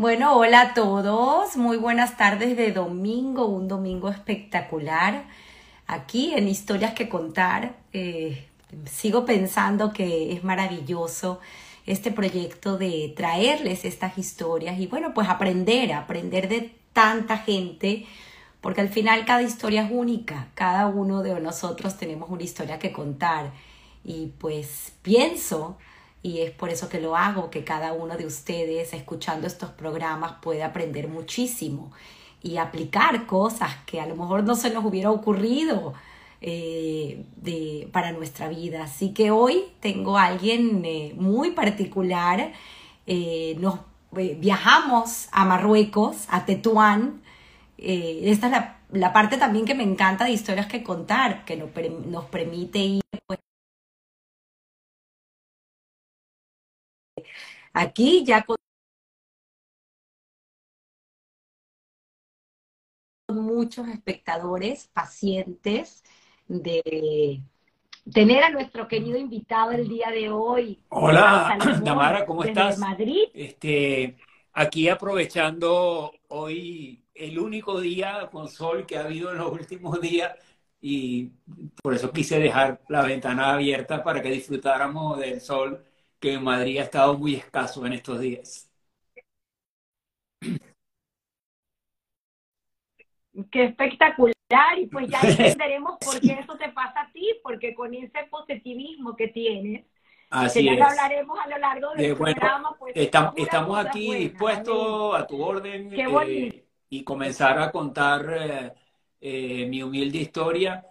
Bueno, hola a todos, muy buenas tardes de domingo, un domingo espectacular. Aquí en Historias que Contar, eh, sigo pensando que es maravilloso este proyecto de traerles estas historias y bueno, pues aprender, aprender de tanta gente, porque al final cada historia es única, cada uno de nosotros tenemos una historia que contar. Y pues pienso y es por eso que lo hago, que cada uno de ustedes escuchando estos programas puede aprender muchísimo y aplicar cosas que a lo mejor no se nos hubiera ocurrido eh, de, para nuestra vida. Así que hoy tengo a alguien eh, muy particular. Eh, nos viajamos a Marruecos, a Tetuán. esta es la, la, parte también que me encanta de historias que contar, que nos, nos permite ir Aquí ya con muchos espectadores, pacientes de tener a nuestro querido invitado el día de hoy. Hola, Tamara, ¿cómo estás? Madrid. Este, aquí aprovechando hoy el único día con sol que ha habido en los últimos días y por eso quise dejar la ventana abierta para que disfrutáramos del sol que en Madrid ha estado muy escaso en estos días. Qué espectacular, y pues ya entenderemos por qué eso te pasa a ti, porque con ese positivismo que tienes, Así que ya hablaremos a lo largo del programa, pues estamos, aquí dispuestos a tu orden eh, y comenzar a contar eh, eh, mi humilde historia.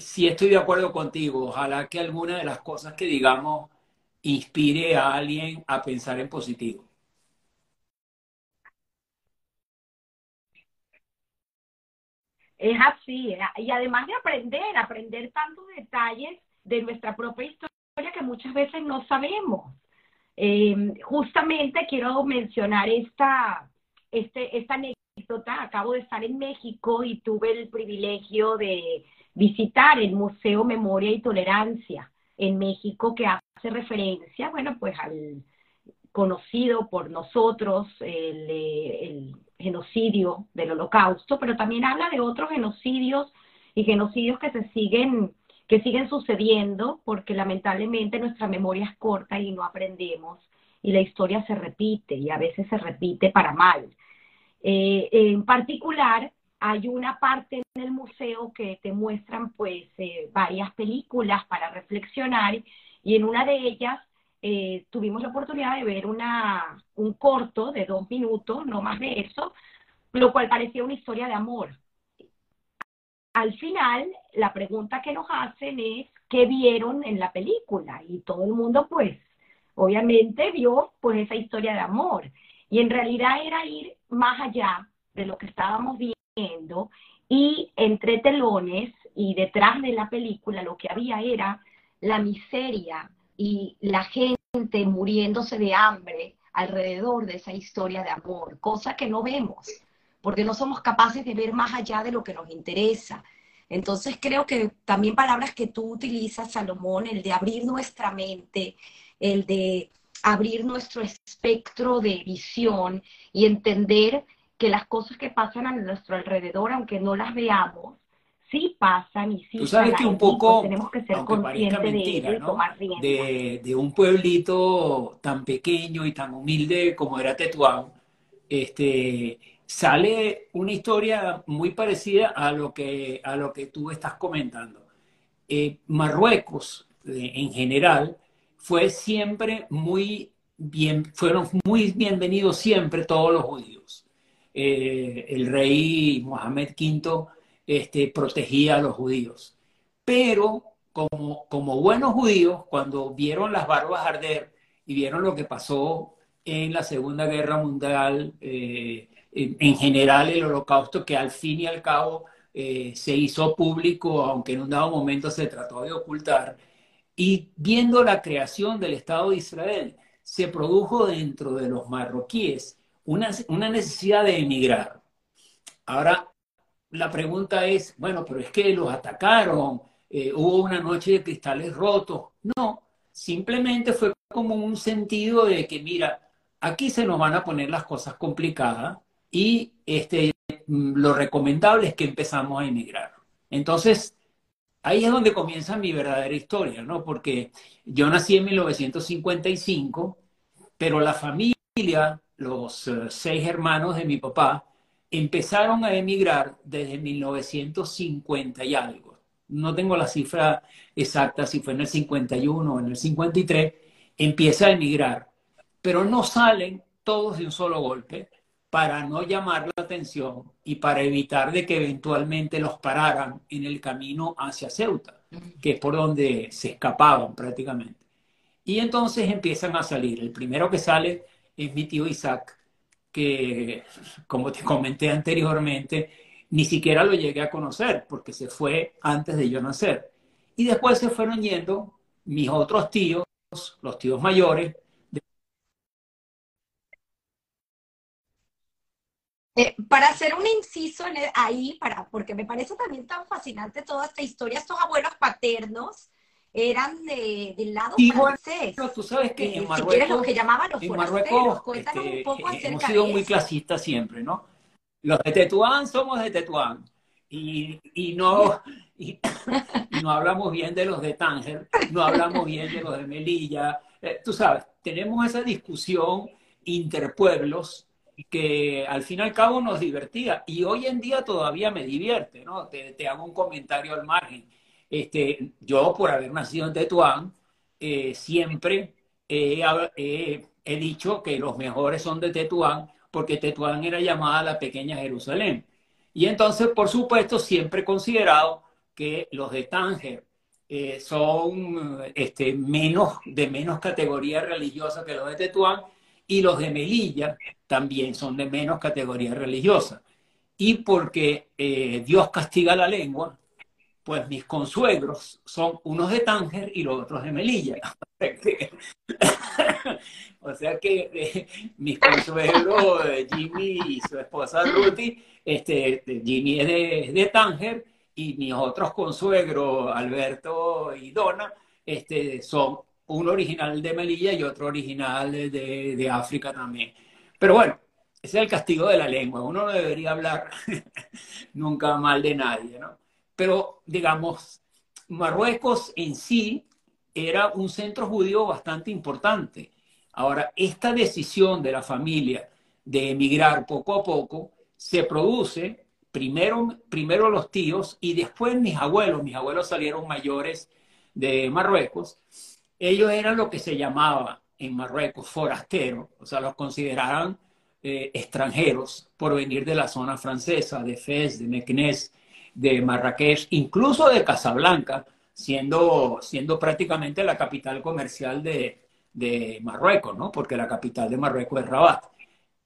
si estoy de acuerdo contigo, ojalá que alguna de las cosas que digamos inspire a alguien a pensar en positivo. Es así, y además de aprender, aprender tantos detalles de nuestra propia historia que muchas veces no sabemos. Eh, justamente quiero mencionar esta, este, esta anécdota. Acabo de estar en México y tuve el privilegio de visitar el Museo Memoria y Tolerancia en México que hace referencia, bueno, pues al conocido por nosotros el, genocidio del holocausto, pero también habla de otros genocidios y genocidios que se siguen que siguen sucediendo porque lamentablemente nuestra memoria es corta y no aprendemos y la historia se repite y a veces se repite para mal. Eh, en particular, hay una parte en el museo que te muestran pues eh, varias películas para reflexionar y en una de ellas eh, tuvimos la oportunidad de ver una, un corto de dos minutos, no más de eso, lo cual parecía una historia de amor. Al final, la pregunta que nos hacen es, ¿qué vieron en la película? Y todo el mundo, pues, obviamente vio, pues, esa historia de amor. Y en realidad era ir más allá de lo que estábamos viendo y entre telones y detrás de la película lo que había era la miseria y la gente muriéndose de hambre alrededor de esa historia de amor, cosa que no vemos, porque no somos capaces de ver más allá de lo que nos interesa. Entonces creo que también palabras que tú utilizas, Salomón, el de abrir nuestra mente, el de abrir nuestro espectro de visión y entender que las cosas que pasan a nuestro alrededor, aunque no las veamos, sí pasan y sí Tú sabes que un poco, pues tenemos que ser conscientes de ¿no? de, un pueblito tan pequeño y tan humilde como era Tetuán, este, sale una historia muy parecida a lo que, a lo que tú estás comentando. Eh, Marruecos, eh, en general, fue siempre muy bien, fueron muy bienvenidos siempre todos los judíos eh, el rey Mohamed V este, protegía a los judíos. Pero como, buenos judíos, cuando vieron las barbas arder y vieron lo que pasó en la Segunda Guerra Mundial, eh, en, general el holocausto, que al fin y al cabo eh, se hizo público, aunque en un dado momento se trató de ocultar, y viendo la creación del Estado de Israel, se produjo dentro de los marroquíes una, necesidad de emigrar. Ahora, la pregunta es, bueno, pero es que los atacaron, eh, hubo una noche de cristales rotos. No, simplemente fue como un sentido de que, mira, aquí se nos van a poner las cosas complicadas y este, lo recomendable es que empezamos a emigrar. Entonces, ahí es donde comienza mi verdadera historia, ¿no? Porque yo nací en 1955, pero la familia, los eh, seis hermanos de mi papá, empezaron a emigrar desde 1950 y algo. No tengo la cifra exacta, si fue en el 51 o en el 53, empieza a emigrar, pero no salen todos de un solo golpe para no llamar la atención y para evitar de que eventualmente los pararan en el camino hacia Ceuta, que es por donde se escapaban prácticamente. Y entonces empiezan a salir. El primero que sale es mi tío Isaac, que, como te comenté anteriormente, ni siquiera lo llegué a conocer porque se fue antes de yo nacer. Y después se fueron yendo mis otros tíos, los tíos mayores. Eh, para hacer un inciso ahí, para, porque me parece también tan fascinante toda esta historia, estos abuelos paternos eran de, del lado francés. tú sabes que eh, en Marruecos, si lo que llamaban los en Marruecos, Cuéntanos este, un poco acerca hemos sido muy clasistas siempre, ¿no? Los de Tetuán somos de Tetuán y, y no y, no hablamos bien de los de Tánger, no hablamos bien de los de Melilla. Eh, tú sabes, tenemos esa discusión interpueblos que al fin y al cabo nos divertía y hoy en día todavía me divierte, ¿no? Te, te hago un comentario al margen este, yo, por haber nacido en Tetuán, eh, siempre he, dicho que los mejores son de Tetuán, porque Tetuán era llamada la pequeña Jerusalén. Y entonces, por supuesto, siempre he considerado que los de Tánger eh, son este, menos, de menos categoría religiosa que los de Tetuán, y los de Melilla también son de menos categoría religiosa. Y porque eh, Dios castiga la lengua, pues mis consuegros son unos de Tánger y los otros de Melilla. o sea que eh, mis consuegros, Jimmy y su esposa Ruthie, este, Jimmy es de, de, Tánger y mis otros consuegros, Alberto y Donna, este, son uno original de Melilla y otro original de, de África también. Pero bueno, ese es el castigo de la lengua. Uno no debería hablar nunca mal de nadie, ¿no? Pero digamos, Marruecos en sí era un centro judío bastante importante. Ahora, esta decisión de la familia de emigrar poco a poco se produce primero, primero los tíos y después mis abuelos. Mis abuelos salieron mayores de Marruecos. Ellos eran lo que se llamaba en Marruecos forasteros, o sea, los consideraban eh, extranjeros por venir de la zona francesa, de Fez, de Meknès, de Marrakech, incluso de Casablanca, siendo, siendo prácticamente la capital comercial de, de Marruecos, ¿no? Porque la capital de Marruecos es Rabat.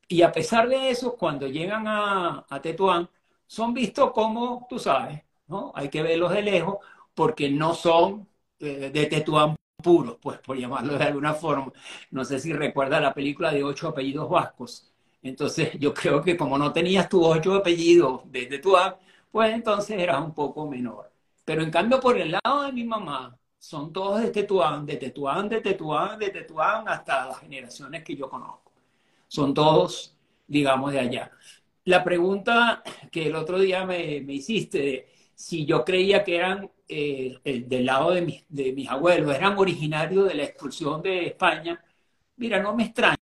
Y a pesar de eso, cuando llegan a, Tetuán, son vistos como, tú sabes, ¿no? Hay que verlos de lejos porque no son eh, de Tetuán puros, pues por llamarlo de alguna forma. No sé si recuerda la película de ocho apellidos vascos. Entonces yo creo que como no tenías tus ocho apellidos de Tetuán, pues entonces eras un poco menor. Pero en cambio, por el lado de mi mamá, son todos de Tetuán, de Tetuán, de Tetuán, de Tetuán, hasta las generaciones que yo conozco. Son todos, digamos, de allá. La pregunta que el otro día me, me hiciste, si yo creía que eran eh, del lado de mis, de mis abuelos, eran originarios de la expulsión de España, mira, no me extraña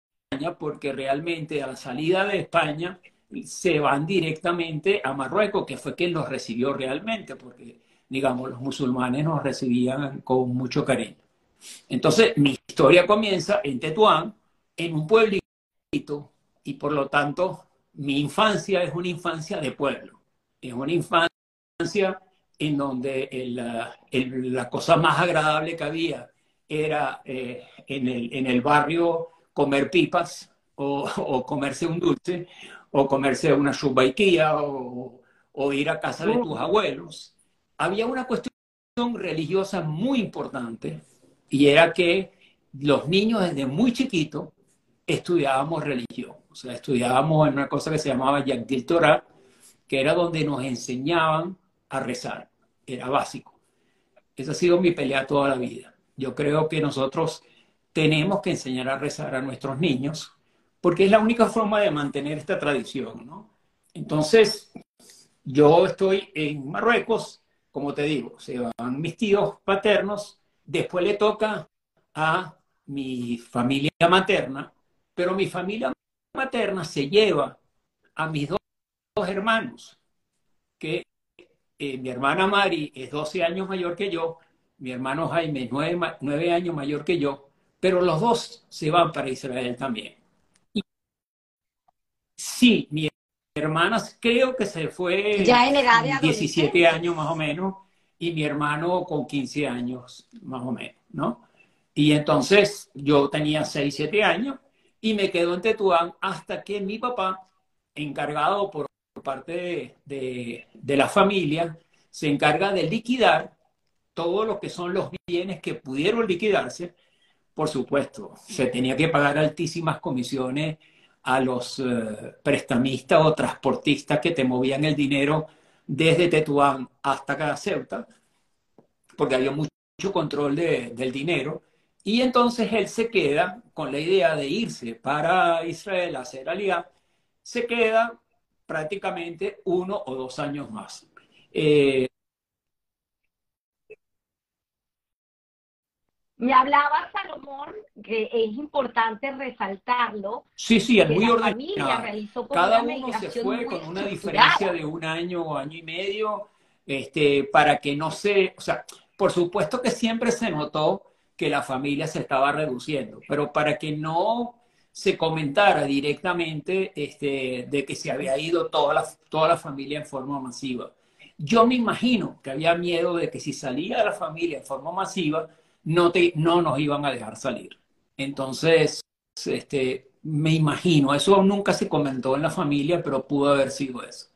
porque realmente a la salida de España se van directamente a Marruecos, que fue quien los recibió realmente, porque, digamos, los musulmanes nos recibían con mucho cariño. Entonces, mi historia comienza en Tetuán, en un pueblito, y por lo tanto, mi infancia es una infancia de pueblo. Es una infancia en donde la cosa más agradable que había era eh, en, el, en, el, barrio comer pipas o comerse un dulce o comerse una subaiquía o, o ir a casa de tus abuelos, había una cuestión religiosa muy importante y era que los niños desde muy chiquitos estudiábamos religión. O sea, estudiábamos en una cosa que se llamaba Yagdil Torah, que era donde nos enseñaban a rezar. Era básico. Esa ha sido mi pelea toda la vida. Yo creo que nosotros tenemos que enseñar a rezar a nuestros niños porque es la única forma de mantener esta tradición, ¿no? Entonces, yo estoy en Marruecos, como te digo, se van mis tíos paternos, después le toca a mi familia materna, pero mi familia materna se lleva a mis dos, hermanos, que eh, mi hermana Mari es 12 años mayor que yo, mi hermano Jaime es 9, años mayor que yo, pero los dos se van para Israel también. Sí, mi hermana creo que se fue ya en edad de 17 años más o menos y mi hermano con 15 años más o menos, ¿no? Y entonces yo tenía 6, 7 años y me quedo en Tetuán hasta que mi papá, encargado por parte de, la familia, se encarga de liquidar todo lo que son los bienes que pudieron liquidarse. Por supuesto, se tenía que pagar altísimas comisiones a los eh, prestamistas o transportistas que te movían el dinero desde Tetuán hasta Ceuta, porque había mucho control del dinero. Y entonces él se queda con la idea de irse para Israel a hacer alianza, se queda prácticamente uno o dos años más. Eh, Me hablaba Salomón, que es importante resaltarlo. Sí, sí, es muy ordenado. Cada uno se fue con una diferencia de un año o año y medio, este, para que no se, o sea, por supuesto que siempre se notó que la familia se estaba reduciendo, pero para que no se comentara directamente este, de que se había ido toda la, toda la familia en forma masiva. Yo me imagino que había miedo de que si salía la familia en forma masiva, no, te, no nos iban a dejar salir. Entonces, este, me imagino, eso nunca se comentó en la familia, pero pudo haber sido eso.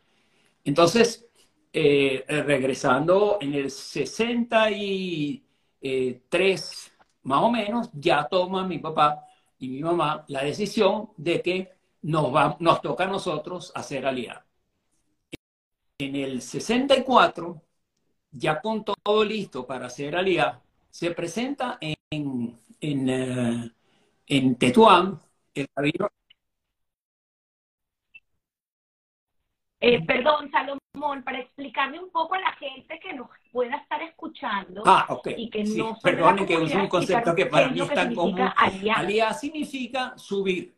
Entonces, eh, regresando en el 63 más o menos, ya toma mi papá y mi mamá la decisión de que nos, va, nos toca a nosotros hacer aliados. En el 64, ya con todo listo para hacer aliados, se presenta en, en, eh, en Tetuán el rabino Eh, perdón, Salomón, para explicarle un poco a la gente que nos pueda estar escuchando ah, y que no Perdone que use un concepto que para mí es tan común. Aliá significa subir.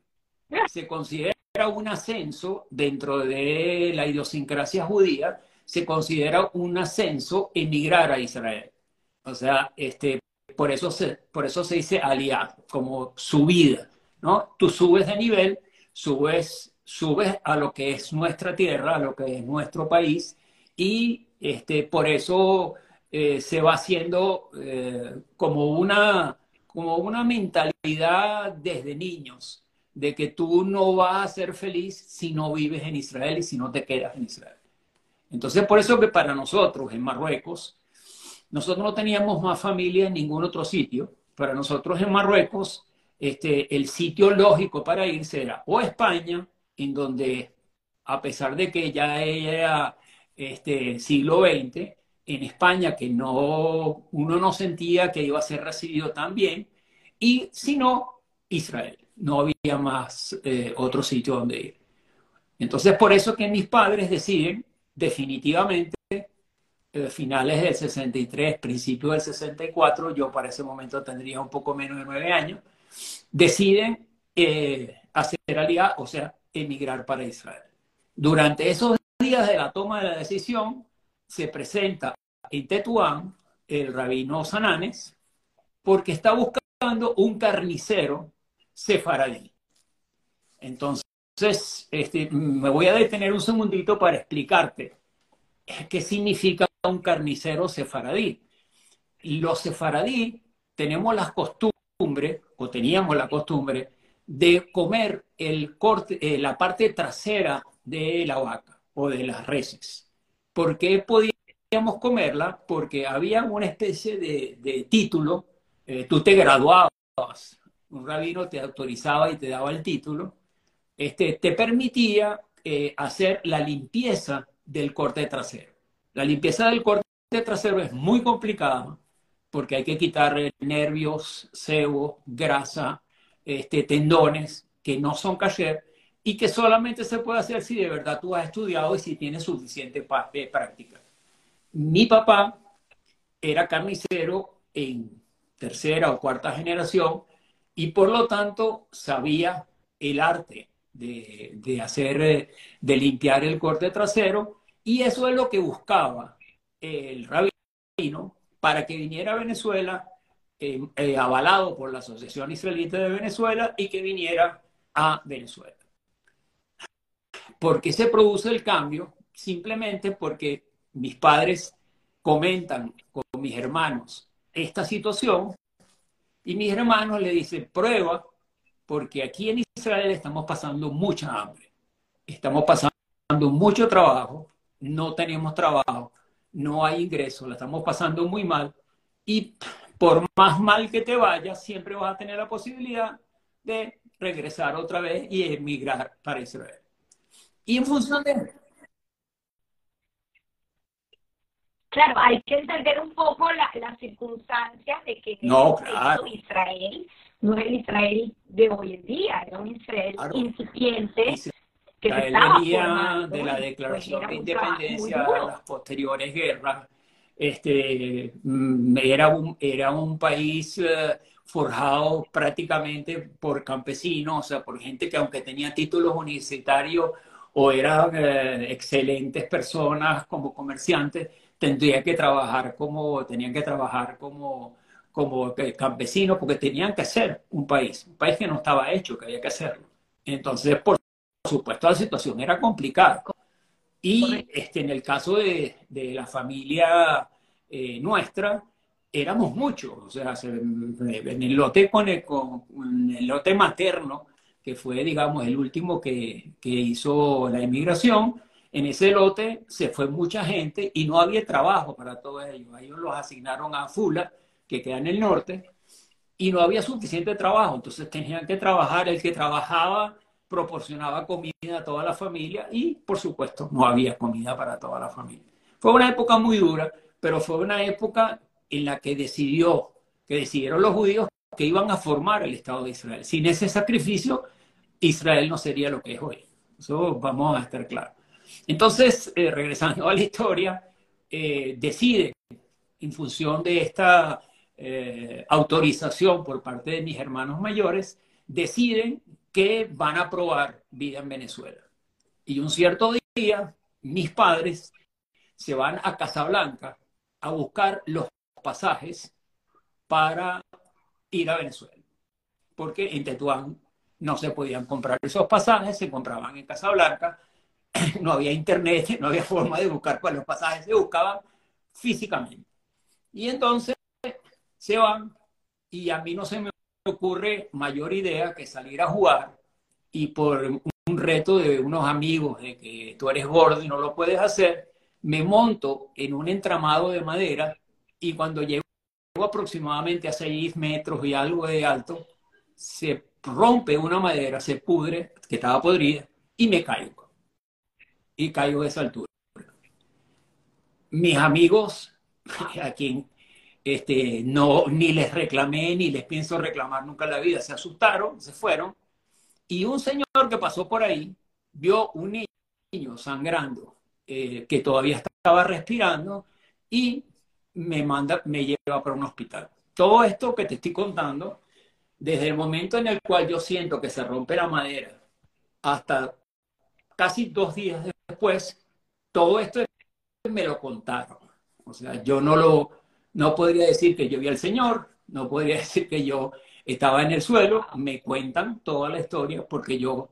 Se considera un ascenso dentro de la idiosincrasia judía, se considera un ascenso emigrar a Israel. O sea, este, por, eso se, por eso se dice aliá, como subida. ¿no? Tú subes de nivel, subes subes a lo que es nuestra tierra, a lo que es nuestro país, y este, por eso eh, se va haciendo eh, como, una, como una mentalidad desde niños, de que tú no vas a ser feliz si no vives en Israel y si no te quedas en Israel. Entonces, por eso que para nosotros en Marruecos, nosotros no teníamos más familia en ningún otro sitio. Para nosotros en Marruecos, este, el sitio lógico para irse era o España en donde, a pesar de que ya era este, siglo XX, en España, que no, uno no sentía que iba a ser recibido tan bien, y si no, Israel. No había más eh, otro sitio donde ir. Entonces, por eso que mis padres deciden definitivamente, eh, finales del 63, principios del 64, yo para ese momento tendría un poco menos de nueve años, deciden eh, hacer alianza, o sea, emigrar para Israel. Durante esos días de la toma de la decisión, se presenta en Tetuán el rabino Sananes, porque está buscando un carnicero sefaradí. Entonces, este, me voy a detener un segundito para explicarte qué significa un carnicero sefaradí. Los sefaradí tenemos las costumbres, o teníamos la costumbre, de comer el corte, eh, la parte trasera de la vaca o de las reses. ¿Por qué podíamos comerla? Porque había una especie de, título, eh, tú te graduabas, un rabino te autorizaba y te daba el título, este, te permitía eh, hacer la limpieza del corte trasero. La limpieza del corte trasero es muy complicada porque hay que quitar nervios, sebo, grasa, este, tendones que no son kasher y que solamente se puede hacer si de verdad tú has estudiado y si tienes suficiente eh, práctica. Mi papá era carnicero en tercera o cuarta generación y por lo tanto sabía el arte de, de hacer, eh, de limpiar el corte trasero y eso es lo que buscaba el rabino para que viniera a Venezuela eh, eh, avalado por la Asociación Israelita de Venezuela y que viniera a Venezuela. ¿Por qué se produce el cambio? Simplemente porque mis padres comentan con mis hermanos esta situación y mis hermanos le dicen, prueba, porque aquí en Israel estamos pasando mucha hambre, estamos pasando mucho trabajo, no tenemos trabajo, no hay ingresos, la estamos pasando muy mal y por más mal que te vayas, siempre vas a tener la posibilidad de regresar otra vez y emigrar para Israel. Y en función de... Claro, hay que entender un poco las circunstancias de que no, claro. Israel no es el Israel de hoy en día, era un Israel incipiente. Que venía de la pues, declaración de independencia, las posteriores guerras, este, mm, era, un, era un país eh, forjado prácticamente por campesinos, o sea, por gente que aunque tenía títulos universitarios o eran eh, excelentes personas como comerciantes, tendrían que trabajar como, tenían que trabajar como, como campesinos porque tenían que hacer un país, un país que no estaba hecho, que había que hacerlo. Entonces, por supuesto, la situación era complicada. Y este, en el caso de, de la familia eh, nuestra, éramos muchos. O sea, en el lote, con el, con el lote materno, que fue, digamos, el último que, que hizo la inmigración, en ese lote se fue mucha gente y no había trabajo para todos ellos. Ellos los asignaron a Fula, que queda en el norte, y no había suficiente trabajo. Entonces tenían que trabajar. El que trabajaba proporcionaba comida a toda la familia y, por supuesto, no había comida para toda la familia. Fue una época muy dura, pero fue una época en la que decidió, que decidieron los judíos que iban a formar el Estado de Israel. Sin ese sacrificio, Israel no sería lo que es hoy. Eso vamos a estar claros. Entonces, eh, regresando a la historia, eh, decide, en función de esta eh, autorización por parte de mis hermanos mayores, deciden que van a probar vida en Venezuela. Y un cierto día, mis padres se van a Casablanca a buscar los pasajes para ir a Venezuela. Porque en Tetuán no se podían comprar esos pasajes, se compraban en Casablanca, no había internet, no había forma de buscar los pasajes, se buscaban físicamente. Y entonces se van y a mí no se me ocurre mayor idea que salir a jugar y por un reto de unos amigos de que tú eres gordo y no lo puedes hacer, me monto en un entramado de madera y cuando llego aproximadamente a 6 metros y algo de alto, se rompe una madera, se pudre, que estaba podrida, y me caigo. Y caigo de esa altura. Mis amigos, a quien este, no, ni les reclamé, ni les pienso reclamar nunca en la vida, se asustaron, se fueron, y un señor que pasó por ahí vio un niño sangrando eh, que todavía estaba respirando y me manda, me lleva para un hospital. Todo esto que te estoy contando, desde el momento en el cual yo siento que se rompe la madera hasta casi dos días después, todo esto me lo contaron. O sea, yo no lo, no podría decir que yo vi al Señor, no podría decir que yo estaba en el suelo, me cuentan toda la historia porque yo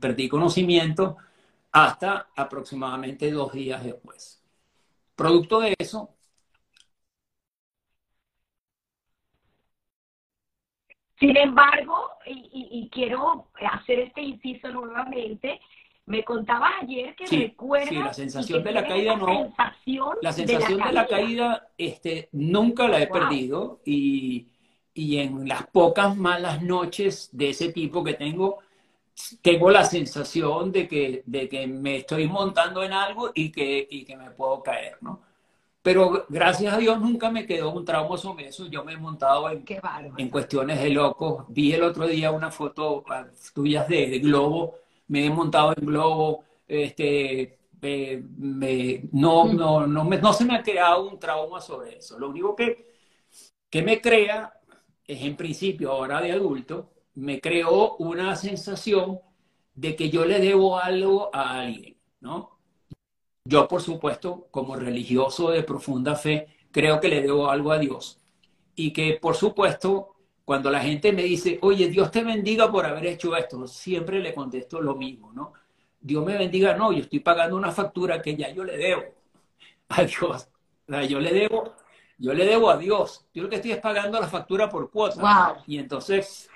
perdí conocimiento hasta aproximadamente dos días después. Producto de eso, Sin embargo, y, quiero hacer este inciso nuevamente, me contabas ayer que sí, recuerdas... Sí, la sensación de la caída no... la sensación de la, caída, este, nunca la he perdido y, y en las pocas malas noches de ese tipo que tengo, tengo la sensación de que, de que me estoy montando en algo y que, y que me puedo caer, ¿no? Pero gracias a Dios nunca me quedó un trauma sobre eso. Yo me he montado en, en cuestiones de locos. Vi el otro día una foto ah, tuyas de, de globo. Me he montado en globo. Este, me, no, no, no, me, no se me ha creado un trauma sobre eso. Lo único que, que me crea es en principio, ahora de adulto, me creó una sensación de que yo le debo algo a alguien, ¿no? Yo, por supuesto, como religioso de profunda fe, creo que le debo algo a Dios. Y que, por supuesto, cuando la gente me dice, oye, Dios te bendiga por haber hecho esto, siempre le contesto lo mismo, ¿no? Dios me bendiga, no, yo estoy pagando una factura que ya yo le debo a Dios. O sea, yo le debo, yo le debo a Dios. Yo lo que estoy es pagando la factura por cuota. Y entonces,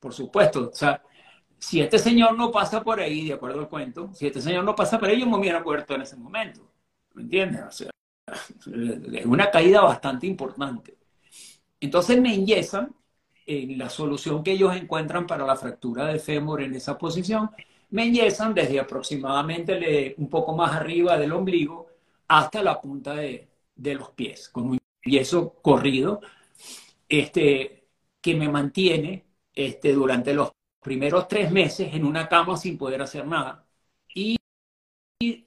por supuesto, o sea, si este señor no pasa por ahí, de acuerdo al cuento, si este señor no pasa por ahí, yo me hubiera muerto en ese momento. ¿Me entiendes? O sea, es una caída bastante importante. Entonces me enyesan en la solución que ellos encuentran para la fractura de fémur en esa posición me enyesan desde aproximadamente un poco más arriba del ombligo hasta la punta de, los pies, con un yeso corrido, este, que me mantiene este, durante los primeros tres meses en una cama sin poder hacer nada. Y,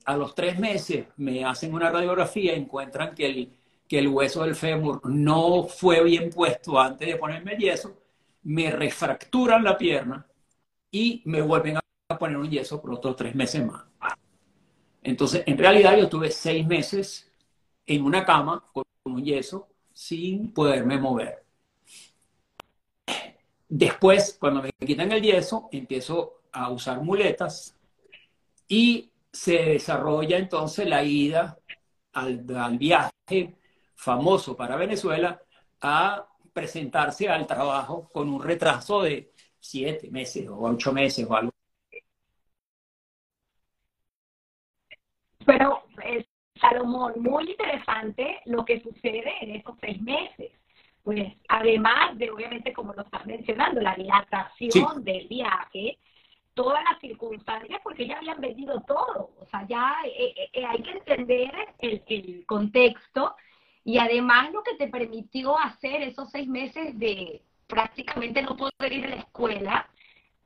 a los tres meses me hacen una radiografía, encuentran que el, que el hueso del fémur no fue bien puesto antes de ponerme el yeso, me refracturan la pierna y me vuelven a poner un yeso por otros tres meses más. Entonces, en realidad yo tuve seis meses en una cama con un yeso sin poderme mover. Después, cuando me quitan el yeso, empiezo a usar muletas y se desarrolla entonces la ida al, al viaje famoso para Venezuela a presentarse al trabajo con un retraso de siete meses o ocho meses o algo Pero, eh, Salomón, muy interesante lo que sucede en esos seis meses. Pues además de, obviamente, como lo estás mencionando, la dilatación del viaje, todas las circunstancias, porque ya habían vendido todo. O sea, ya eh, eh, hay que entender el, el, contexto y además lo que te permitió hacer esos seis meses de prácticamente no poder ir a la escuela,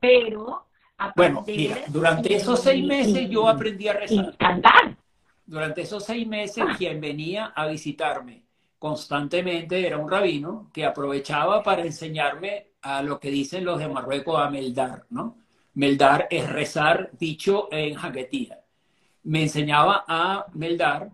pero bueno, mira, durante esos seis meses yo aprendí a rezar. Durante esos seis meses quien venía a visitarme constantemente era un rabino que aprovechaba para enseñarme a lo que dicen los de Marruecos a meldar, ¿no? Meldar es rezar dicho en jaquetía. Me enseñaba a meldar,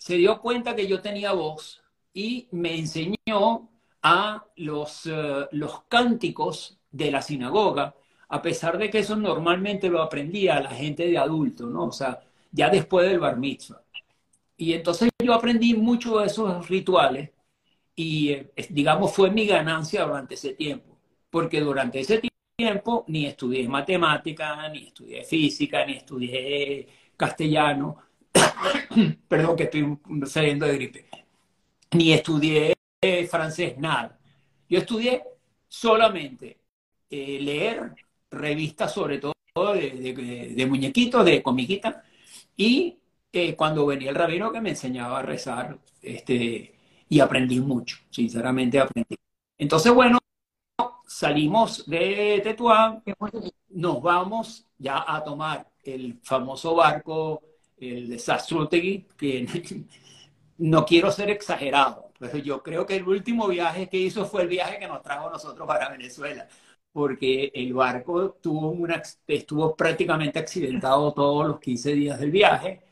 se dio cuenta que yo tenía voz y me enseñó a los, eh, los cánticos de la sinagoga, a pesar de que eso normalmente lo aprendía la gente de adulto, ¿no? O sea, ya después del bar mitzvah. Y entonces yo aprendí mucho de esos rituales y, eh, digamos, fue mi ganancia durante ese tiempo, porque durante ese tiempo ni estudié matemática, ni estudié física, ni estudié castellano, perdón que estoy saliendo de gripe, ni estudié francés, nada. Yo estudié solamente eh, leer, revistas sobre todo de, muñequitos, de comiquita, y eh, cuando venía el rabino que me enseñaba a rezar, este, y aprendí mucho, sinceramente aprendí. Entonces, bueno, salimos de Tetuán, nos vamos ya a tomar el famoso barco, el de Sastrutegui, que no quiero ser exagerado, pero yo creo que el último viaje que hizo fue el viaje que nos trajo nosotros para Venezuela porque el barco tuvo una, estuvo prácticamente accidentado todos los 15 días del viaje.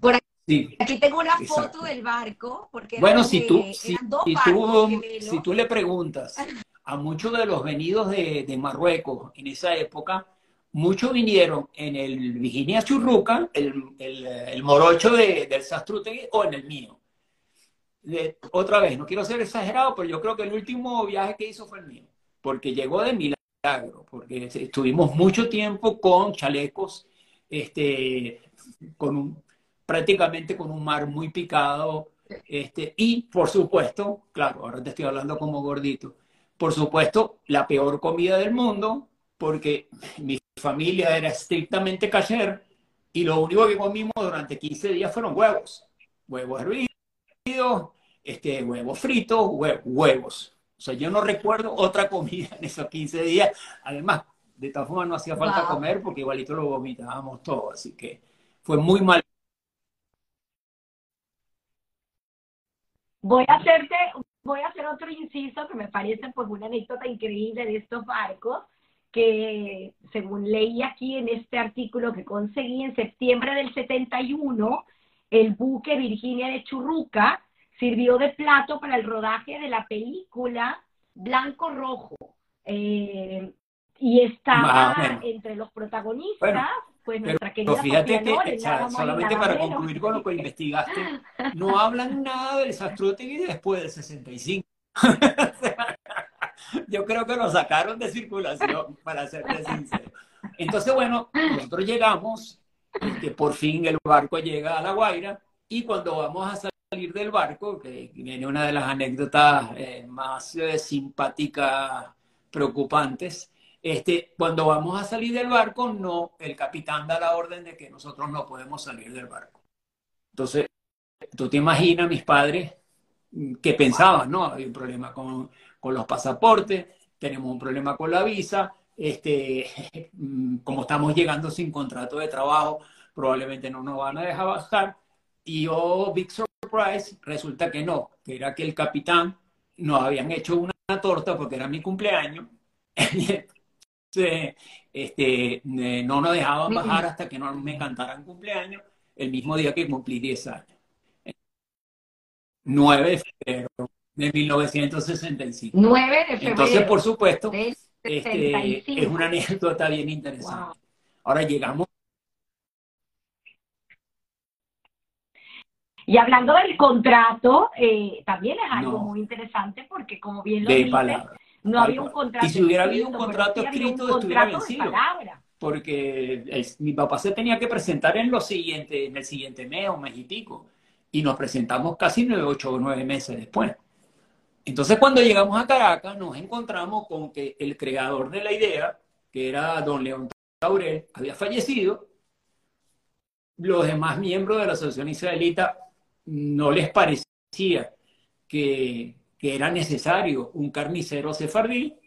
Por aquí, tengo una foto del barco. Porque bueno, si tú, si, tú, le preguntas a muchos de los venidos de, Marruecos en esa época, muchos vinieron en el Virginia Churruca, el, el, morocho de, del Sastrutegui o en el mío. Otra vez, no quiero ser exagerado, pero yo creo que el último viaje que hizo fue el mío, porque llegó de milagro, porque estuvimos mucho tiempo con chalecos, este, con un, prácticamente con un mar muy picado, este, y por supuesto, claro, ahora te estoy hablando como gordito, por supuesto, la peor comida del mundo, porque mi familia era estrictamente kasher, y lo único que comimos durante 15 días fueron huevos. Huevos hervidos, este, huevos fritos, huevos. O sea, yo no recuerdo otra comida en esos 15 días. Además, de todas formas no hacía falta comer porque igualito lo vomitábamos todo. Así que fue muy mal. Voy a hacerte, voy a hacer otro inciso que me parece pues una anécdota increíble de estos barcos que según leí aquí en este artículo que conseguí en septiembre del 71, el buque Virginia de Churruca sirvió de plato para el rodaje de la película Blanco Rojo. Eh, y estaba entre los protagonistas, pues nuestra querida pero fíjate que, solamente para concluir con lo que investigaste, no hablan nada del Sastrutegui después del 65. Yo creo que lo sacaron de circulación, para serte sincero. Entonces, bueno, nosotros llegamos, que por fin el barco llega a La Guaira, y cuando vamos a salir del barco, que viene una de las anécdotas eh, más eh, simpáticas, preocupantes, este, cuando vamos a salir del barco, no, el capitán da la orden de que nosotros no podemos salir del barco. Entonces, tú te imaginas mis padres mm, que pensaban, ¿no? Hay un problema con, con los pasaportes, tenemos un problema con la visa, este, como estamos llegando sin contrato de trabajo, probablemente no nos van a dejar bajar. Y oh, big surprise, resulta que no, que era que el capitán nos habían hecho una torta porque era mi cumpleaños. este, eh, no nos dejaban bajar hasta que no me cantaran cumpleaños el mismo día que cumplí 10 años. 9 de febrero de 1965. 9 de febrero. Entonces, por supuesto, este, es una anécdota bien interesante. Ahora llegamos. Y hablando del contrato, eh, también es algo muy interesante porque, como bien lo dices, no había un contrato. Y si hubiera habido un contrato escrito, estuviera vencido. Porque mi papá se tenía que presentar en, lo siguiente, en el siguiente mes o mes y pico. Y nos presentamos casi nueve, ocho o nueve meses después. Entonces, cuando llegamos a Caracas, nos encontramos con que el creador de la idea, que era don León Taurel, había fallecido. Los demás miembros de la Asociación Israelita no les parecía que, era necesario un carnicero sefardí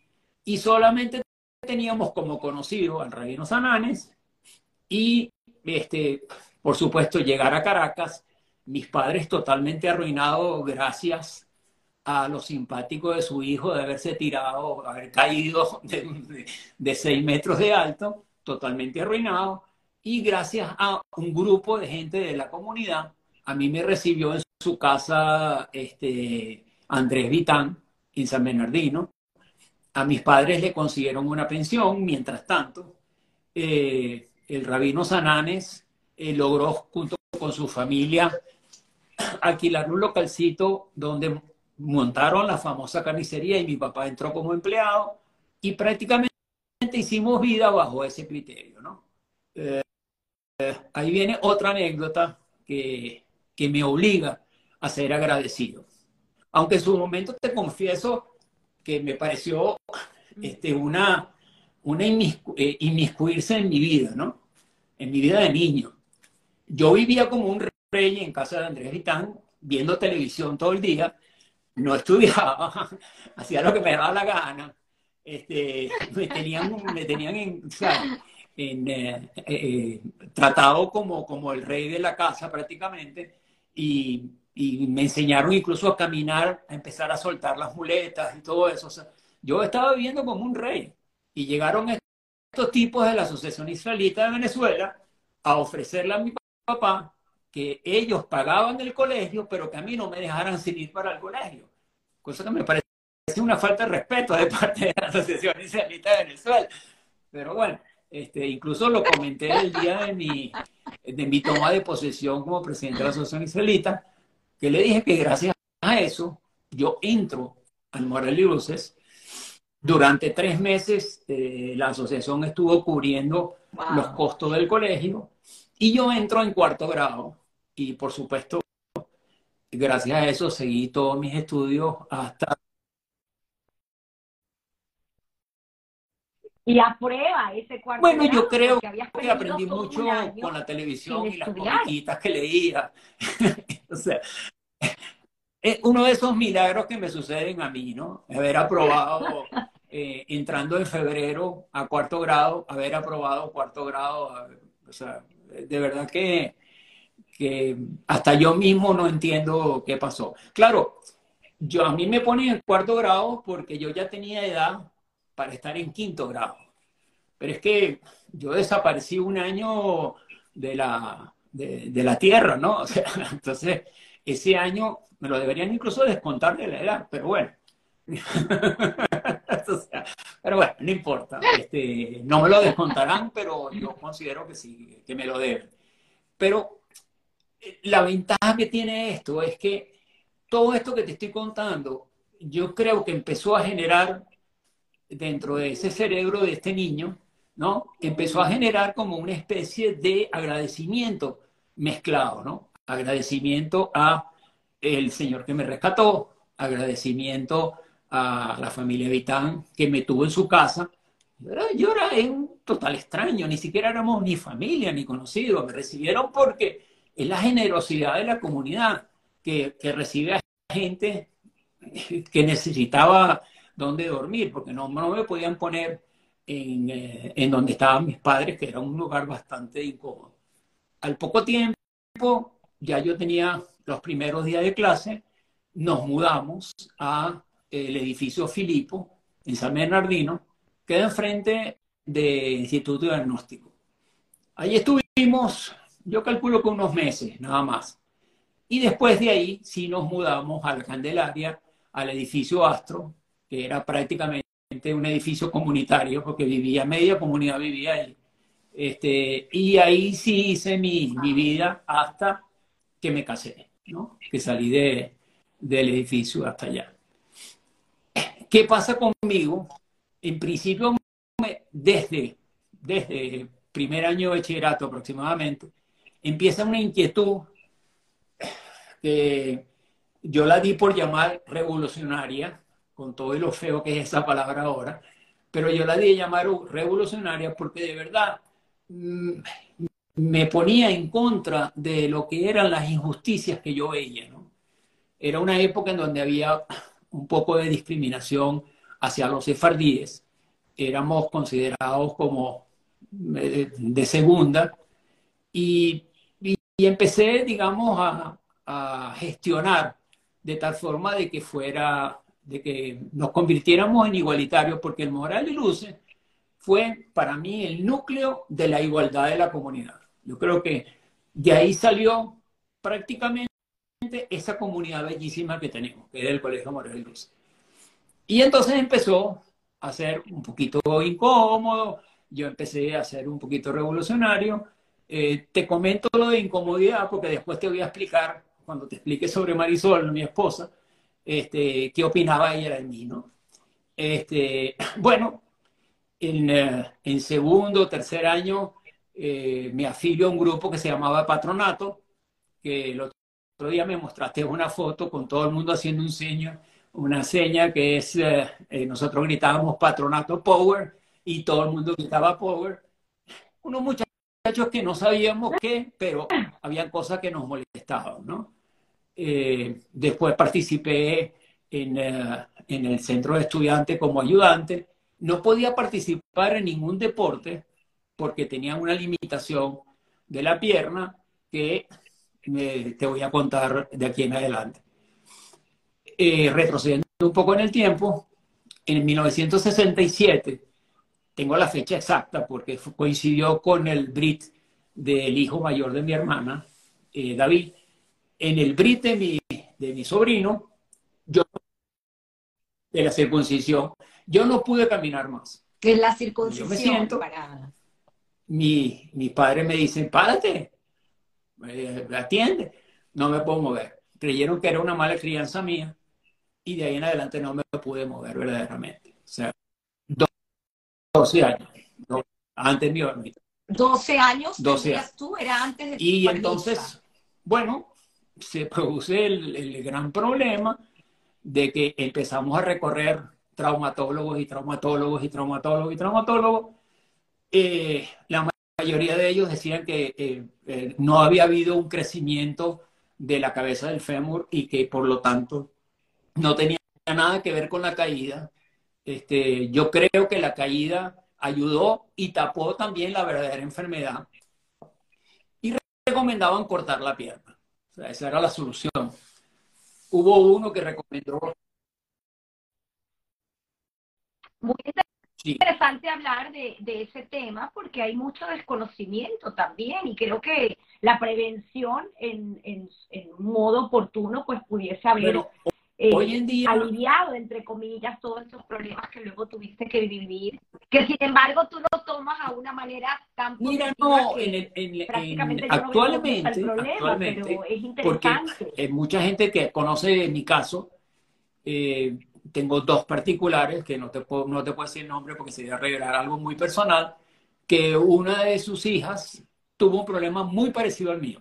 y solamente teníamos como conocido al rabino Sananes y, este, por supuesto, llegar a Caracas, mis padres totalmente arruinados gracias a lo simpático de su hijo de haberse tirado, haber caído de, seis metros de alto, totalmente arruinado, y gracias a un grupo de gente de la comunidad, a mí me recibió en su casa este, Andrés Vitán, en San Bernardino. A mis padres le consiguieron una pensión, mientras tanto, eh, el rabino Sananes eh, logró, junto con su familia, alquilar un localcito donde montaron la famosa carnicería y mi papá entró como empleado y prácticamente hicimos vida bajo ese criterio, ¿no? Eh, ahí viene otra anécdota que, que me obliga a ser agradecido. Aunque en su momento te confieso que me pareció este, una, una eh, inmiscuirse en mi vida, ¿no? En mi vida de niño. Yo vivía como un rey en casa de Andrés Vitán, viendo televisión todo el día, no estudiaba, hacía lo que me daba la gana, este, me tenían, me tenían en, en eh, eh, tratado como, como el rey de la casa prácticamente, y, y, me enseñaron incluso a caminar, a empezar a soltar las muletas y todo eso. yo estaba viviendo como un rey, y llegaron estos tipos de la Asociación Israelita de Venezuela a ofrecerle a mi papá que ellos pagaban el colegio, pero que a mí no me dejaran sin ir para el colegio. Cosa que me parece una falta de respeto de parte de la Asociación Israelita de Venezuela. Pero bueno, este, incluso lo comenté el día de mi, de mi toma de posesión como presidente de la Asociación Israelita, que le dije que gracias a eso yo entro al Moral y Luces. Durante tres meses eh, la asociación estuvo cubriendo los costos del colegio y yo entro en cuarto grado y por supuesto, gracias a eso seguí todos mis estudios hasta Y aprueba ese cuarto Bueno, grado, yo creo que aprendí mucho con la televisión y las comiquitas que leía. o sea, es uno de esos milagros que me suceden a mí, ¿no? Haber aprobado, eh, entrando en febrero a cuarto grado, haber aprobado cuarto grado, a- o sea, de verdad que, que hasta yo mismo no entiendo qué pasó. Claro, yo a mí me ponen en cuarto grado porque yo ya tenía edad para estar en quinto grado. Pero es que yo desaparecí un año de la, de, de la tierra, ¿no? O sea, entonces, ese año me lo deberían incluso descontar de la edad, pero bueno. O sea, pero bueno, no importa. Este, no me lo descontarán, pero yo considero que sí, que me lo deben. Pero la ventaja que tiene esto es que todo esto que te estoy contando, yo creo que empezó a generar dentro de ese cerebro de este niño, ¿no? Empezó a generar como una especie de agradecimiento mezclado, ¿no? Agradecimiento a el señor que me rescató, agradecimiento a la familia Vitán que me tuvo en su casa. Yo era, un total extraño, ni siquiera éramos ni familia ni conocidos. Me recibieron porque es la generosidad de la comunidad que, que recibe a gente que necesitaba dónde dormir, porque no, no me podían poner en, eh, en donde estaban mis padres, que era un lugar bastante incómodo. Al poco tiempo, ya yo tenía los primeros días de clase, nos mudamos a el edificio Filipo, en San Bernardino, que queda enfrente del Instituto de Diagnóstico. Allí estuvimos, yo calculo que unos meses, nada más. Y después de ahí sí nos mudamos a la Candelaria, al edificio Astro, que era prácticamente un edificio comunitario, porque vivía, media comunidad vivía ahí. Este, y ahí sí hice mi, mi vida hasta que me casé, ¿no? Que salí de, del edificio hasta allá. ¿Qué pasa conmigo? En principio, desde, desde primer año de bachillerato aproximadamente, empieza una inquietud que yo la di por llamar revolucionaria, con todo y lo feo que es esa palabra ahora, pero yo la di llamar revolucionaria porque de verdad mm, me ponía en contra de lo que eran las injusticias que yo veía, ¿no? Era una época en donde había un poco de discriminación hacia los sefardíes, éramos considerados como eh, de segunda y, y- empecé, digamos, a, a gestionar de tal forma de que fuera, de que nos convirtiéramos en igualitarios, porque el Moral y Luce fue para mí el núcleo de la igualdad de la comunidad. Yo creo que de ahí salió prácticamente esa comunidad bellísima que tenemos, que es el Colegio Moral y Luce. Y entonces empezó a ser un poquito incómodo, yo empecé a ser un poquito revolucionario. Eh, te comento lo de incomodidad porque después te voy a explicar, cuando te explique sobre Marisol, mi esposa, este, qué opinaba ella de mí, ¿no? Este, bueno, en, eh, en segundo, tercer año, eh, me afilio a un grupo que se llamaba Patronato, que el otro día me mostraste una foto con todo el mundo haciendo un seño, una seña que es, nosotros gritábamos Patronato Power y todo el mundo gritaba Power. Unos muchachos que no sabíamos qué, pero había cosas que nos molestaban, ¿no? Eh, después participé en, eh, en el centro de estudiantes como ayudante. No podía participar en ningún deporte porque tenía una limitación de la pierna que me- te voy a contar de aquí en adelante. Eh, retrocediendo un poco en el tiempo, en 1967, tengo la fecha exacta porque coincidió con el Brit del hijo mayor de mi hermana, eh, David. En el Brit de mi, de mi sobrino, yo, de la circuncisión, yo no pude caminar más. Que es la Yo me circuncisión siento- para... Mi, mi padre me dice, párate, eh, atiende. No me puedo mover. Creyeron que era una mala crianza mía y de ahí en adelante no me pude mover verdaderamente. O sea, 12 años. antes mi órbita. 12 años 12 tenías años. tú, era antes de Y bar entonces, mitzvah. bueno, se produce el, el gran problema de que empezamos a recorrer traumatólogos y traumatólogos y traumatólogos y traumatólogos. Eh, la mayoría de ellos decían que eh, eh, no había habido un crecimiento de la cabeza del fémur y que por lo tanto no tenía nada que ver con la caída. Este, yo creo que la caída ayudó y tapó también la verdadera enfermedad. Y recomendaban cortar la pierna. O sea, esa era la solución. Hubo uno que recomendó muy interesante hablar de, ese tema porque hay mucho desconocimiento también y creo que la prevención en, en, modo oportuno pues pudiese haber eh, hoy en día, aliviado, entre comillas, todos esos problemas que luego tuviste que vivir, que sin embargo tú lo tomas a una manera tan Mira, no, en, en, actualmente, pero es interesante. Porque mucha gente que conoce mi caso, eh, tengo dos particulares, que no te, puedo, no te puedo decir el nombre porque sería revelar algo muy personal, que una de sus hijas tuvo un problema muy parecido al mío.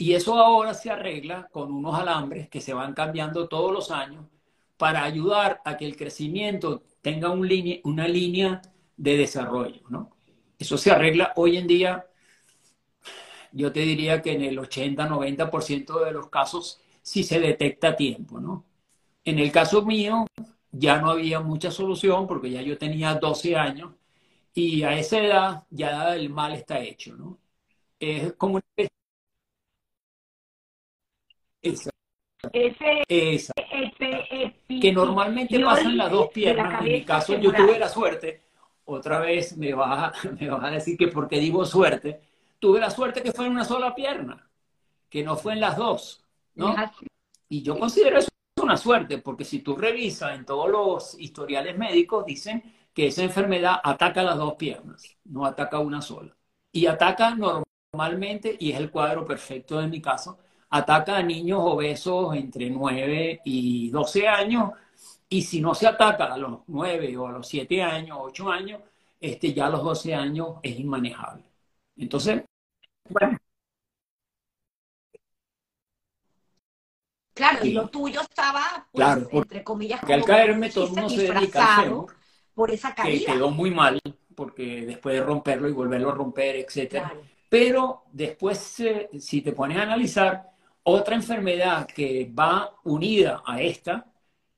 Y eso ahora se arregla con unos alambres que se van cambiando todos los años para ayudar a que el crecimiento tenga un una línea de desarrollo, ¿no? Eso se arregla hoy en día, yo te diría que en el 80-90% de los casos si se detecta a tiempo, ¿no? En el caso mío, ya no había mucha solución porque ya yo tenía 12 años y a esa edad ya el mal está hecho, ¿no? Es como una... Esa. Ese, esa. que normalmente pasan las dos piernas. En mi caso, yo tuve la suerte, otra vez me vas, a, me vas a decir que porque digo suerte, tuve la suerte que fue en una sola pierna, que no fue en las dos, ¿no? Y yo considero eso una suerte, porque si tú revisas en todos los historiales médicos, dicen que esa enfermedad ataca las dos piernas, no ataca una sola. Y ataca normalmente, y es el cuadro perfecto de mi caso, ataca a niños obesos entre 9 y 12 años, y si no se ataca a los 9 o a los 7 años, 8 años, este, ya a los 12 años es inmanejable. Entonces, bueno, Claro, y lo tuyo estaba, pues, entre comillas, que al caerme todo el mundo se dedica al por esa caída. Que quedó muy mal, porque después de romperlo y volverlo a romper, etcétera. Pero después, eh, si te pones a analizar, otra enfermedad que va unida a esta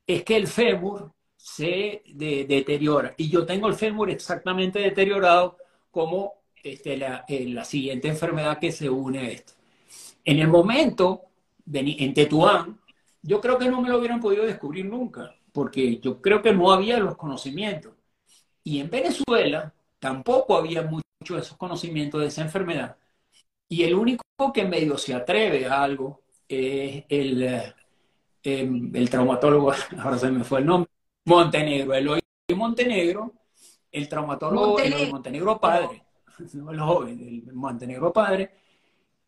es que el fémur se deteriora. Y yo tengo el fémur exactamente deteriorado como este, la, eh, la siguiente enfermedad que se une a esta. En el momento en Tetuán, yo creo que no me lo hubieran podido descubrir nunca, porque yo creo que no había los conocimientos. Y en Venezuela tampoco había mucho de esos conocimientos de esa enfermedad. Y el único que medio se atreve a algo es el, em, el traumatólogo, ahora se me fue el nombre, Montenegro, Eloy Montenegro, el traumatólogo Montenegro, Montenegro padre, el joven, el Montenegro padre,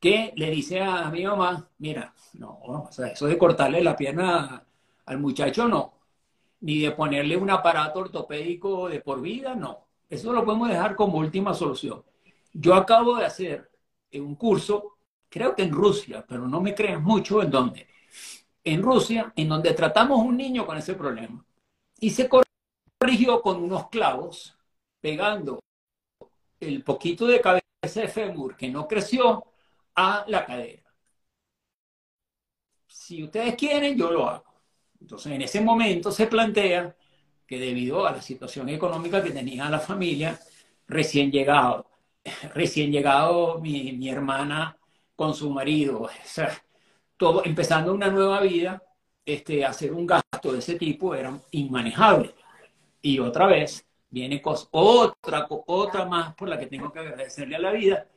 que le dice a mi mamá, mira, no, o sea, eso de cortarle la pierna al muchacho no, ni de ponerle un aparato ortopédico de por vida, no. Eso lo podemos dejar como última solución. Yo acabo de hacer un curso, creo que en Rusia, pero no me creas mucho en dónde. En Rusia, en donde tratamos un niño con ese problema. Y se corrigió con unos clavos, pegando el poquito de cabeza de fémur que no creció a la cadera. Si ustedes quieren, yo lo hago. Entonces, en ese momento se plantea que debido a la situación económica que tenía la familia, recién llegado, recién llegado mi, mi hermana con su marido, o sea, todo, empezando una nueva vida, este, hacer un gasto de ese tipo era inmanejable. Y otra vez viene otra, otra más por la que tengo que agradecerle a la vida,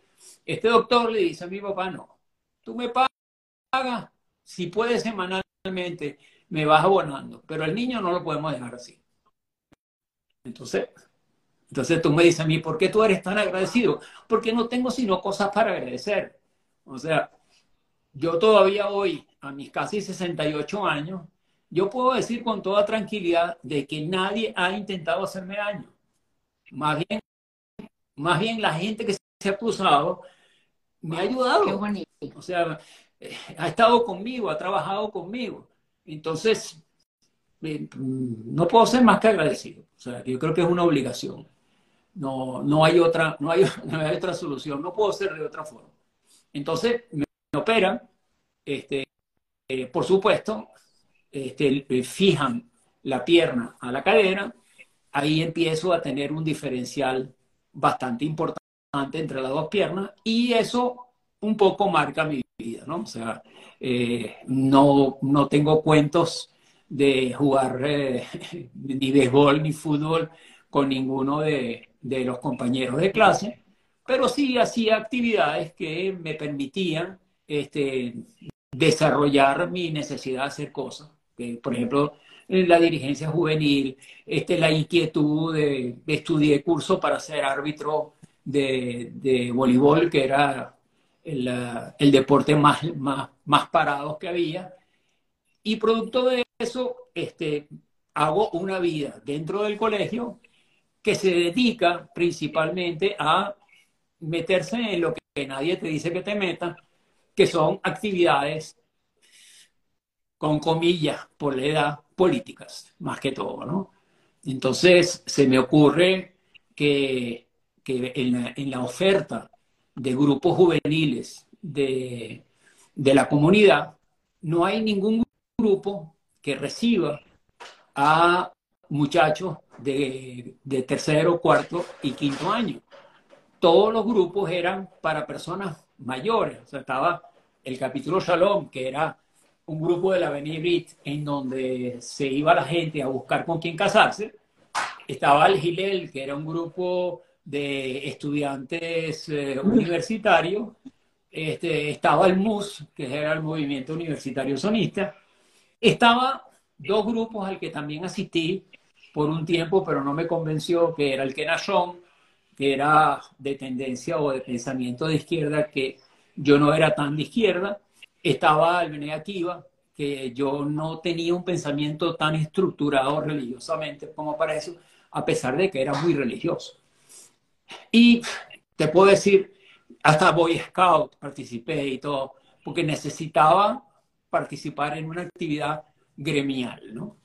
este doctor le dice a mi papá, no, tú me pagas, si puedes semanalmente, me vas abonando, pero el niño no lo podemos dejar así. Entonces, entonces tú me dices a mí, ¿por qué tú eres tan agradecido? Porque no tengo sino cosas para agradecer. O sea, yo todavía hoy, a mis casi 68 años, yo puedo decir con toda tranquilidad de que nadie ha intentado hacerme daño. Más bien, más bien la gente que se ha cruzado, me ha ayudado. O sea, eh, ha estado conmigo, ha trabajado conmigo. Entonces, eh, no puedo ser más que agradecido. O sea, yo creo que es una obligación. No, no, hay otra, no, hay, no hay otra solución, no puedo ser de otra forma. Entonces, me, operan, este, eh, por supuesto, este, eh, fijan la pierna a la cadera, ahí empiezo a tener un diferencial bastante importante entre las dos piernas y eso un poco marca mi vida, ¿no? O sea, eh, no, no tengo cuentos de jugar ni béisbol ni fútbol con ninguno de, de los compañeros de clase, pero sí hacía actividades que me permitían este, desarrollar mi necesidad de hacer cosas. por ejemplo, la dirigencia juvenil, este, la inquietud de, estudiar curso para ser árbitro de, de voleibol, que era el, el, deporte más, más, más parado que había. Y producto de eso, este, hago una vida dentro del colegio que se dedica principalmente a meterse en lo que nadie te dice que te meta, que son actividades con comillas por la edad políticas, más que todo, ¿no? Entonces se me ocurre que, que en, la, oferta de grupos juveniles de, de la comunidad no hay ningún grupo que reciba a muchachos de, tercero, cuarto y quinto año. Todos los grupos eran para personas mayores. O sea, estaba el capítulo Shalom, que era un grupo de la Avenida Brit, en donde se iba la gente a buscar con quién casarse. Estaba el Gilel, que era un grupo de estudiantes eh, universitarios. Este, estaba el MUS, que era el Movimiento Universitario Sonista. Estaba dos grupos al que también asistí, por un tiempo, pero no me convenció, que era el Kenashon, que era de tendencia o de pensamiento de izquierda, que yo no era tan de izquierda. Estaba el Bene Akiva, que yo no tenía un pensamiento tan estructurado religiosamente como para eso, a pesar de que era muy religioso. Y te puedo decir, hasta Boy Scout participé y todo, porque necesitaba participar en una actividad gremial, ¿no?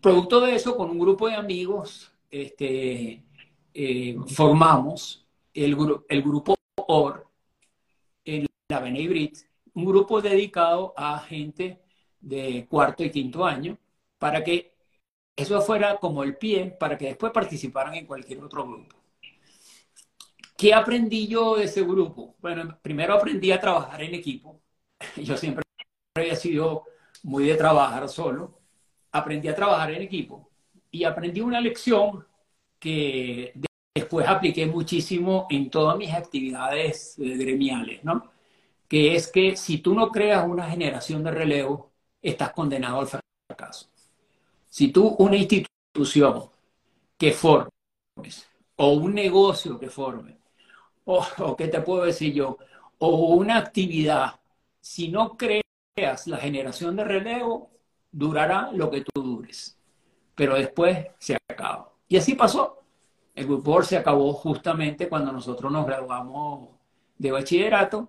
Producto de eso, con un grupo de amigos, este, eh, formamos el, el grupo OR en la Benebrit, un grupo dedicado a gente de cuarto y quinto año, para que eso fuera como el pie, para que después participaran en cualquier otro grupo. ¿Qué aprendí yo de ese grupo? Bueno, primero aprendí a trabajar en equipo. Yo siempre había sido muy de trabajar solo aprendí a trabajar en equipo y aprendí una lección que después apliqué muchísimo en todas mis actividades eh, gremiales, ¿no? Que es que si tú no creas una generación de relevo, estás condenado al fracaso. Si tú una institución que formes, o un negocio que forme, o, o qué te puedo decir yo, o una actividad, si no creas la generación de relevo, durará lo que tú dures, pero después se acaba. Y así pasó. El grupo se acabó justamente cuando nosotros nos graduamos de bachillerato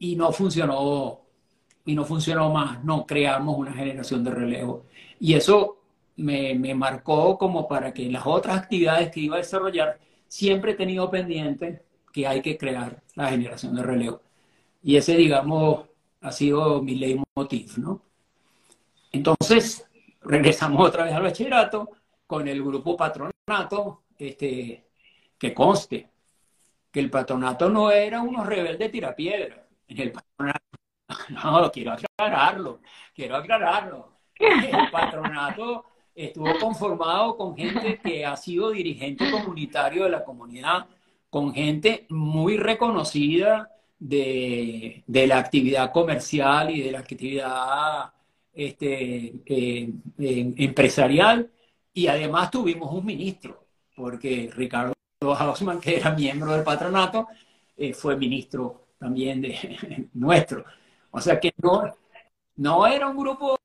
y no funcionó y no funcionó más, no creamos una generación de relevo. Y eso me, marcó como para que las otras actividades que iba a desarrollar siempre he tenido pendiente que hay que crear la generación de relevo. Y ese, digamos, ha sido mi leitmotiv, ¿no? Entonces, regresamos otra vez al bachillerato con el grupo patronato, este, que conste que el patronato no era unos rebeldes tirapiedra. El patronato, no, quiero aclararlo, quiero aclararlo. El patronato estuvo conformado con gente que ha sido dirigente comunitario de la comunidad, con gente muy reconocida de, de la actividad comercial y de la actividad este, eh, empresarial y además tuvimos un ministro, porque Ricardo Hausman, que era miembro del patronato, eh, fue ministro también de nuestro. O sea que no, no era un grupo,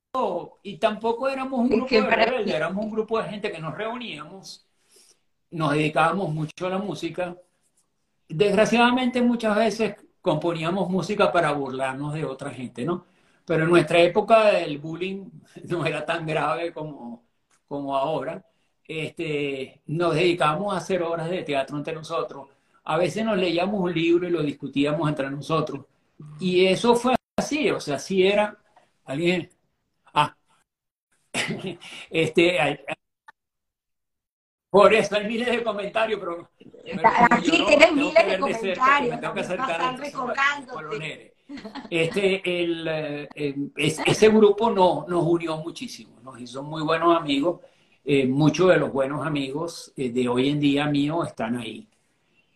y tampoco éramos un grupo de rebeldes, éramos un grupo de gente que nos reuníamos, nos dedicábamos mucho a la música. Desgraciadamente muchas veces componíamos música para burlarnos de otra gente, ¿no? pero en nuestra época el bullying no era tan grave como, como ahora. Este, nos dedicamos a hacer obras de teatro entre nosotros. A veces nos leíamos un libro y lo discutíamos entre nosotros. Y eso fue así, o sea, así era alguien. Ah, este, por eso hay miles de comentarios, pero. Aquí tienes miles de comentarios. Me tengo que acercar Este, el, eh, ese grupo no, nos unió muchísimo, nos hizo muy buenos amigos. Eh, muchos de los buenos amigos eh, de hoy en día míos están ahí.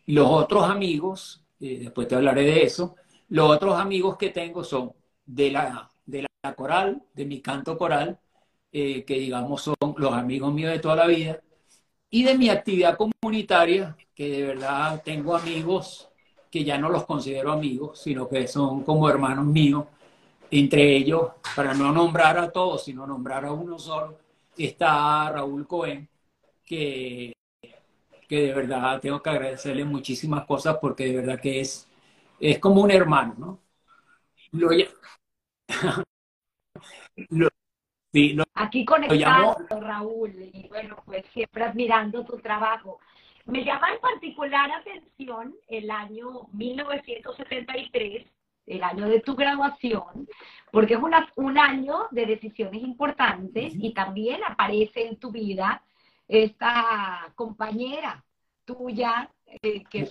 Los otros amigos, después te hablaré de eso, los otros amigos que tengo son de la, de la coral, de mi canto coral, que digamos son los amigos míos de toda la vida, y de mi actividad comunitaria, que de verdad tengo amigos que ya no los considero amigos, sino que son como hermanos míos. Entre ellos, para no nombrar a todos, sino nombrar a uno solo, está Raúl Cohen, que, que de verdad tengo que agradecerle muchísimas cosas porque de verdad que es, es como un hermano, ¿no? Lo, Aquí conectado, Raúl, y bueno, pues siempre admirando tu trabajo. Me llama en particular atención el año 1973, el año de tu graduación, porque es una, un año de decisiones importantes y también aparece en tu vida esta compañera tuya eh, que,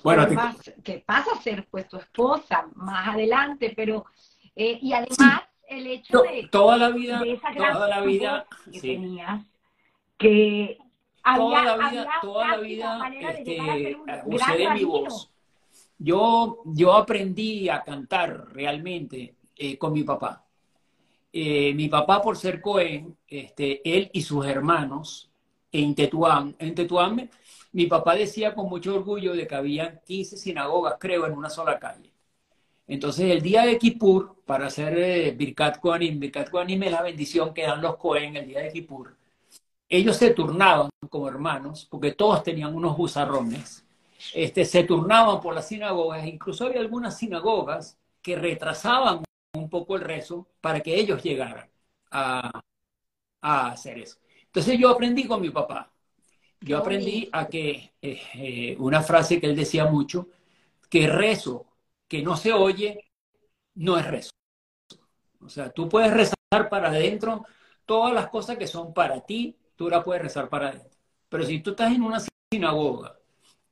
que pasa a ser pues tu esposa más adelante, pero eh, y además el hecho de, toda la vida, toda la vida que tenías, que toda la vida, toda la vida, este, usé mi voz. Yo, yo aprendí a cantar realmente eh, con mi papá. Eh, mi papá, por ser Cohen, este, él y sus hermanos en Tetuán, en Tetuán, mi papá decía con mucho orgullo de que había 15 sinagogas, creo, en una sola calle. Entonces, el día de Kippur, para hacer eh, Birkat Kohanim, Birkat Kohanim es la bendición que dan los Cohen el día de Kippur. Ellos se turnaban como hermanos, porque todos tenían unos buzarrones. Este, se turnaban por las sinagogas, incluso había algunas sinagogas que retrasaban un poco el rezo para que ellos llegaran a, hacer eso. Entonces yo aprendí con mi papá. Yo aprendí a que eh, eh, una frase que él decía mucho, que rezo que no se oye no es rezo. O sea, tú puedes rezar para adentro todas las cosas que son para ti, tú las puedes rezar para adentro. Pero si tú estás en una sinagoga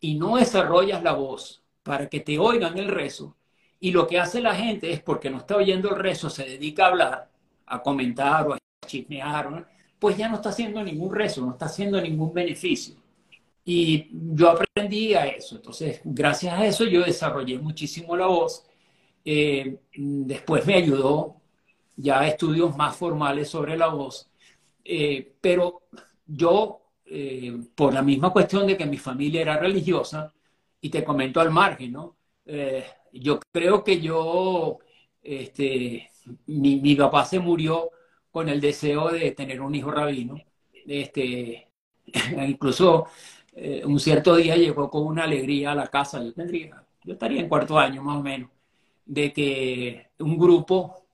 y no desarrollas la voz para que te oigan el rezo, y lo que hace la gente es porque no está oyendo el rezo, se dedica a hablar, a comentar o a chismear, pues ya no está haciendo ningún rezo, no está haciendo ningún beneficio. Y yo aprendí a eso. Entonces, gracias a eso yo desarrollé muchísimo la voz. Eh, después me ayudó ya a estudios más formales sobre la voz. Eh, pero yo, eh, por la misma cuestión de que mi familia era religiosa, y te comento al margen, ¿no? yo creo que yo, este, mi, mi, papá se murió con el deseo de tener un hijo rabino. Este, incluso eh, un cierto día llegó con una alegría a la casa, yo tendría, yo estaría en cuarto año más o menos, de que un grupo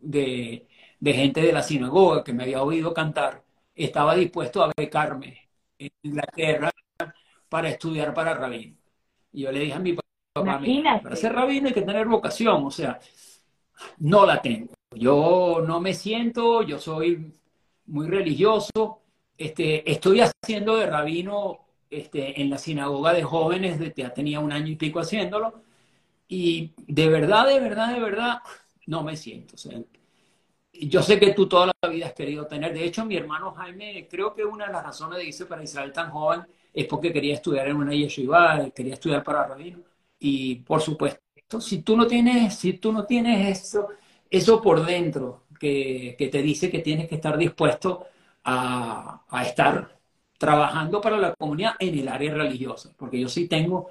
de, gente de la sinagoga que me había oído cantar estaba dispuesto a becarme en Inglaterra para estudiar para rabino. Y yo le dije a mi papá, para ser rabino hay que tener vocación, o sea, no la tengo. Yo no me siento, yo soy muy religioso, este, estoy haciendo de rabino este, en la sinagoga de jóvenes, de, ya tenía un año y pico haciéndolo, y de verdad, de verdad, de verdad, no me siento. Yo sé que tú toda la vida has querido tener. De hecho, mi hermano Jaime, creo que una de las razones de irse para Israel tan joven es porque quería estudiar en una yeshiva, quería estudiar para rabino. Y por supuesto, si tú no tienes, si tú no tienes eso, eso por dentro que, te dice que tienes que estar dispuesto a, a estar trabajando para la comunidad en el área religiosa, porque yo sí tengo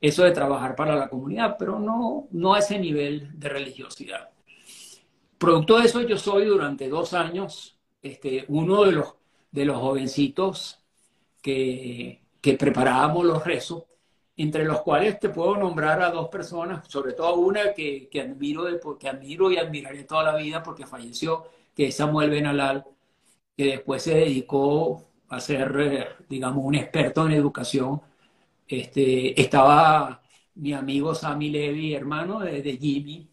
eso de trabajar para la comunidad, pero no, no a ese nivel de religiosidad. Producto de eso, yo soy durante dos años este, uno de los, de los jovencitos que, que preparábamos los rezos entre los cuales te puedo nombrar a dos personas, sobre todo una que, que admiro, que admiro y admiraré toda la vida porque falleció, que es Samuel Benalal, que después se dedicó a ser, eh, digamos, un experto en educación. Este, estaba mi amigo Sammy Levy, hermano de, de Jimmy,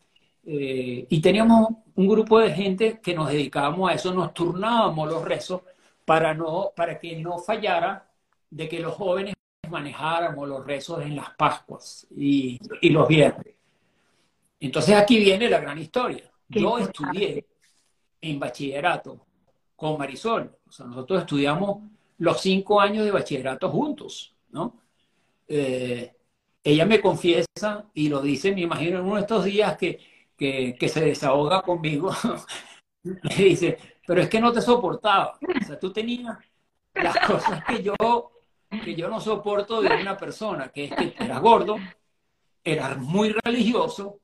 eh, y teníamos un grupo de gente que nos dedicábamos a eso, nos turnábamos los rezos para, no, para que no fallara de que los jóvenes manejáramos los rezos en las Pascuas y, y los viernes. Entonces aquí viene la gran historia. Yo estudié en bachillerato con Marisol. O sea, nosotros estudiamos los cinco años de bachillerato juntos, ¿no? Eh, ella me confiesa y lo dice, me imagino, en uno de estos días que, que, que se desahoga conmigo. me dice, pero es que no te soportaba. O sea, tú tenías las cosas que yo que yo no soporto de una persona, que es que eras gordo, eras muy religioso,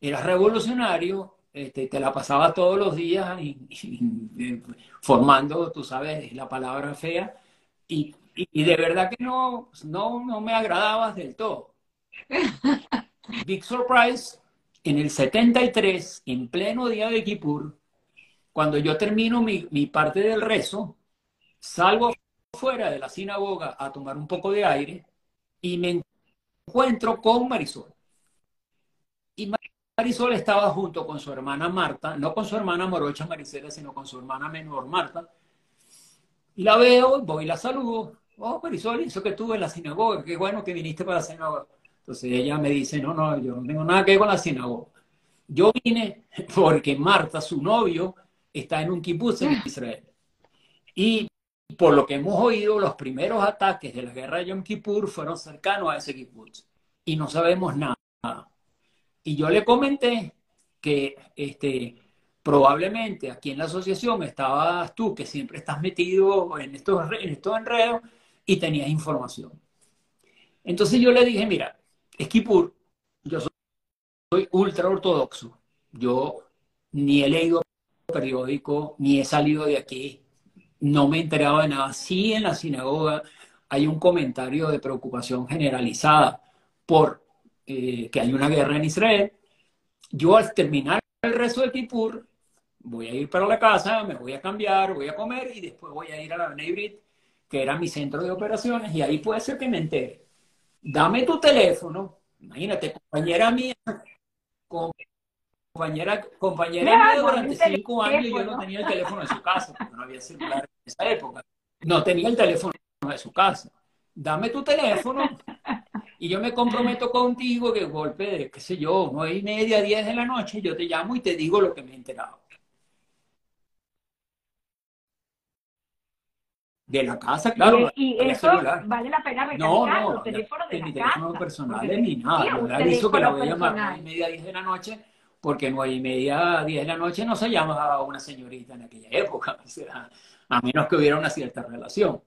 eras revolucionario, este, te la pasaba todos los días formando, tú sabes, la palabra fea, y, y, de verdad que no, no, no me agradabas del todo. Big Surprise, en el 73, en pleno día de Kippur, cuando yo termino mi, parte del rezo, salgo fuera de la sinagoga a tomar un poco de aire y me encuentro con Marisol. Y Marisol estaba junto con su hermana Marta, no con su hermana morocha Marisela, sino con su hermana menor Marta. Y la veo, voy y la saludo. Oh, Marisol, eso que estuve en la sinagoga, qué bueno que viniste para la sinagoga. Entonces ella me dice, no, no, yo no tengo nada que ver con la sinagoga. Yo vine porque Marta, su novio, está en un kibbutz en Israel. Y por lo que hemos oído, los primeros ataques de la guerra de Yom Kippur fueron cercanos a ese kibbutz y no sabemos nada. Y yo le comenté que este, probablemente aquí en la asociación estabas tú, que siempre estás metido en estos, en estos enredos y tenías información. Entonces yo le dije, mira, es Kippur, yo soy, ultra ortodoxo, yo ni he leído periódico, ni he salido de aquí, no me enteraba de nada. Sí, en la sinagoga hay un comentario de preocupación generalizada por eh, que hay una guerra en Israel. Yo al terminar el resto del Kippur, voy a ir para la casa, me voy a cambiar, voy a comer y después voy a ir a la Neibrit, que era mi centro de operaciones, y ahí puede ser que me entere. Dame tu teléfono, imagínate, compañera mía, compañera, compañera mía durante cinco años yo no tenía el teléfono de su casa, porque no había celular en esa época. No tenía el teléfono de su casa. Dame tu teléfono y yo me comprometo contigo que golpe de, qué sé yo, nueve y media, diez de la noche, yo te llamo y te digo lo que me he enterado. De la casa, claro. Y, eso vale la pena recalcar, no, no, los teléfonos de la mi teléfono personal ni nada. Yo le aviso que la voy a llamar nueve y media, diez de la noche porque nueve y media, diez de la noche no se llamaba a una señorita en aquella época, o sea, a menos que hubiera una cierta relación.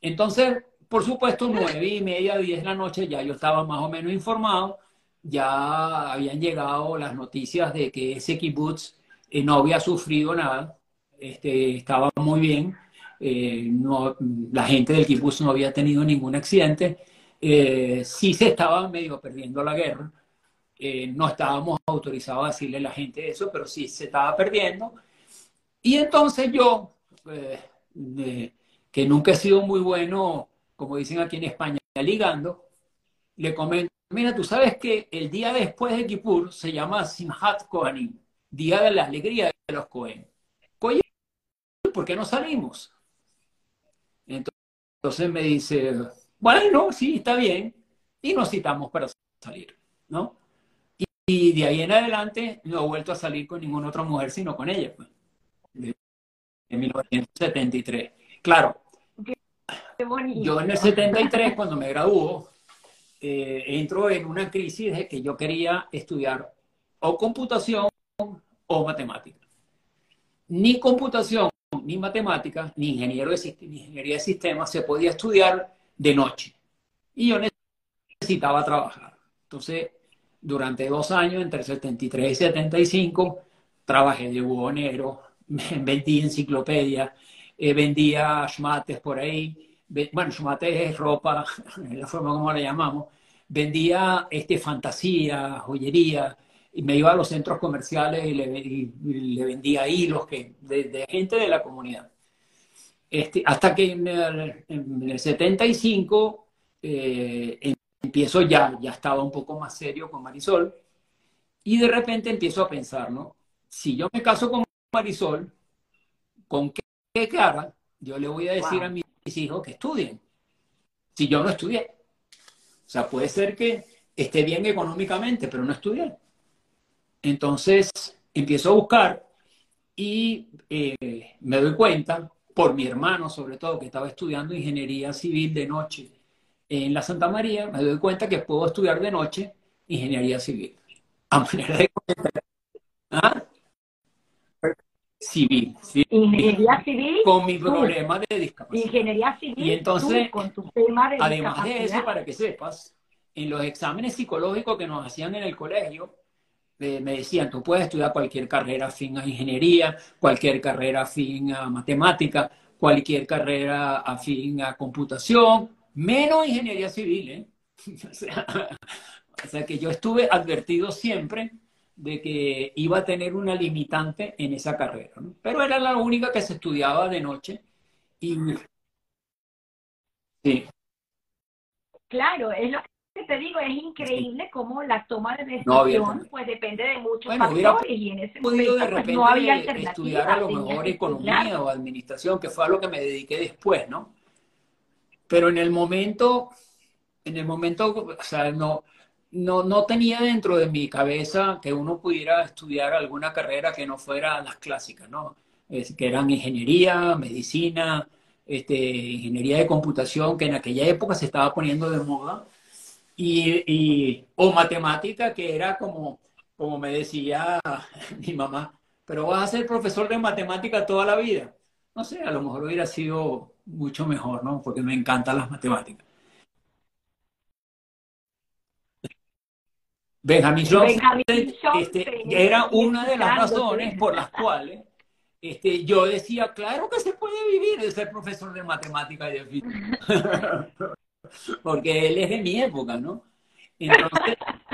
Entonces, por supuesto, nueve y media, diez de la noche ya yo estaba más o menos informado, ya habían llegado las noticias de que ese kibbutz eh, no había sufrido nada, este, estaba muy bien, eh, no, la gente del kibbutz no había tenido ningún accidente, eh, sí se estaba medio perdiendo la guerra, eh, no estábamos autorizados a decirle a la gente eso, pero sí se estaba perdiendo. Y entonces yo, eh, que nunca he sido muy bueno, como dicen aquí en España, ligando, le comento, mira, tú sabes que el día después de Kippur se llama Simhat Kohanim, Día de la Alegría de los Kohen. ¿por qué no salimos? Entonces me dice, bueno, sí, está bien, y nos citamos para salir, ¿no? Y de ahí en adelante no he vuelto a salir con ninguna otra mujer, sino con ella, pues, en 1973. Claro, yo en el 73, cuando me graduó, eh, entro en una crisis de que yo quería estudiar o computación o matemática. Ni computación, ni matemática, ni, ingeniero de, ni ingeniería de sistemas se podía estudiar de noche. Y yo necesitaba trabajar. Entonces, durante dos años, entre 73 y 75, trabajé de buhonero, vendí enciclopedias, eh, vendía schmates por ahí. Bueno, schmates es ropa, la forma como le llamamos. vendía este, fantasía, joyería, y me iba a los centros comerciales y le, vendía hilos que, de, gente de la comunidad. Este, hasta que en el, 75 eh, empiezo ya, ya estaba un poco más serio con Marisol, y de repente empiezo a pensar, ¿no? Si yo me caso con Marisol, ¿con qué, cara yo le voy a decir a mis hijos que estudien? Si yo no estudié. O sea, puede ser que esté bien económicamente, pero no estudié. Entonces, empiezo a buscar y eh, me doy cuenta, por mi hermano sobre todo, que estaba estudiando ingeniería civil de noche en la Santa María, me doy cuenta que puedo estudiar de noche ingeniería civil. A manera de ¿Ah? Civil, Ingeniería civil. Con mi problema de discapacidad. Ingeniería civil. Y entonces, con tu tema de además de eso, para que sepas, en los exámenes psicológicos que nos hacían en el colegio, me decían, tú puedes estudiar cualquier carrera afín a ingeniería, cualquier carrera afín a matemática, cualquier carrera afín a computación, menos ingeniería civil. ¿eh? o, sea, que yo estuve advertido siempre de que iba a tener una limitante en esa carrera, pero era la única que se estudiaba de noche. Y, sí. Claro, es lo te digo, es increíble cómo la toma de decisión pues depende de muchos factores y en ese momento pues, no había alternativa. Estudiar a lo mejor economía o administración, que fue a lo que me dediqué después, ¿no? Pero en el momento, en el momento, o sea, no, no, no tenía dentro de mi cabeza que uno pudiera estudiar alguna carrera que no fuera las clásicas, ¿no? Es, que eran ingeniería, medicina, este, ingeniería de computación, que en aquella época se estaba poniendo de moda y, o matemática, que era como, como me decía mi mamá, pero vas a ser profesor de matemática toda la vida. No sé, a lo mejor hubiera sido mucho mejor, ¿no? Porque me encantan las matemáticas. Benjamin Johnson, este, era una de las razones por las cuales este, yo decía, claro que se puede vivir de ser profesor de matemática y de física. porque él es de mi época, ¿no?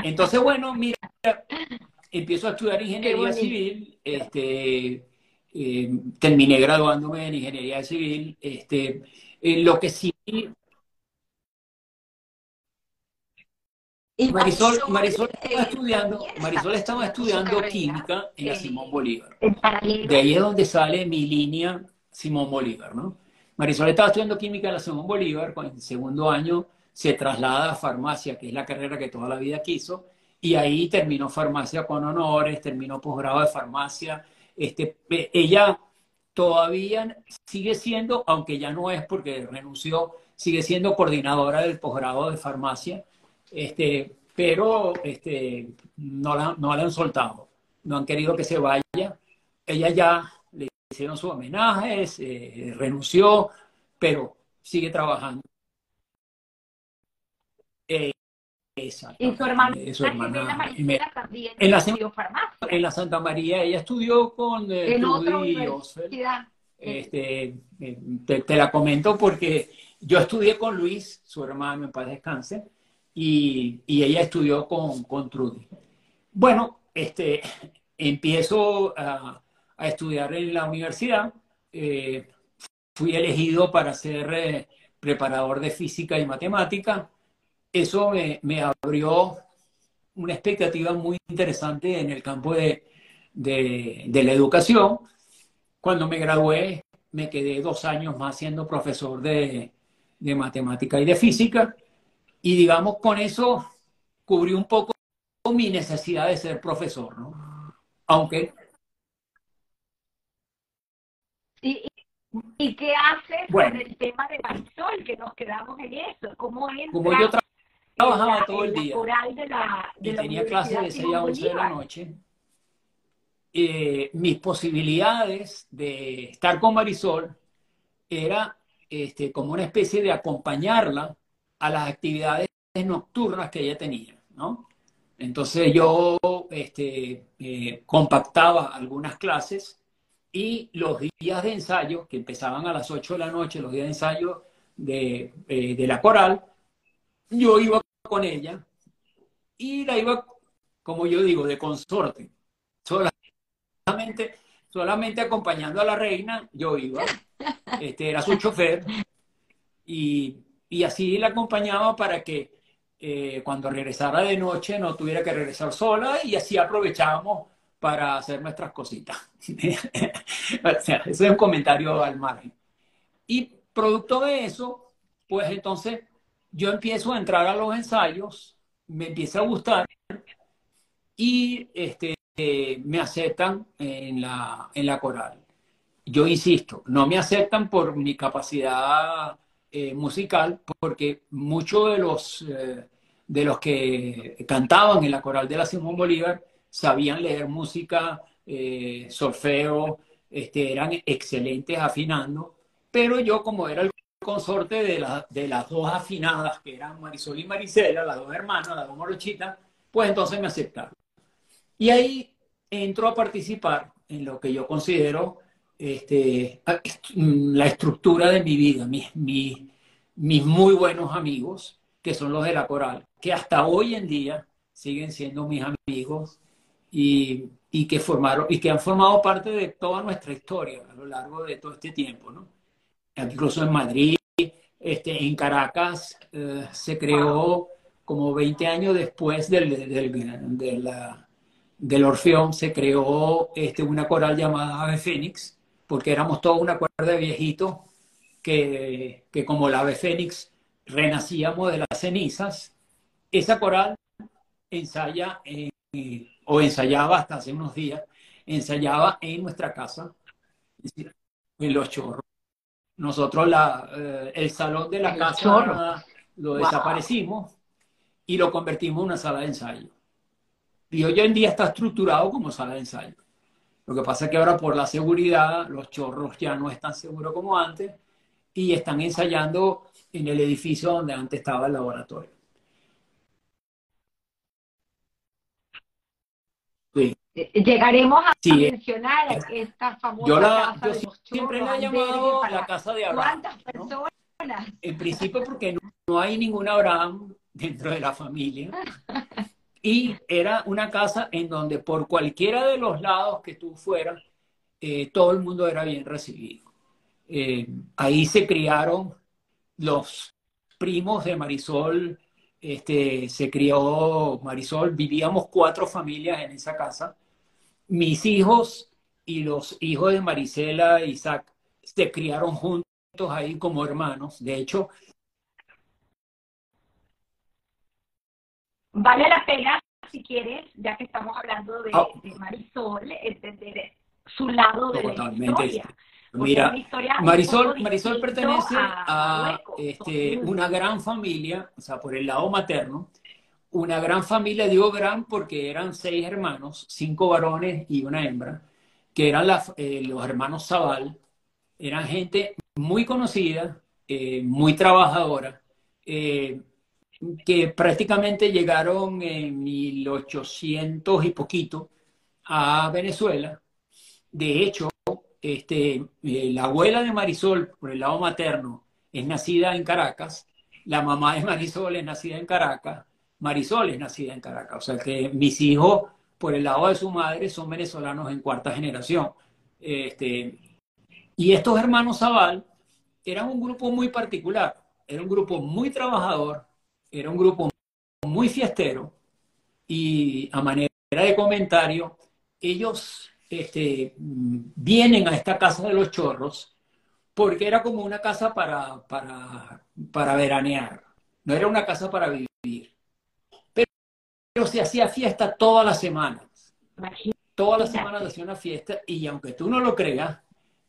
Entonces, bueno, mira, empiezo a estudiar ingeniería civil, este, eh, terminé graduándome en ingeniería civil, este, eh, lo que sí... Marisol, Marisol estaba estudiando, Marisol estaba estudiando química en la Simón Bolívar. De ahí es donde sale mi línea Simón Bolívar, ¿no? Marisol estaba estudiando química en la Simón Bolívar, con el segundo año se traslada a farmacia, que es la carrera que toda la vida quiso, y ahí terminó farmacia con honores, terminó posgrado de farmacia. Este, ella todavía sigue siendo, aunque ya no es porque renunció, sigue siendo coordinadora del posgrado de farmacia, este, pero este, no, no la han soltado, no han querido que se vaya. Ella ya hicieron sus homenajes, eh, renunció, pero sigue trabajando. Eh, y su hermana, su hermana también en la, en la Santa María ella estudió con eh, este, eh, te, la comento porque yo estudié con Luis, su hermano en paz descanse, y, y ella estudió con, con Trudy. Bueno, este, empiezo a, a estudiar en la universidad. Eh, fui elegido para ser eh, preparador de física y matemática. Eso me, abrió una expectativa muy interesante en el campo de, la educación. Cuando me gradué, me quedé dos años más siendo profesor de, de matemática y de física. Y digamos, con eso cubrí un poco mi necesidad de ser profesor, ¿no? Aunque ¿Y, qué haces con el tema de Marisol? Que nos quedamos en eso. ¿Cómo entra Como yo trabajaba todo el día y tenía clases de 6 a 11 de la noche, eh, mis posibilidades de estar con Marisol era este, como una especie de acompañarla a las actividades nocturnas que ella tenía, ¿no? Entonces yo este, eh, compactaba algunas clases y los días de ensayo, que empezaban a las 8 de la noche, los días de ensayo de, eh, de la coral, yo iba con ella y la iba, como yo digo, de consorte. Solamente, solamente acompañando a la reina, yo iba. Este, era su chofer. Y, y así la acompañaba para que eh, cuando regresara de noche no tuviera que regresar sola y así aprovechábamos para hacer nuestras cositas. o ese es un comentario al margen. Y producto de eso, pues entonces yo empiezo a entrar a los ensayos, me empieza a gustar y este, me aceptan en la, en la coral. Yo insisto, no me aceptan por mi capacidad eh, musical, porque muchos de los, eh, de los que cantaban en la coral de la Simón Bolívar sabían leer música, eh, solfeo, este, eran excelentes afinando, pero yo como era el consorte de, de las dos afinadas, que eran Marisol y Marisela, las dos hermanas, las dos morochitas, pues entonces me aceptaron. Y ahí entro a participar en lo que yo considero este, la estructura de mi vida, mis, mis, mis muy buenos amigos, que son los de la coral, que hasta hoy en día siguen siendo mis amigos y, y, que formaron y que han formado parte de toda nuestra historia a lo largo de todo este tiempo, ¿no? Incluso en Madrid, este, en Caracas, eh, se creó como 20 años después del, del, de la, del Orfeón, se creó este, una coral llamada Ave Fénix, porque éramos toda una cuerda de viejitos que, que como la Ave Fénix renacíamos de las cenizas, esa coral ensaya o ensayaba hasta hace unos días, ensayaba en nuestra casa, en Los Chorros. Nosotros la, eh, el salón de la casa lo desaparecimos y lo convertimos en una sala de ensayo. Y hoy en día está estructurado como sala de ensayo. Lo que pasa es que ahora por la seguridad los chorros ya no están seguros como antes y están ensayando en el edificio donde antes estaba el laboratorio. Sí. Eh, llegaremos a mencionar esta famosa yo la, casa yo siempre la he llamado la casa de Abraham. ¿Cuántas personas? En principio porque no, hay ningún Abraham dentro de la familia. Y era una casa en donde por cualquiera de los lados que tú fueras, eh, todo el mundo era bien recibido. Eh, ahí se criaron los primos de Marisol, este, se crió Marisol, vivíamos cuatro familias en esa casa. Mis hijos y los hijos de Marisela y Isaac se criaron juntos ahí como hermanos. De hecho, vale la pena, si quieres, ya que estamos hablando de, ah. Marisol, entender su lado de la historia. Mira, Marisol, Marisol pertenece a, este, una gran familia, o sea, por el lado materno, una gran familia, digo gran porque eran seis hermanos, cinco varones y una hembra, que eran eh, los hermanos Zaval, eran gente muy conocida, eh, muy trabajadora, eh, que prácticamente llegaron en 1800 y poquito a Venezuela. De hecho, este, eh, la abuela de Marisol, por el lado materno, es nacida en Caracas, la mamá de Marisol es nacida en Caracas, Marisol es nacida en Caracas. O sea que mis hijos, por el lado de su madre, son venezolanos en cuarta generación. Este, y estos hermanos Zaval eran un grupo muy particular, era un grupo muy trabajador, era un grupo muy fiestero y a manera de comentario, ellos este, vienen a esta casa de los chorros porque era como una casa para, para, veranear, no era una casa para vivir. Pero, se hacía fiesta todas las semanas. Todas las semanas se hacía una fiesta y aunque tú no lo creas,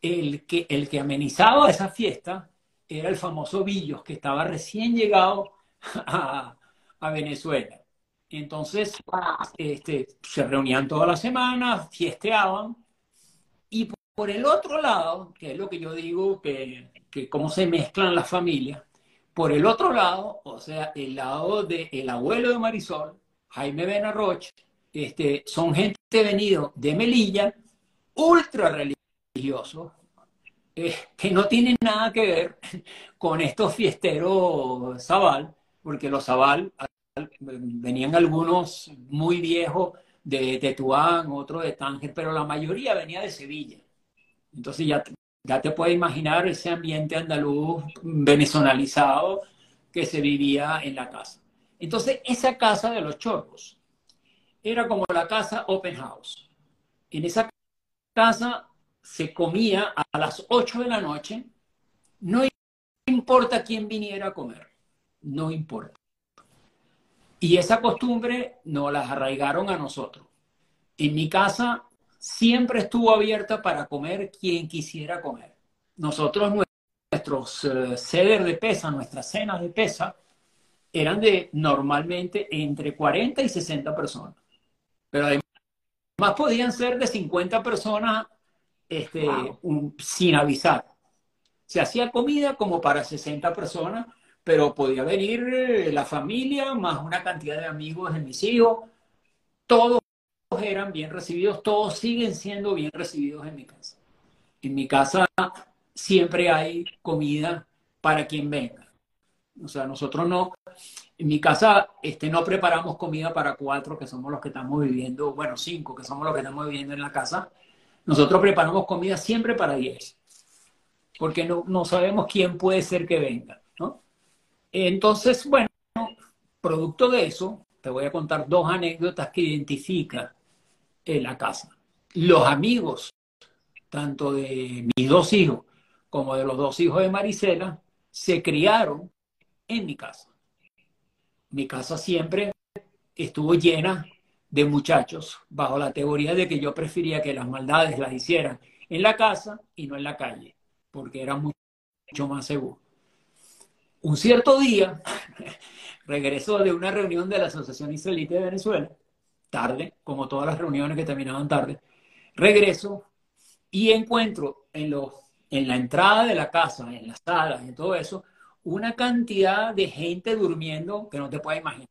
el que, el que amenizaba esa fiesta era el famoso Villos, que estaba recién llegado a, a Venezuela. Entonces, este, se reunían todas las semanas, fiesteaban. Y por el otro lado, que es lo que yo digo, que, que cómo se mezclan las familias, por el otro lado, o sea, el lado del abuelo de Marisol, Jaime Benarroch, este, son gente venido de Melilla, ultra religiosos, eh, que no tienen nada que ver con estos fiesteros Zabal, porque los Zabal venían algunos muy viejos de Tetuán, otros de Tánger, pero la mayoría venía de Sevilla. Entonces ya, ya te puedes imaginar ese ambiente andaluz venezonalizado que se vivía en la casa. Entonces esa casa de los chorros era como la casa open house. En esa casa se comía a las 8 de la noche, no importa quién viniera a comer, no importa. Y esa costumbre nos la arraigaron a nosotros. En mi casa siempre estuvo abierta para comer quien quisiera comer. Nosotros, nuestros uh, ceder de pesa, nuestras cenas de pesa, eran de normalmente entre 40 y 60 personas. Pero además podían ser de 50 personas este, sin avisar. Se hacía comida como para 60 personas, pero podía venir eh, la familia más una cantidad de amigos de mis hijos. Todos eran bien recibidos, todos siguen siendo bien recibidos en mi casa. En mi casa siempre hay comida para quien venga. O sea, nosotros no, en mi casa este, no preparamos comida para cuatro, que somos los que estamos viviendo, bueno, cinco, que somos los que estamos viviendo en la casa. Nosotros preparamos comida siempre para diez, porque no, no sabemos quién puede ser que venga, ¿no? Entonces, bueno, producto de eso, te voy a contar dos anécdotas que identifican en la casa. Los amigos, tanto de mis dos hijos como de los dos hijos de Marisela, se criaron en mi casa. Mi casa siempre estuvo llena de muchachos, bajo la teoría de que yo prefería que las maldades las hicieran en la casa y no en la calle, porque era mucho más seguro. Un cierto día, regresó de una reunión de la Asociación Israelita de Venezuela, tarde, como todas las reuniones que terminaban tarde, regreso y encuentro en, los, en la entrada de la casa, en las salas, y todo eso, una cantidad de gente durmiendo que no te puedes imaginar.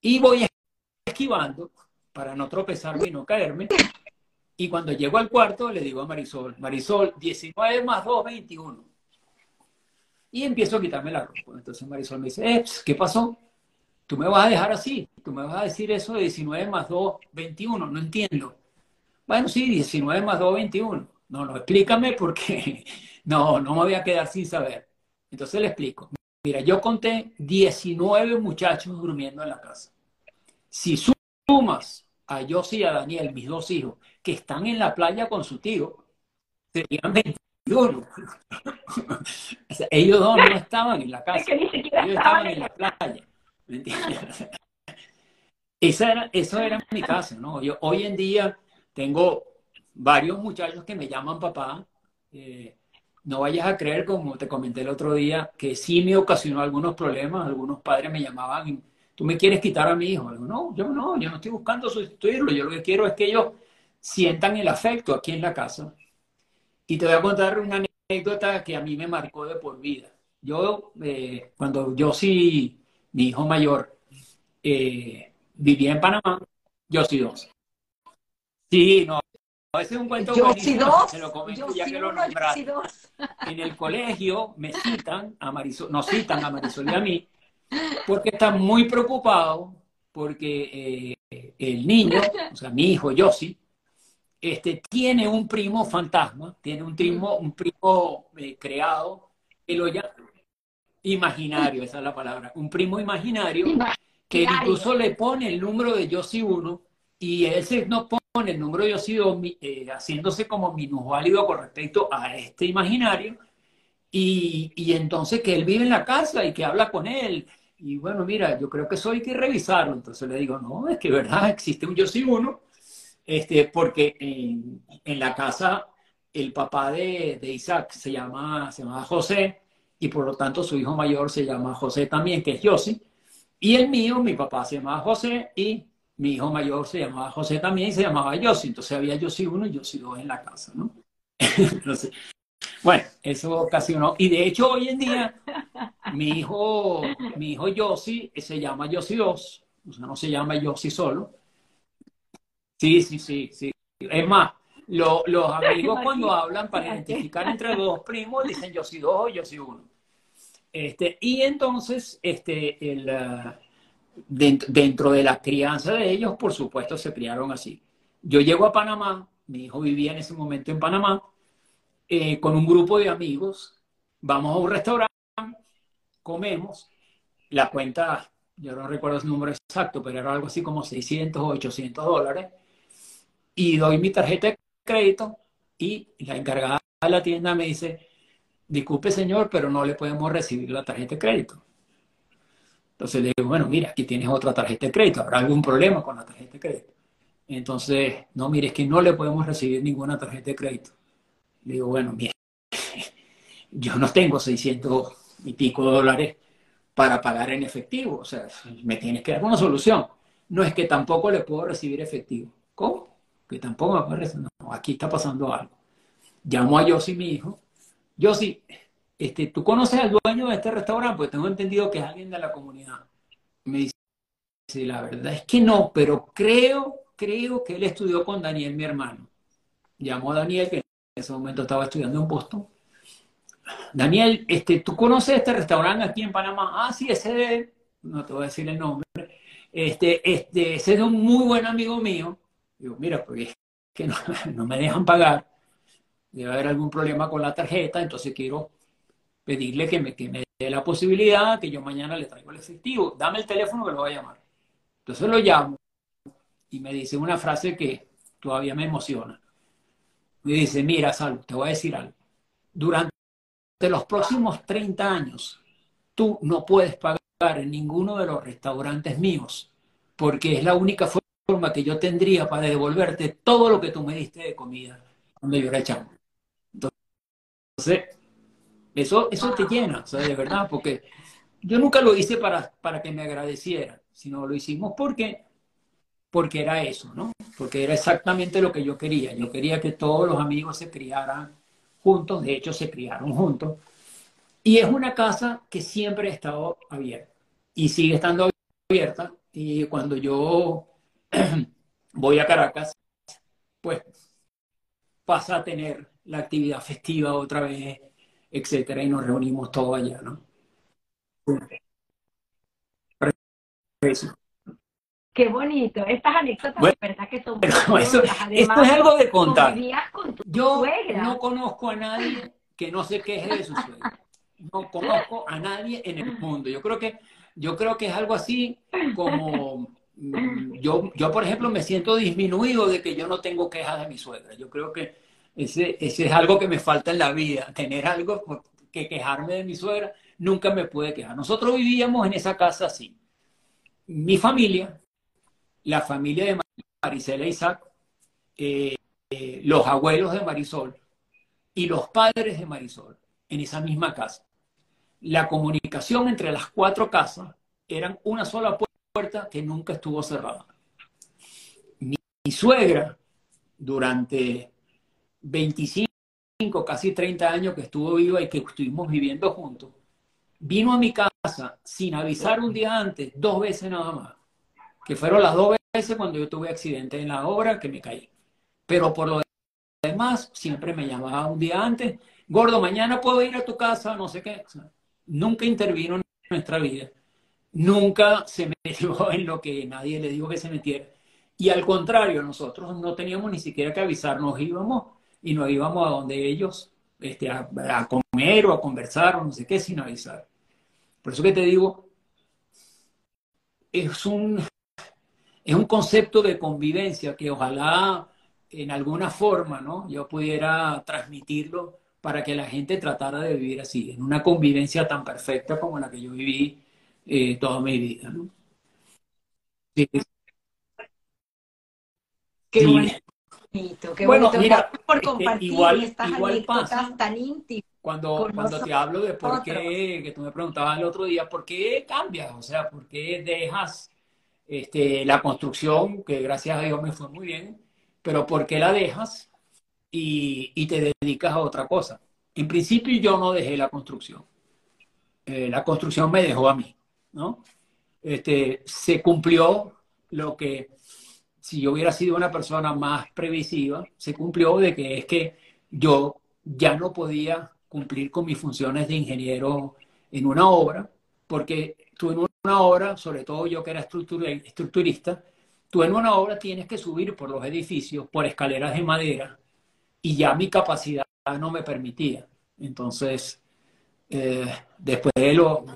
Y voy esquivando para no tropezarme y no caerme. Y cuando llego al cuarto le digo a Marisol, Marisol, 19 más 2, 21. Y empiezo a quitarme la ropa. Entonces Marisol me dice, eh, ¿qué pasó? Tú me vas a dejar así, tú me vas a decir eso de 19 más 2, 21, no entiendo. Bueno, sí, 19 más 2, 21. No, no, explícame porque no, no me voy a quedar sin saber. Entonces le explico. Mira, yo conté 19 muchachos durmiendo en la casa. Si sumas a Yossi y a Daniel, mis dos hijos, que están en la playa con su tío, serían 21. ellos dos no estaban en la casa. ellos estaban en la playa. Esa era, eso era mi casa, ¿no? Yo hoy en día tengo varios muchachos que me llaman papá. Eh, no vayas a creer, como te comenté el otro día, que sí me ocasionó algunos problemas. Algunos padres me llamaban, tú me quieres quitar a mi hijo. no, yo no, yo no estoy buscando sustituirlo. Yo lo que quiero es que ellos sientan el afecto aquí en la casa. Y te voy a contar una anécdota que a mí me marcó de por vida. Yo, eh, cuando yo sí mi hijo mayor, eh, vivía en Panamá, yo soy dos. Sí, no, ese es un cuento yo sí dos, se lo comento ya que lo nombraste. En el colegio me citan a Marisol, nos citan a Marisol y a mí, porque están muy preocupados porque eh, el niño, o sea, mi hijo Yossi, este, tiene un primo fantasma, tiene un primo, un primo eh, creado que lo, llama, imaginario, esa es la palabra, un primo imaginario, que incluso le pone el número de Yossi 1 y ese no pone el número de 2 eh, haciéndose como minusválido con respecto a este imaginario y, y, entonces que él vive en la casa y que habla con él. Y bueno, mira, yo creo que eso hay que revisarlo. Entonces le digo, no, es que verdad existe un Yossi 1, este, porque en, la casa el papá de, Isaac se llama, se llama José y por lo tanto su hijo mayor se llama José también, que es Yossi. Y el mío, mi papá se llamaba José y mi hijo mayor se llamaba José también y se llamaba Yossi. Entonces había Yossi uno y Yossi dos en la casa, ¿no? Entonces, bueno, eso ocasionó. Y de hecho hoy en día mi hijo, mi hijo Yossi se llama Yossi dos, o sea, no se llama Yossi solo. Sí, sí, sí, sí. Es más, los amigos cuando hablan para identificar entre dos primos dicen yo soy dos o yo soy uno. Este, y entonces, este, el, dentro, de la crianza de ellos, por supuesto, se criaron así. Yo llego a Panamá, mi hijo vivía en ese momento en Panamá, eh, con un grupo de amigos, vamos a un restaurante, comemos, la cuenta, yo no recuerdo el número exacto, pero era algo así como 600 o 800 dólares, y doy mi tarjeta de crédito y la encargada de la tienda me dice, disculpe señor, pero no le podemos recibir la tarjeta de crédito. Entonces le digo, bueno, mira, aquí tienes otra tarjeta de crédito, ¿habrá algún problema con la tarjeta de crédito? Entonces, no, mire, es que no le podemos recibir ninguna tarjeta de crédito. Le digo, bueno, mire, yo no tengo 600 y pico dólares para pagar en efectivo, o sea, me tienes que dar una solución. No es que tampoco le puedo recibir efectivo. ¿Cómo? Que tampoco me puedo recibir. No, aquí está pasando algo. Llamo a Yossi, mi hijo. Yossi, este, ¿tú conoces al dueño de este restaurante? Pues tengo entendido que es alguien de la comunidad. Me dice, la verdad es que no, pero creo, creo que él estudió con Daniel, mi hermano. Llamó a Daniel, que en ese momento estaba estudiando en Boston. Daniel, este, ¿tú conoces este restaurante aquí en Panamá? Ah, sí, ese de, no te voy a decir el nombre. Este, este, ese es un muy buen amigo mío. Digo, mira, porque es que no, no me dejan pagar. Debe haber algún problema con la tarjeta, entonces quiero pedirle que me, que me dé la posibilidad, que yo mañana le traigo el efectivo. Dame el teléfono que lo voy a llamar. Entonces lo llamo y me dice una frase que todavía me emociona. Me dice, mira, Sal, te voy a decir algo. Durante los próximos 30 años, tú no puedes pagar en ninguno de los restaurantes míos, porque es la única forma que yo tendría para devolverte todo lo que tú me diste de comida cuando yo era chamo. Entonces, eso, eso te llena, o sea, de verdad, porque yo nunca lo hice para, para que me agradeciera, sino lo hicimos porque, porque era eso, ¿no? Porque era exactamente lo que yo quería. Yo quería que todos los amigos se criaran juntos, de hecho se criaron juntos. Y es una casa que siempre ha estado abierta y sigue estando abierta. Y cuando yo voy a Caracas, pues pasa a tener la actividad festiva otra vez etcétera, y nos reunimos todos allá, ¿no? Qué bonito. Estas anécdotas, verdad que son esto es algo de contar. Yo no conozco a nadie que no se queje de su suegra. No conozco a nadie en el mundo. Yo creo que, yo creo que es algo así como mm, yo, yo, por ejemplo, me siento disminuido de que yo no tengo quejas de mi suegra. Yo creo que ese, ese es algo que me falta en la vida, tener algo que quejarme de mi suegra. Nunca me pude quejar. Nosotros vivíamos en esa casa así. Mi familia, la familia de Marisela Isaac, eh, eh, los abuelos de Marisol y los padres de Marisol en esa misma casa. La comunicación entre las cuatro casas eran una sola puerta que nunca estuvo cerrada. mi suegra, durante 25, casi 30 años que estuvo viva y que estuvimos viviendo juntos, vino a mi casa sin avisar un día antes, dos veces nada más, que fueron las dos veces cuando yo tuve accidente en la obra que me caí. Pero por lo demás, siempre me llamaba un día antes, gordo, mañana puedo ir a tu casa, no sé qué. nunca intervino en nuestra vida. Nunca se metió en lo que nadie le dijo que se metiera. Y al contrario, nosotros no teníamos ni siquiera que avisar, nos íbamos y nos íbamos a donde ellos este, a, comer o a conversar o no sé qué sin avisar. Por eso que te digo, es un, es un concepto de convivencia que ojalá en alguna forma ¿no? yo pudiera transmitirlo para que la gente tratara de vivir así, en una convivencia tan perfecta como la que yo viví eh, toda mi vida. ¿no? Sí. Qué bueno, mira, por compartir igual, estas igual pasa tan íntimas. Cuando, cuando te hablo de por qué, que tú me preguntabas el otro día, ¿por qué cambias? O sea, ¿por qué dejas este, la construcción, que gracias a Dios me fue muy bien, pero ¿por qué la dejas y, y te dedicas a otra cosa? En principio yo no dejé la construcción. Eh, la construcción me dejó a mí, ¿no? Este, se cumplió lo que si yo hubiera sido una persona más previsiva, se cumplió de que es que yo ya no podía cumplir con mis funciones de ingeniero en una obra porque tú en una obra, sobre todo yo que era estructurista, tú en una obra tienes que subir por los edificios, por escaleras de madera, y ya mi capacidad no me permitía. Entonces, eh, después de lo...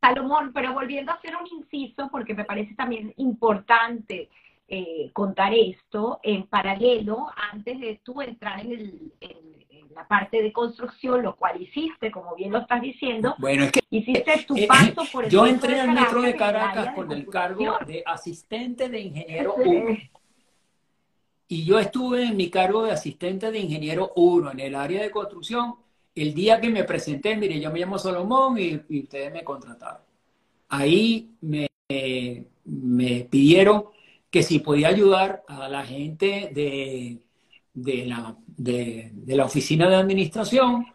Salomón, pero volviendo a hacer un inciso, porque me parece también importante eh, contar esto en paralelo, antes de tú entrar en, el, en, la parte de construcción, lo cual hiciste, como bien lo estás diciendo. Bueno, es que hiciste tu eh, paso por el Yo entré al metro de Caracas con el cargo de asistente de ingeniero 1. Y yo estuve en mi cargo de asistente de ingeniero 1 en el área de construcción. El día que me presenté, mire, yo me llamo Salomón y, ustedes me contrataron. Ahí me, pidieron que si podía ayudar a la gente de, la, oficina de administración,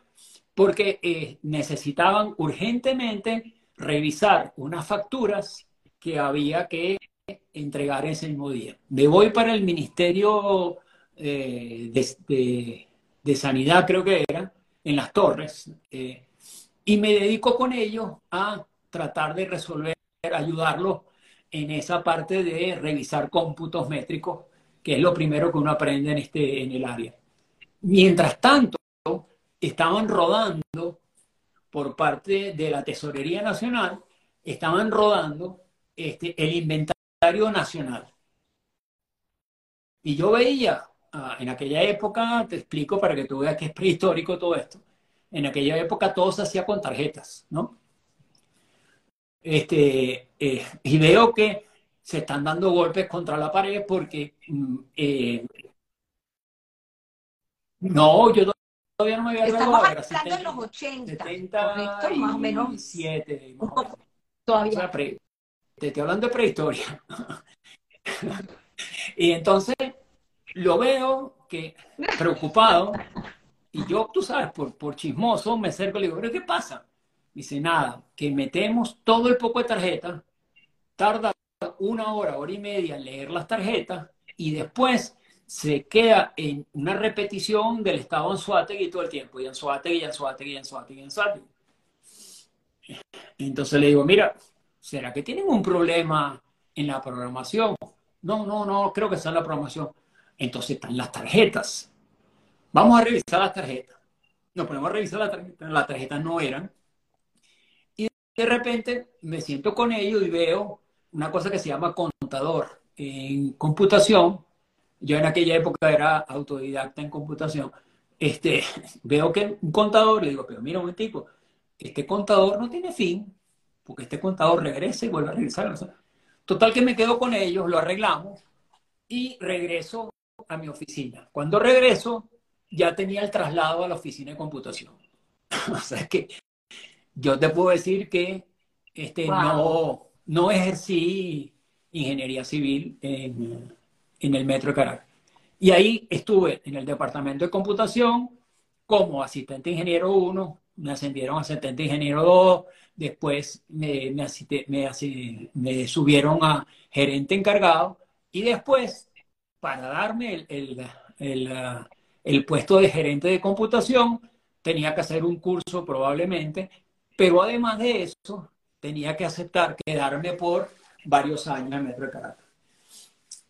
porque eh, necesitaban urgentemente revisar unas facturas que había que entregar ese mismo día. Me voy para el Ministerio eh, de, Sanidad, creo que era, en las torres, eh, y me dedico con ellos a tratar de resolver, ayudarlos en esa parte de revisar cómputos métricos, que es lo primero que uno aprende en, este, en el área. Mientras tanto, estaban rodando por parte de la Tesorería Nacional, estaban rodando este, el inventario nacional. Y yo veía, en aquella época, te explico para que tú veas que es prehistórico todo esto, en aquella época todo se hacía con tarjetas, ¿no? Este, eh, y veo que se están dando golpes contra la pared porque mm, eh, no, yo todavía no me había Estamos hablando de los 80, 70 más o menos. 7, todavía. te estoy hablando de prehistoria. y entonces lo veo que preocupado y yo, tú sabes, por, por chismoso me acerco y le digo, ¿pero qué pasa? Dice, nada, que metemos todo el poco de tarjetas, tarda una hora, hora y media en leer las tarjetas y después se queda en una repetición del estado Anzuategui todo el tiempo, y Anzuategui, Anzuategui, Anzuategui, Anzuategui. Entonces le digo, mira, ¿será que tienen un problema en la programación? No, no, no, creo que sea en la programación. Entonces están las tarjetas. Vamos a revisar las tarjetas. Nos ponemos a revisar las tarjetas. Las tarjetas no eran de repente me siento con ellos y veo una cosa que se llama contador. En computación, yo en aquella época era autodidacta en computación, este, veo que un contador, le digo, pero mira un tipo, este contador no tiene fin, porque este contador regresa y vuelve a regresar. Total que me quedo con ellos, lo arreglamos y regreso a mi oficina. Cuando regreso, ya tenía el traslado a la oficina de computación. o sea que yo te puedo decir que este, no, no ejercí ingeniería civil en, el Metro de Caracas. Y ahí estuve en el departamento de computación como asistente ingeniero 1, me ascendieron a asistente ingeniero 2, después me, me, subieron a gerente encargado y después, para darme el, el puesto de gerente de computación, tenía que hacer un curso probablemente pero además de eso, tenía que aceptar quedarme por varios años en el Metro de.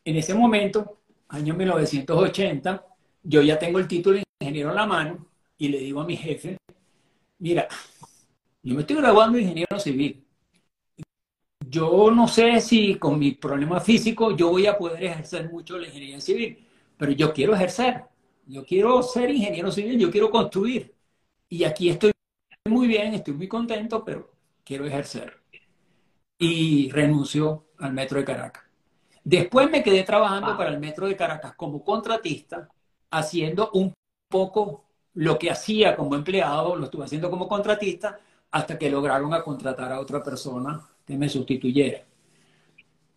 En ese momento, año 1980, yo ya tengo el título de ingeniero en la mano y le digo a mi jefe, mira, yo me estoy graduando de ingeniero civil. Yo no sé si con mi problema físico yo voy a poder ejercer mucho la ingeniería civil, pero yo quiero ejercer, yo quiero ser ingeniero civil, yo quiero construir. Y aquí estoy muy bien, estoy muy contento, pero quiero ejercer. Y renunció al Metro de Caracas. Después me quedé trabajando para el Metro de Caracas como contratista, haciendo un poco lo que hacía como empleado, lo estuve haciendo como contratista, hasta que lograron a contratar a otra persona que me sustituyera.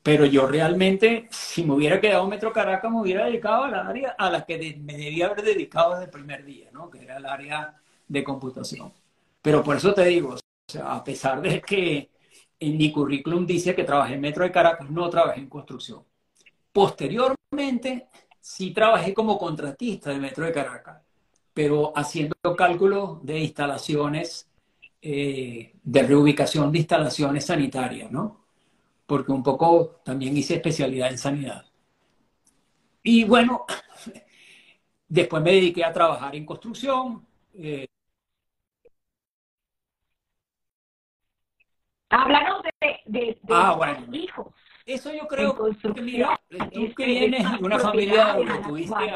Pero yo realmente, si me hubiera quedado Metro Caracas, me hubiera dedicado al área a la que me debía haber dedicado desde el primer día, ¿no? que era el área de computación. Pero por eso te digo, o sea, a pesar de que en mi currículum dice que trabajé en Metro de Caracas, no trabajé en construcción. Posteriormente, sí trabajé como contratista de Metro de Caracas, pero haciendo cálculos de instalaciones, eh, de reubicación de instalaciones sanitarias, ¿no? Porque un poco también hice especialidad en sanidad. Y bueno, después me dediqué a trabajar en construcción. Eh, Háblanos de, de, ah, bueno. hijos. Eso yo creo que, mira, tú que vienes de una familia donde, tuviste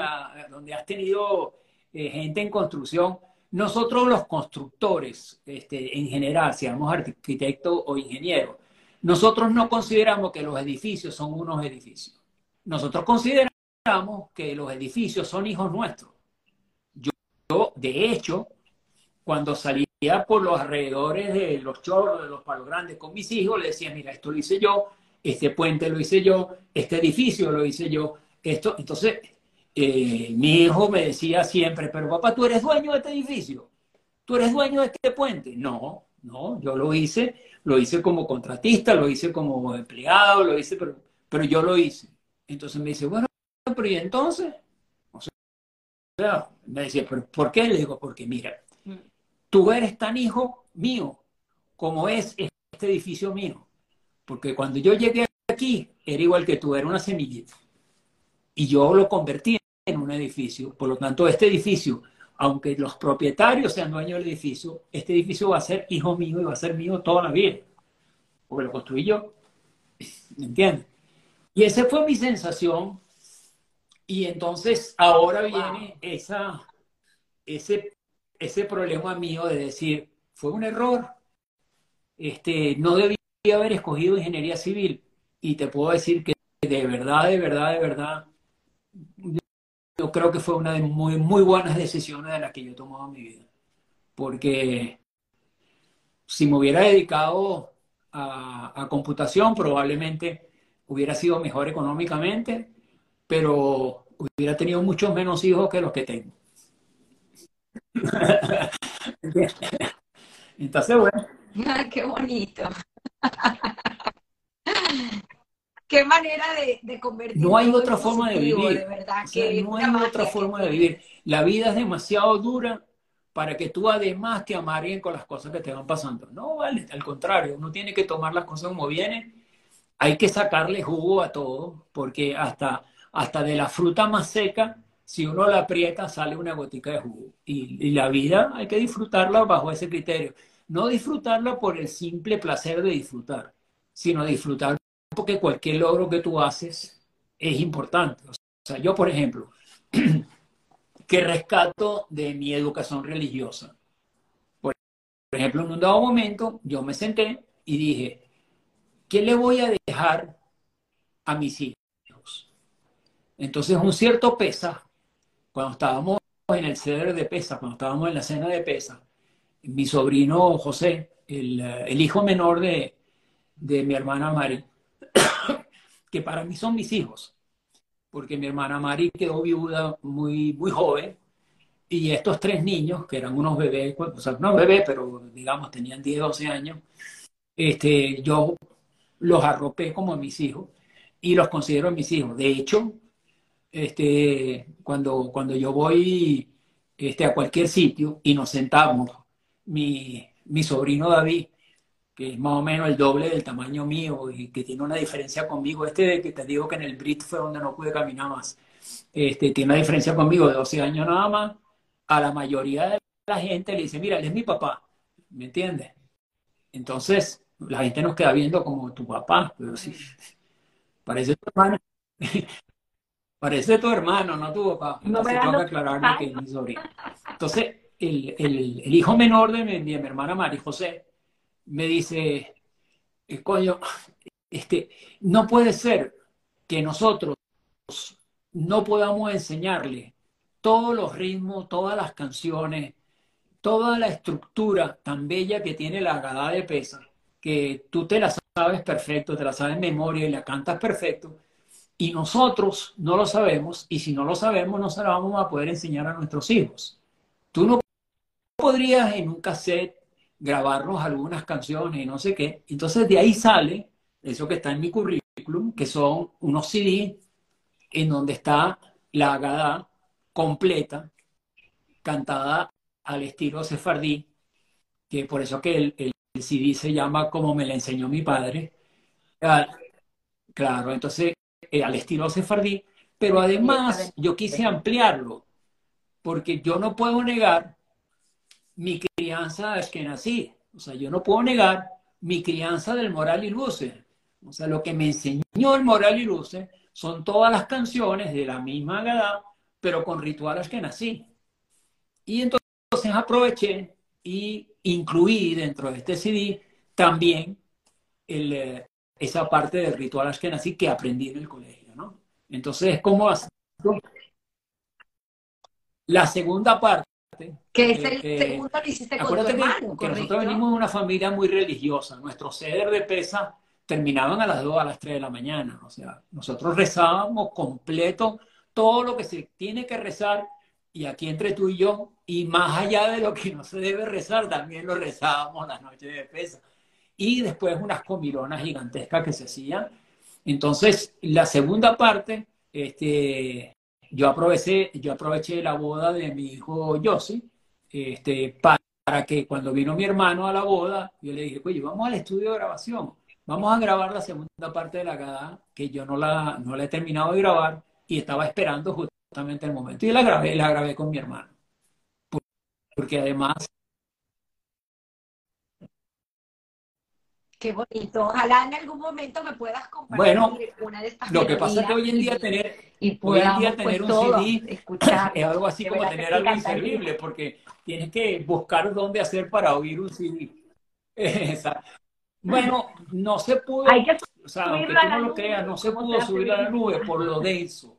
donde has tenido eh, gente en construcción, nosotros los constructores, este, en general, seamos arquitectos o ingenieros, nosotros no consideramos que los edificios son unos edificios. Nosotros consideramos que los edificios son hijos nuestros. Yo, de hecho, cuando salía por los alrededores de los chorros, de los palos grandes con mis hijos, le decía, mira, esto lo hice yo, este puente lo hice yo, este edificio lo hice yo, esto, entonces, eh, mi hijo me decía siempre, pero papá, tú eres dueño de este edificio, tú eres dueño de este puente. No, no, yo lo hice, lo hice como contratista, lo hice como empleado, lo hice, pero, pero yo lo hice. Entonces me dice, bueno, pero ¿y entonces? O sea, me decía, ¿pero por qué? Le digo, porque mira, mm. tú eres tan hijo mío como es este edificio mío. Porque cuando yo llegué aquí, era igual que tú, era una semillita. Y yo lo convertí en un edificio. Por lo tanto, este edificio, aunque los propietarios sean dueños del edificio, este edificio va a ser hijo mío y va a ser mío toda la vida. Porque lo construí yo. ¿Me entiendes? Y esa fue mi sensación y entonces ahora viene esa, ese, ese problema mío de decir, fue un error, este, no debía haber escogido ingeniería civil. Y te puedo decir que de verdad, de verdad, de verdad, yo creo que fue una de muy, muy buenas decisiones de las que yo he tomado en mi vida. Porque si me hubiera dedicado a, a computación, probablemente hubiera sido mejor económicamente, pero hubiera tenido muchos menos hijos que los que tengo. Entonces, bueno. qué bonito. qué manera de, de convertir. No hay otra forma de vivir. no hay otra forma de vivir. La vida es demasiado dura para que tú además te amarguen con las cosas que te van pasando. No, vale, al contrario, uno tiene que tomar las cosas como vienen. Hay que sacarle jugo a todo, porque hasta hasta de la fruta más seca, si uno la aprieta, sale una gotica de jugo. Y, la vida hay que disfrutarla bajo ese criterio. No disfrutarla por el simple placer de disfrutar, sino disfrutar porque cualquier logro que tú haces es importante. O sea, yo, por ejemplo, que rescato de mi educación religiosa. Por ejemplo, en un dado momento, yo me senté y dije, ¿qué le voy a dejar a mis hijos? Entonces, un cierto pesa, cuando estábamos en el ceder de pesa, cuando estábamos en la cena de pesa, mi sobrino José, el, hijo menor de, mi hermana Mari, que para mí son mis hijos, porque mi hermana Mari quedó viuda muy, muy joven, y estos tres niños, que eran unos bebés, o sea, no bebés, pero digamos tenían 10, 12 años, este, yo los arropé como mis hijos y los considero mis hijos. De hecho, este, cuando, cuando yo voy este, a cualquier sitio y nos sentamos, mi, mi sobrino David, que es más o menos el doble del tamaño mío y que tiene una diferencia conmigo, este de que te digo que en el Brit fue donde no pude caminar más, este, tiene una diferencia conmigo de 12 años nada más, a la mayoría de la gente le dice, mira, él es mi papá, ¿me entiendes? Entonces, la gente nos queda viendo como tu papá, pero sí, parece tu hermano. Parece tu hermano, no tu papá. No me tengo que aclararme que es mi sobrino. Entonces, el, el, el, hijo menor de mi, mi hermana Mari José me dice, eh, coño, este, no puede ser que nosotros no podamos enseñarle todos los ritmos, todas las canciones, toda la estructura tan bella que tiene la gada de pesa, que tú te la sabes perfecto, te la sabes en memoria y la cantas perfecto, y nosotros no lo sabemos, y si no lo sabemos, no se lo vamos a poder enseñar a nuestros hijos. Tú no podrías en un cassette grabarnos algunas canciones y no sé qué. Entonces de ahí sale eso que está en mi currículum, que son unos CD en donde está la Agada completa, cantada al estilo sefardí, que por eso que el, el, CD se llama Como me la enseñó mi padre. Ah, claro, entonces eh, al estilo sefardí, pero además yo quise ampliarlo, porque yo no puedo negar mi crianza nací, o sea, yo no puedo negar mi crianza del moral y luce. O sea, lo que me enseñó el moral y luce son todas las canciones de la misma edad, pero con rituales que nací. Y entonces aproveché y incluí dentro de este CD también el, eh, esa parte de rituales que nací que aprendí en el colegio, ¿no? Entonces, ¿cómo hacer? La segunda parte. Que es el eh, segundo que hiciste con tu hermano, que, que nosotros venimos de una familia muy religiosa. Nuestro ceder de pesa terminaban a las 2, a las 3 de la mañana. O sea, nosotros rezábamos completo todo lo que se tiene que rezar y aquí entre tú y yo, y más allá de lo que no se debe rezar, también lo rezábamos la noche de pesa. Y después unas comilonas gigantescas que se hacían. Entonces, la segunda parte, este, yo aproveché, yo aproveché la boda de mi hijo Yossi, este, para, que cuando vino mi hermano a la boda, yo le dije, oye, vamos al estudio de grabación, vamos a grabar la segunda parte de la gada, que yo no la, no la he terminado de grabar, y estaba esperando justamente el momento. Y la grabé, la grabé con mi hermano. Porque además Qué bonito. Ojalá en algún momento me puedas compartir bueno, una de estas Lo que pasa es que hoy en día tener, y hoy en día tener pues, un CD escuchar, es algo así como tener algo inservible, porque tienes que buscar dónde hacer para oír un CD. bueno, no se pudo, Hay que o sea, aunque tú no lo creas, no se pudo subir a la nube por lo denso.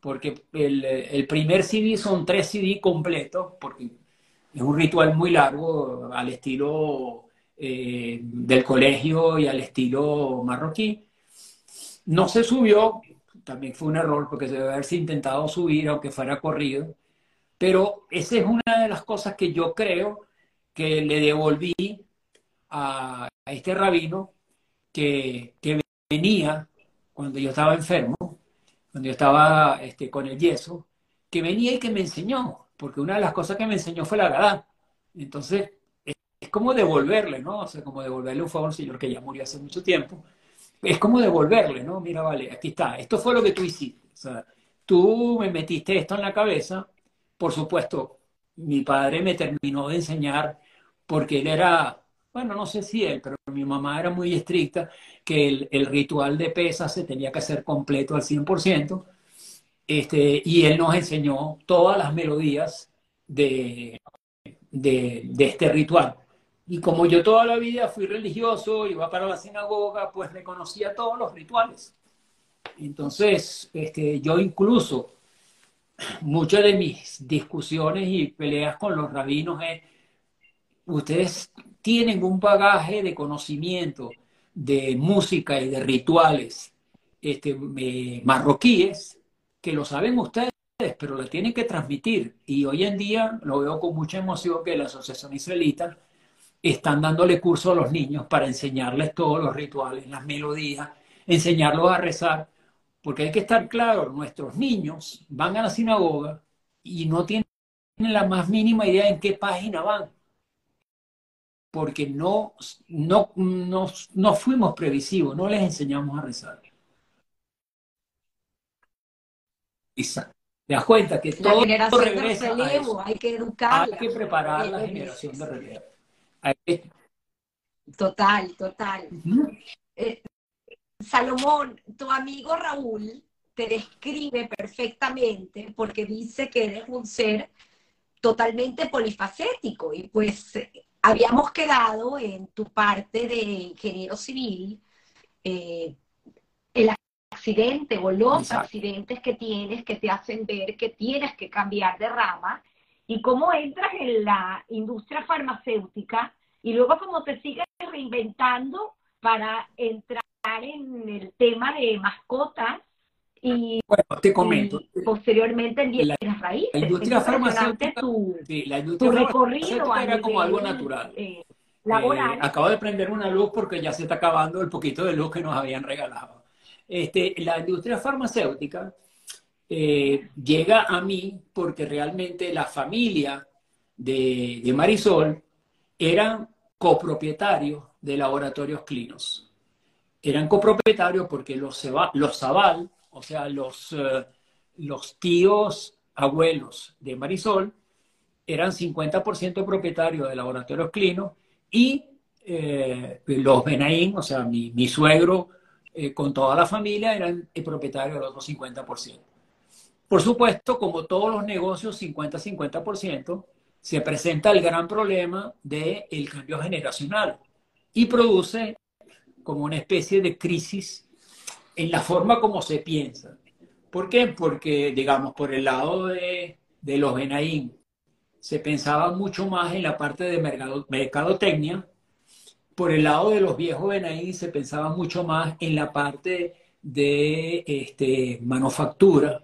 Porque el, el primer CD son tres CD completos, porque es un ritual muy largo, al estilo eh, del colegio y al estilo marroquí. No se subió, también fue un error porque se debe haberse intentado subir aunque fuera corrido, pero esa es una de las cosas que yo creo que le devolví a, este rabino que, que, venía cuando yo estaba enfermo, cuando yo estaba este, con el yeso, que venía y que me enseñó, porque una de las cosas que me enseñó fue la Gadá. Entonces, es como devolverle, ¿no? O sea, como devolverle un favor a un señor que ya murió hace mucho tiempo. Es como devolverle, ¿no? Mira, vale, aquí está. Esto fue lo que tú hiciste. O sea, tú me metiste esto en la cabeza. Por supuesto, mi padre me terminó de enseñar porque él era, bueno, no sé si él, pero mi mamá era muy estricta, que el, el ritual de pesa se tenía que hacer completo al 100%. Este, y él nos enseñó todas las melodías de, de, de este ritual. Y como yo toda la vida fui religioso, iba para la sinagoga, pues reconocía todos los rituales. Entonces, este, yo incluso, muchas de mis discusiones y peleas con los rabinos es, ustedes tienen un bagaje de conocimiento de música y de rituales este, eh, marroquíes que lo saben ustedes, pero lo tienen que transmitir. Y hoy en día lo veo con mucha emoción que la Asociación Israelita están dándole curso a los niños para enseñarles todos los rituales, las melodías, enseñarlos a rezar, porque hay que estar claro, nuestros niños van a la sinagoga y no tienen la más mínima idea en qué página van, porque no, no, no, fuimos previsivos, no les enseñamos a rezar. Te das cuenta que todo regresa hay que educar, hay que preparar la generación de relevo. Total, total. Eh, Salomón, tu amigo Raúl te describe perfectamente porque dice que eres un ser totalmente polifacético y pues habíamos quedado en tu parte de ingeniero civil, eh, el accidente o los accidentes que tienes que te hacen ver que tienes que cambiar de rama y cómo entras en la industria farmacéutica y luego cómo te sigues reinventando para entrar en el tema de mascotas y, bueno, te comento. posteriormente en bienes raíces. La industria farmacéutica, tu, sí, la industria recorrido era como algo natural. Eh, laboral. Eh, acabo de prender una luz porque ya se está acabando el poquito de luz que nos habían regalado. Este, la industria farmacéutica eh, llega a mí porque realmente la familia de, de Marisol eran copropietarios de laboratorios clinos. Eran copropietarios porque los, los Zaval, o sea, los, eh, los tíos abuelos de Marisol, eran 50% propietarios de laboratorios clinos y eh, los Benaín, o sea, mi, mi suegro eh, con toda la familia eran el propietario del otro 50%. Por supuesto, como todos los negocios 50-50%, se presenta el gran problema del el cambio generacional y produce como una especie de crisis en la forma como se piensa. ¿Por qué? Porque, digamos, por el lado de, de los Benaín, se pensaba mucho más en la parte de mercadotecnia por el lado de los viejos Benaí se pensaba mucho más en la parte de este, manufactura,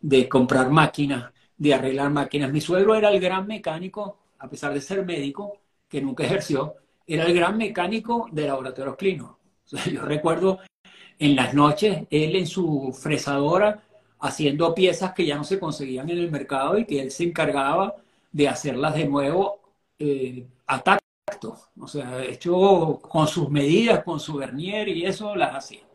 de comprar máquinas, de arreglar máquinas. Mi suegro era el gran mecánico, a pesar de ser médico, que nunca ejerció, era el gran mecánico de laboratorios clínicos. yo recuerdo en las noches, él en su fresadora, haciendo piezas que ya no se conseguían en el mercado y que él se encargaba de hacerlas de nuevo eh, a o sea, hecho con sus medidas, con su vernier y eso las hacía.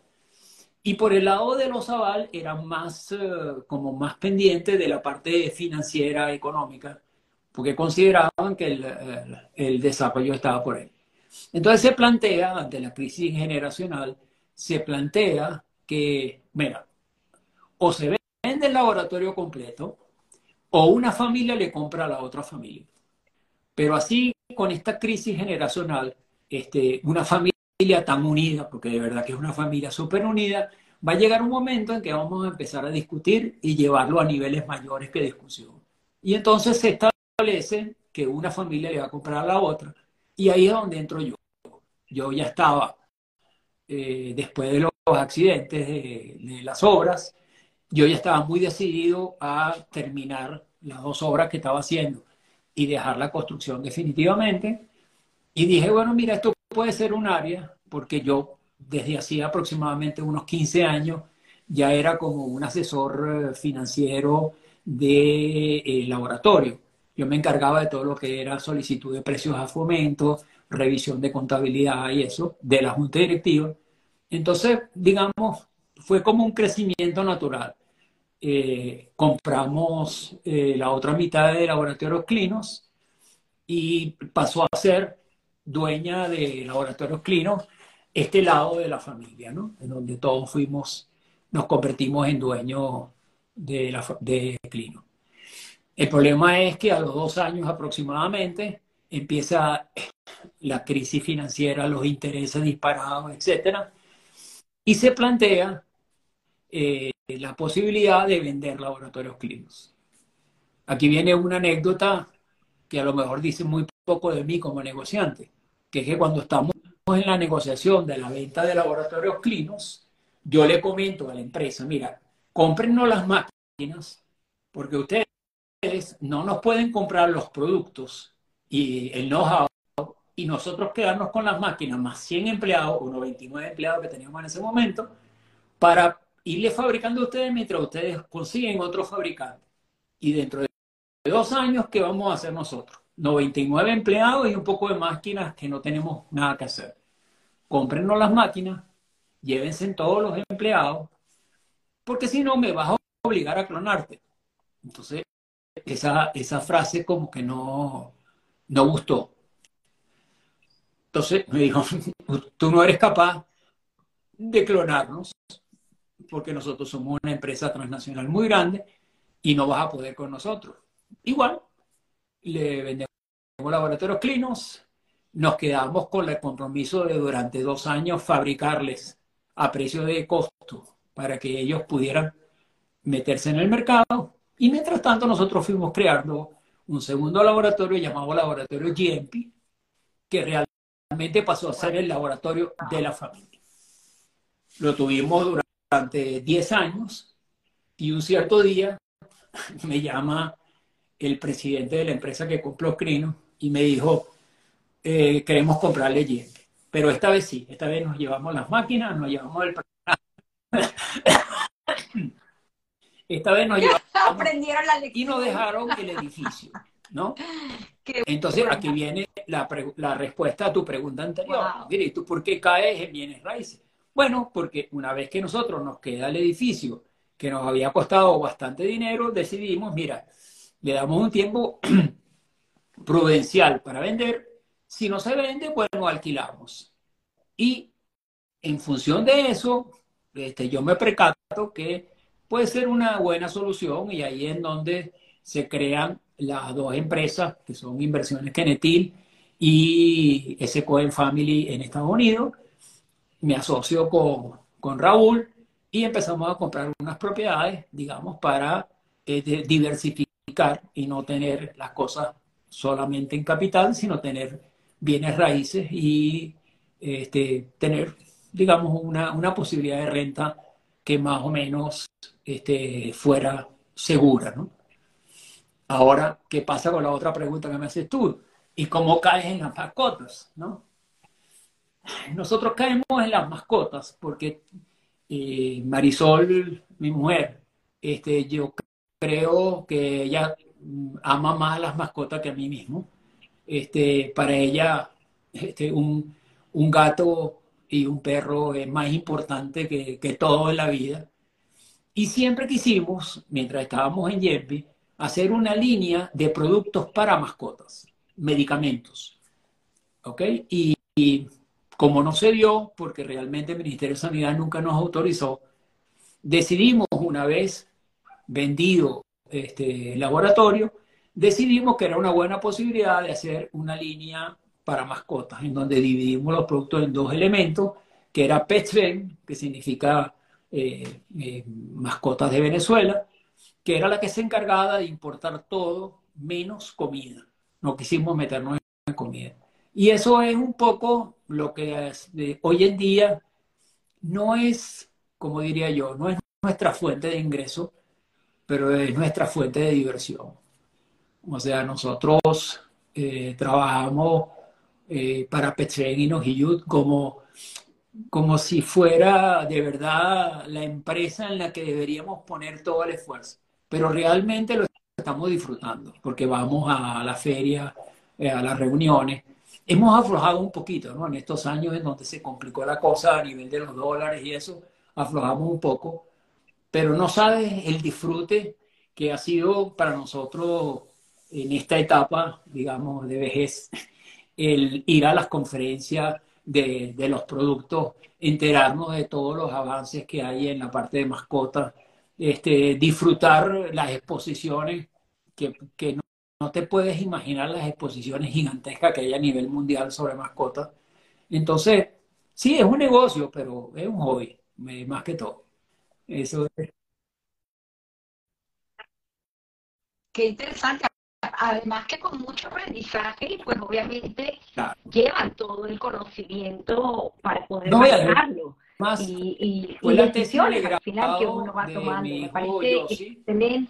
Y por el lado de los aval eran más, eh, como más pendientes de la parte financiera, económica, porque consideraban que el, el, desarrollo estaba por ahí. Entonces se plantea, ante la crisis generacional, se plantea que, mira, o se vende el laboratorio completo, o una familia le compra a la otra familia. Pero así con esta crisis generacional, este, una familia tan unida, porque de verdad que es una familia súper unida, va a llegar un momento en que vamos a empezar a discutir y llevarlo a niveles mayores que discusión. Y entonces se establece que una familia le va a comprar a la otra. Y ahí es donde entro yo. Yo ya estaba, eh, después de los accidentes de, de las obras, yo ya estaba muy decidido a terminar las dos obras que estaba haciendo y dejar la construcción definitivamente. Y dije, bueno, mira, esto puede ser un área, porque yo desde hacía aproximadamente unos 15 años ya era como un asesor eh, financiero de eh, laboratorio. Yo me encargaba de todo lo que era solicitud de precios a fomento, revisión de contabilidad y eso, de la junta directiva. Entonces, digamos, fue como un crecimiento natural. Eh, compramos eh, la otra mitad de Laboratorios Clinos y pasó a ser dueña de Laboratorios Clinos este lado de la familia, ¿no? En donde todos fuimos, nos convertimos en dueños de, la, Clino. El problema es que a los dos años aproximadamente empieza la crisis financiera, los intereses disparados, etc. Y se plantea eh, la posibilidad de vender laboratorios clínicos. Aquí viene una anécdota que a lo mejor dice muy poco de mí como negociante, que es que cuando estamos en la negociación de la venta de laboratorios clínicos, yo le comento a la empresa, mira, cómprennos las máquinas, porque ustedes no nos pueden comprar los productos y el know-how y nosotros quedarnos con las máquinas más 100 empleados o 99 empleados que teníamos en ese momento para irle fabricando ustedes mientras ustedes consiguen otro fabricante. Y dentro de dos años, ¿qué vamos a hacer nosotros? 99 empleados y un poco de máquinas que no tenemos nada que hacer. Cómprennos las máquinas, llévense todos los empleados, porque si no me vas a obligar a clonarte. Entonces, esa, esa frase como que no, no gustó. Entonces me dijo, tú no eres capaz de clonarnos, porque nosotros somos una empresa transnacional muy grande y no vas a poder con nosotros. Igual, le vendemos laboratorios clinos, nos quedamos con el compromiso de durante dos años fabricarles a precio de costo para que ellos pudieran meterse en el mercado. Y mientras tanto nosotros fuimos creando un segundo laboratorio llamado Laboratorio GMP, que realmente pasó a ser el laboratorio de la familia. Lo tuvimos durante durante 10 años y un cierto día me llama el presidente de la empresa que compró Crino y me dijo, eh, queremos comprarle leyenda. Pero esta vez sí, esta vez nos llevamos las máquinas, nos llevamos el esta vez nos llevaron Aprendieron la y nos dejaron el edificio, ¿no? Entonces, aquí viene la, la, respuesta a tu pregunta anterior. Mire, ¿tú por qué caes en bienes raíces? Bueno, porque una vez que nosotros nos queda el edificio, que nos había costado bastante dinero, decidimos, mira, le damos un tiempo prudencial para vender. Si no se vende, bueno, alquilamos. Y en función de eso, este, yo me precato que puede ser una buena solución y ahí es donde se crean las dos empresas, que son Inversiones Kenetil y SQL Family en Estados Unidos. Me asocio con, con Raúl y empezamos a comprar unas propiedades, digamos, para eh, diversificar y no tener las cosas solamente en capital, sino tener bienes raíces y este, tener, digamos, una, una posibilidad de renta que más o menos este, fuera segura, ¿no? Ahora, ¿qué pasa con la otra pregunta que me haces tú? ¿Y cómo caes en las mascotas? ¿no? Nosotros caemos en las mascotas porque eh, Marisol, mi mujer, este, yo creo que ella ama más a las mascotas que a mí mismo. Este, para ella, este, un, un gato y un perro es más importante que, que todo en la vida. Y siempre quisimos, mientras estábamos en Yempi, hacer una línea de productos para mascotas, medicamentos. ¿Ok? Y, como no se dio, porque realmente el Ministerio de Sanidad nunca nos autorizó, decidimos una vez vendido este laboratorio, decidimos que era una buena posibilidad de hacer una línea para mascotas, en donde dividimos los productos en dos elementos, que era PetSven, que significa eh, eh, mascotas de Venezuela, que era la que se encargaba de importar todo menos comida. No quisimos meternos en comida. Y eso es un poco lo que hoy en día no es, como diría yo, no es nuestra fuente de ingreso, pero es nuestra fuente de diversión. O sea, nosotros eh, trabajamos eh, para Petren y Nojiyut como, como si fuera de verdad la empresa en la que deberíamos poner todo el esfuerzo pero realmente lo estamos disfrutando, porque vamos a la feria, eh, a las reuniones. Hemos aflojado un poquito, ¿no? En estos años en donde se complicó la cosa a nivel de los dólares y eso, aflojamos un poco, pero no sabes el disfrute que ha sido para nosotros en esta etapa, digamos, de vejez, el ir a las conferencias de, los productos, enterarnos de todos los avances que hay en la parte de mascotas, este, disfrutar las exposiciones que, que no, te puedes imaginar las exposiciones gigantescas que hay a nivel mundial sobre mascotas. Entonces, sí, es un negocio, pero es un hobby, más que todo. Eso es. Qué interesante. Además que con mucho aprendizaje y pues obviamente llevan todo el conocimiento para poder no, más y, fue la tesis de grado que uno va tomando. de mi hijo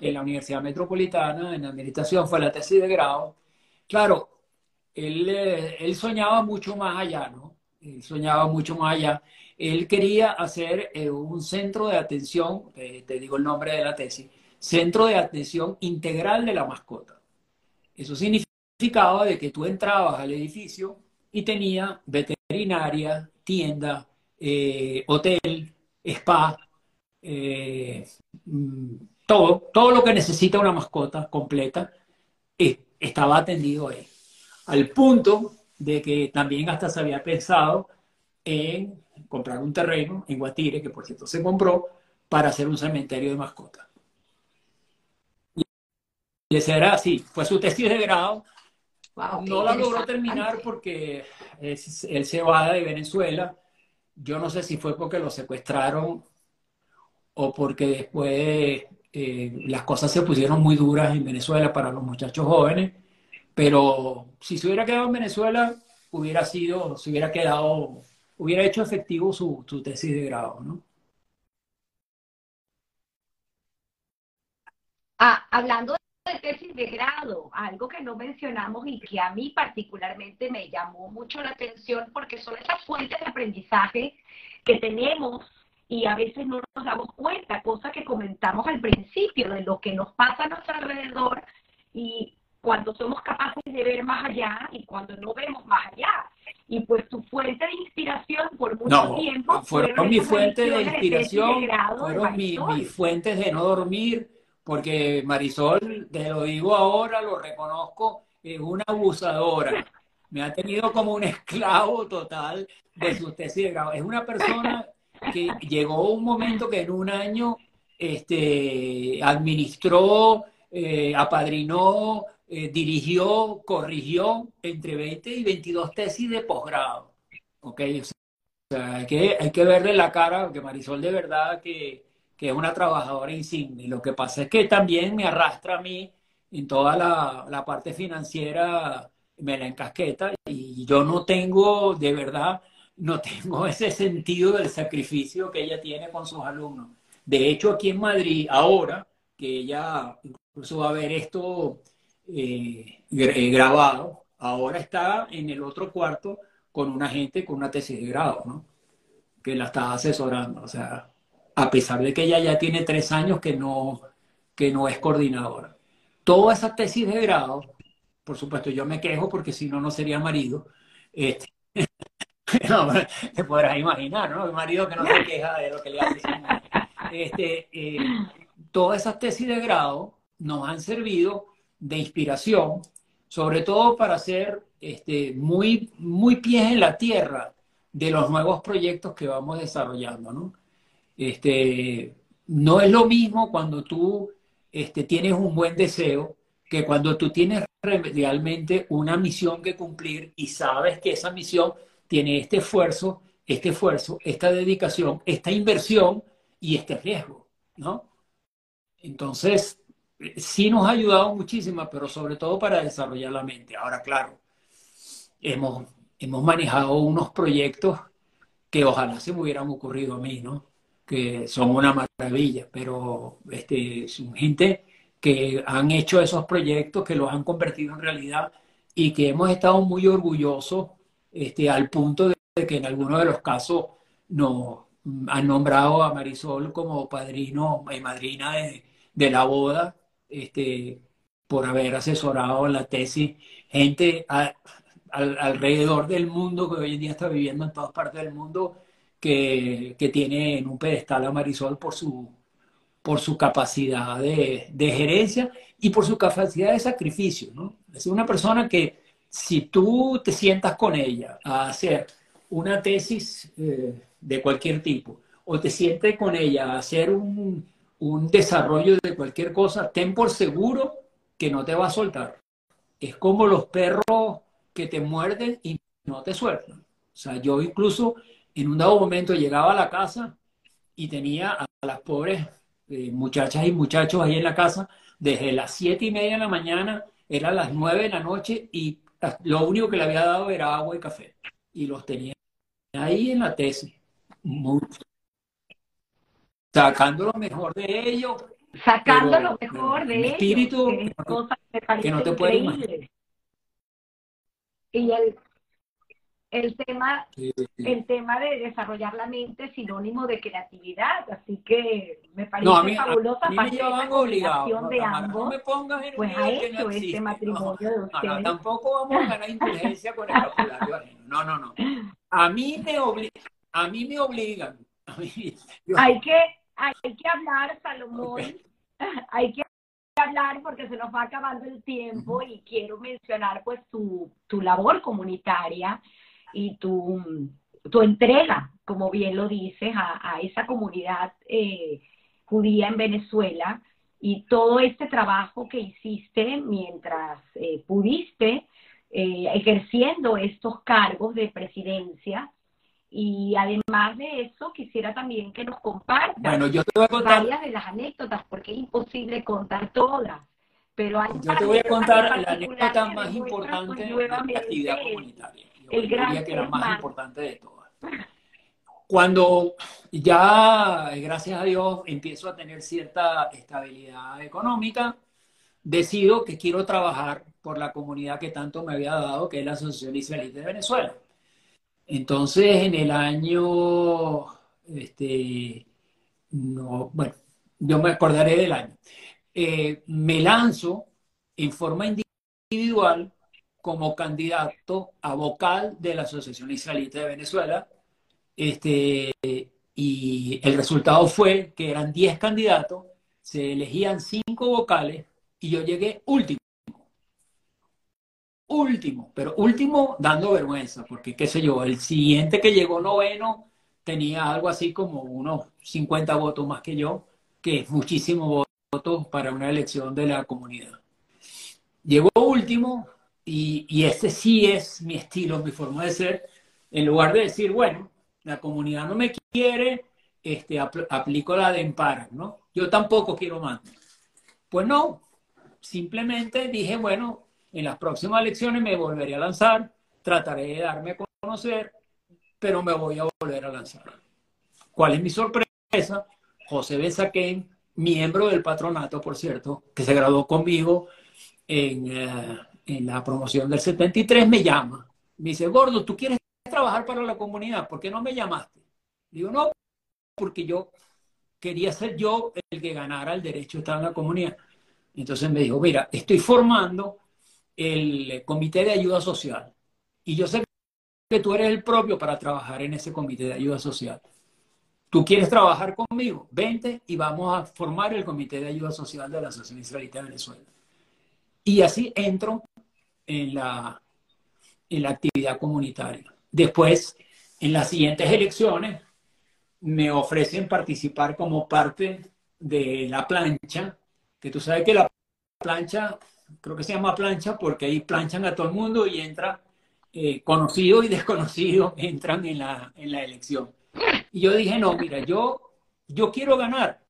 en la Universidad Metropolitana, en Administración, fue la tesis de grado. Claro, él, eh, él soñaba mucho más allá, ¿no? Soñaba mucho más allá. Él quería hacer eh, un centro de atención, eh, te digo el nombre de la tesis, Centro de Atención Integral de la Mascota. Eso significaba de que tú entrabas al edificio y tenía veterinaria, tienda, eh, hotel, spa, mm, todo, todo lo que necesita una mascota completa estaba atendido ahí. Al punto de que también hasta se había pensado en comprar un terreno en Guatire, que por cierto se compró, para hacer un cementerio de mascotas. Y ese era así, fue su tesis de grado. no la logró terminar porque él se va de Venezuela yo no sé si fue porque lo secuestraron o porque después eh, las cosas se pusieron muy duras en Venezuela para los muchachos jóvenes, pero si se hubiera quedado en Venezuela, hubiera sido, se hubiera quedado, hubiera hecho efectivo su, su tesis de grado, ¿no? Ah, hablando de tesis de grado, algo que no mencionamos y que a mí particularmente me llamó mucho la atención porque son esas fuentes de aprendizaje que tenemos y a veces no nos damos cuenta, cosa que comentamos al principio, de lo que nos pasa a nuestro alrededor y cuando somos capaces de ver más allá y cuando no vemos más allá. Y pues tu fuente de inspiración por mucho tiempo fueron, mi fuente de inspiración, fueron mis fuentes de no dormir, porque Marisol, te lo digo ahora, lo reconozco, es una abusadora. Me ha tenido como un esclavo total de su tesis de grado. Es una persona que llegó un momento que en un año este, administró, eh, apadrinó, eh, dirigió, corrigió entre 20 y 22 tesis de posgrado. ¿Ok? O sea, hay que, hay que verle la cara, porque Marisol de verdad que, que, es una trabajadora insigne. Lo que pasa es que también me arrastra a mí en toda la, la parte financiera, me la encasqueta y yo no tengo, de verdad, no tengo ese sentido del sacrificio que ella tiene con sus alumnos. De hecho, aquí en Madrid, ahora que ella incluso va a ver esto eh, grabado, ahora está en el otro cuarto con una gente con una tesis de grado, ¿no? Que la está asesorando. O sea, a pesar de que ella ya tiene tres años que no, que no es coordinadora. Toda esa tesis de grado, por supuesto, yo me quejo porque si no, no sería marido. Este, no, te podrás imaginar, ¿no? El marido que no se queja de lo que le hace. Este, eh, todas esas tesis de grado nos han servido de inspiración, sobre todo para hacer este, muy, muy pies en la tierra de los nuevos proyectos que vamos desarrollando, ¿no? Este, no es lo mismo cuando tú este, tienes un buen deseo que cuando tú tienes realmente una misión que cumplir y sabes que esa misión tiene este esfuerzo, este esfuerzo, esta dedicación, esta inversión y este riesgo, ¿no? Entonces, sí nos ha ayudado muchísimo, pero sobre todo para desarrollar la mente. Ahora, claro, hemos, hemos manejado unos proyectos que ojalá se me hubieran ocurrido a mí, ¿no? Que son una maravilla, pero este, son gente que han hecho esos proyectos, que los han convertido en realidad y que hemos estado muy orgullosos este, al punto de que en algunos de los casos nos han nombrado a Marisol como padrino y madrina de la boda este, por haber asesorado la tesis, gente alrededor del mundo que hoy en día está viviendo en todas partes del mundo, que, que tiene en un pedestal a Marisol por su, por su capacidad de, de, gerencia y por su capacidad de sacrificio. ¿no? Es una persona que si tú te sientas con ella a hacer una tesis eh, de cualquier tipo, o te sientes con ella a hacer un, un desarrollo de cualquier cosa, ten por seguro que no te va a soltar. Es como los perros que te muerden y no te sueltan. O sea, yo incluso en un dado momento llegaba a la casa y tenía a las pobres eh, muchachas y muchachos ahí en la casa desde las siete y media de la mañana, era las nueve de la noche y lo único que le había dado era agua y café. Y los tenía ahí en la tesis sacando lo mejor de ellos. Sacando lo mejor de ellos. Espíritu que, no te puede imaginar. Y el, el tema, el tema de desarrollar la mente es sinónimo de creatividad, así que me parece no, a mí, fabulosa a mí me llevan obligado, de ambos, no me pongas en pues ha hecho este matrimonio de ustedes. tampoco vamos a ganar indulgencia con el vocabulario No, no, no. A mí me obligan, a mí me obligan. A mí, Hay que hay que hablar, Salomón, hay que hablar porque se nos va acabando el tiempo y quiero mencionar pues tu, tu labor comunitaria y tu, tu entrega, como bien lo dices, a, a esa comunidad eh, judía en Venezuela. Y todo este trabajo que hiciste mientras eh, pudiste eh, ejerciendo estos cargos de presidencia y además de eso, quisiera también que nos compartas bueno, yo te voy a contar... varias de las anécdotas, porque es imposible contar todas. Pero hay yo te voy a contar la anécdota más importante de la actividad comunitaria. Yo el diría que la más importante de todas. Cuando ya, gracias a Dios, empiezo a tener cierta estabilidad económica, decido que quiero trabajar por la comunidad que tanto me había dado, que es la Asociación Israelita de Venezuela. Entonces, en el año este, no, bueno, yo me acordaré del año. Eh, me lanzo en forma individual como candidato a vocal de la Asociación Israelita de Venezuela. Este, y el resultado fue que eran 10 candidatos, se elegían 5 vocales y yo llegué último. Último, pero último dando vergüenza, porque qué sé yo, el siguiente que llegó noveno tenía algo así como unos 50 votos más que yo, que es muchísimo votos para una elección de la comunidad. Llegó último y, y este sí es mi estilo, mi forma de ser. En lugar de decir, bueno, la comunidad no me quiere, este, aplico la de Empara, ¿no? Yo tampoco quiero más. Pues no, simplemente dije, bueno, en las próximas elecciones me volveré a lanzar, trataré de darme a conocer, pero me voy a volver a lanzar. ¿Cuál es mi sorpresa? José Besaquén, miembro del patronato, por cierto, que se graduó conmigo en, eh, en la promoción del 73, me llama. Me dice, Gordo, ¿tú quieres trabajar para la comunidad? ¿Por qué no me llamaste? Digo, no, porque yo quería ser yo el que ganara el derecho a estar en la comunidad. Entonces me dijo, mira, estoy formando el comité de ayuda social y yo sé que tú eres el propio para trabajar en ese comité de ayuda social. ¿Tú quieres trabajar conmigo? Vente y vamos a formar el comité de ayuda social de la Asociación Israelita de Venezuela. Y así entro en la, en la actividad comunitaria. Después, en las siguientes elecciones, me ofrecen participar como parte de la plancha, que tú sabes que la plancha, creo que se llama plancha porque ahí planchan a todo el mundo y entra eh, conocido y desconocido, entran en la, en la elección. Y yo dije, no, mira, yo, yo quiero ganar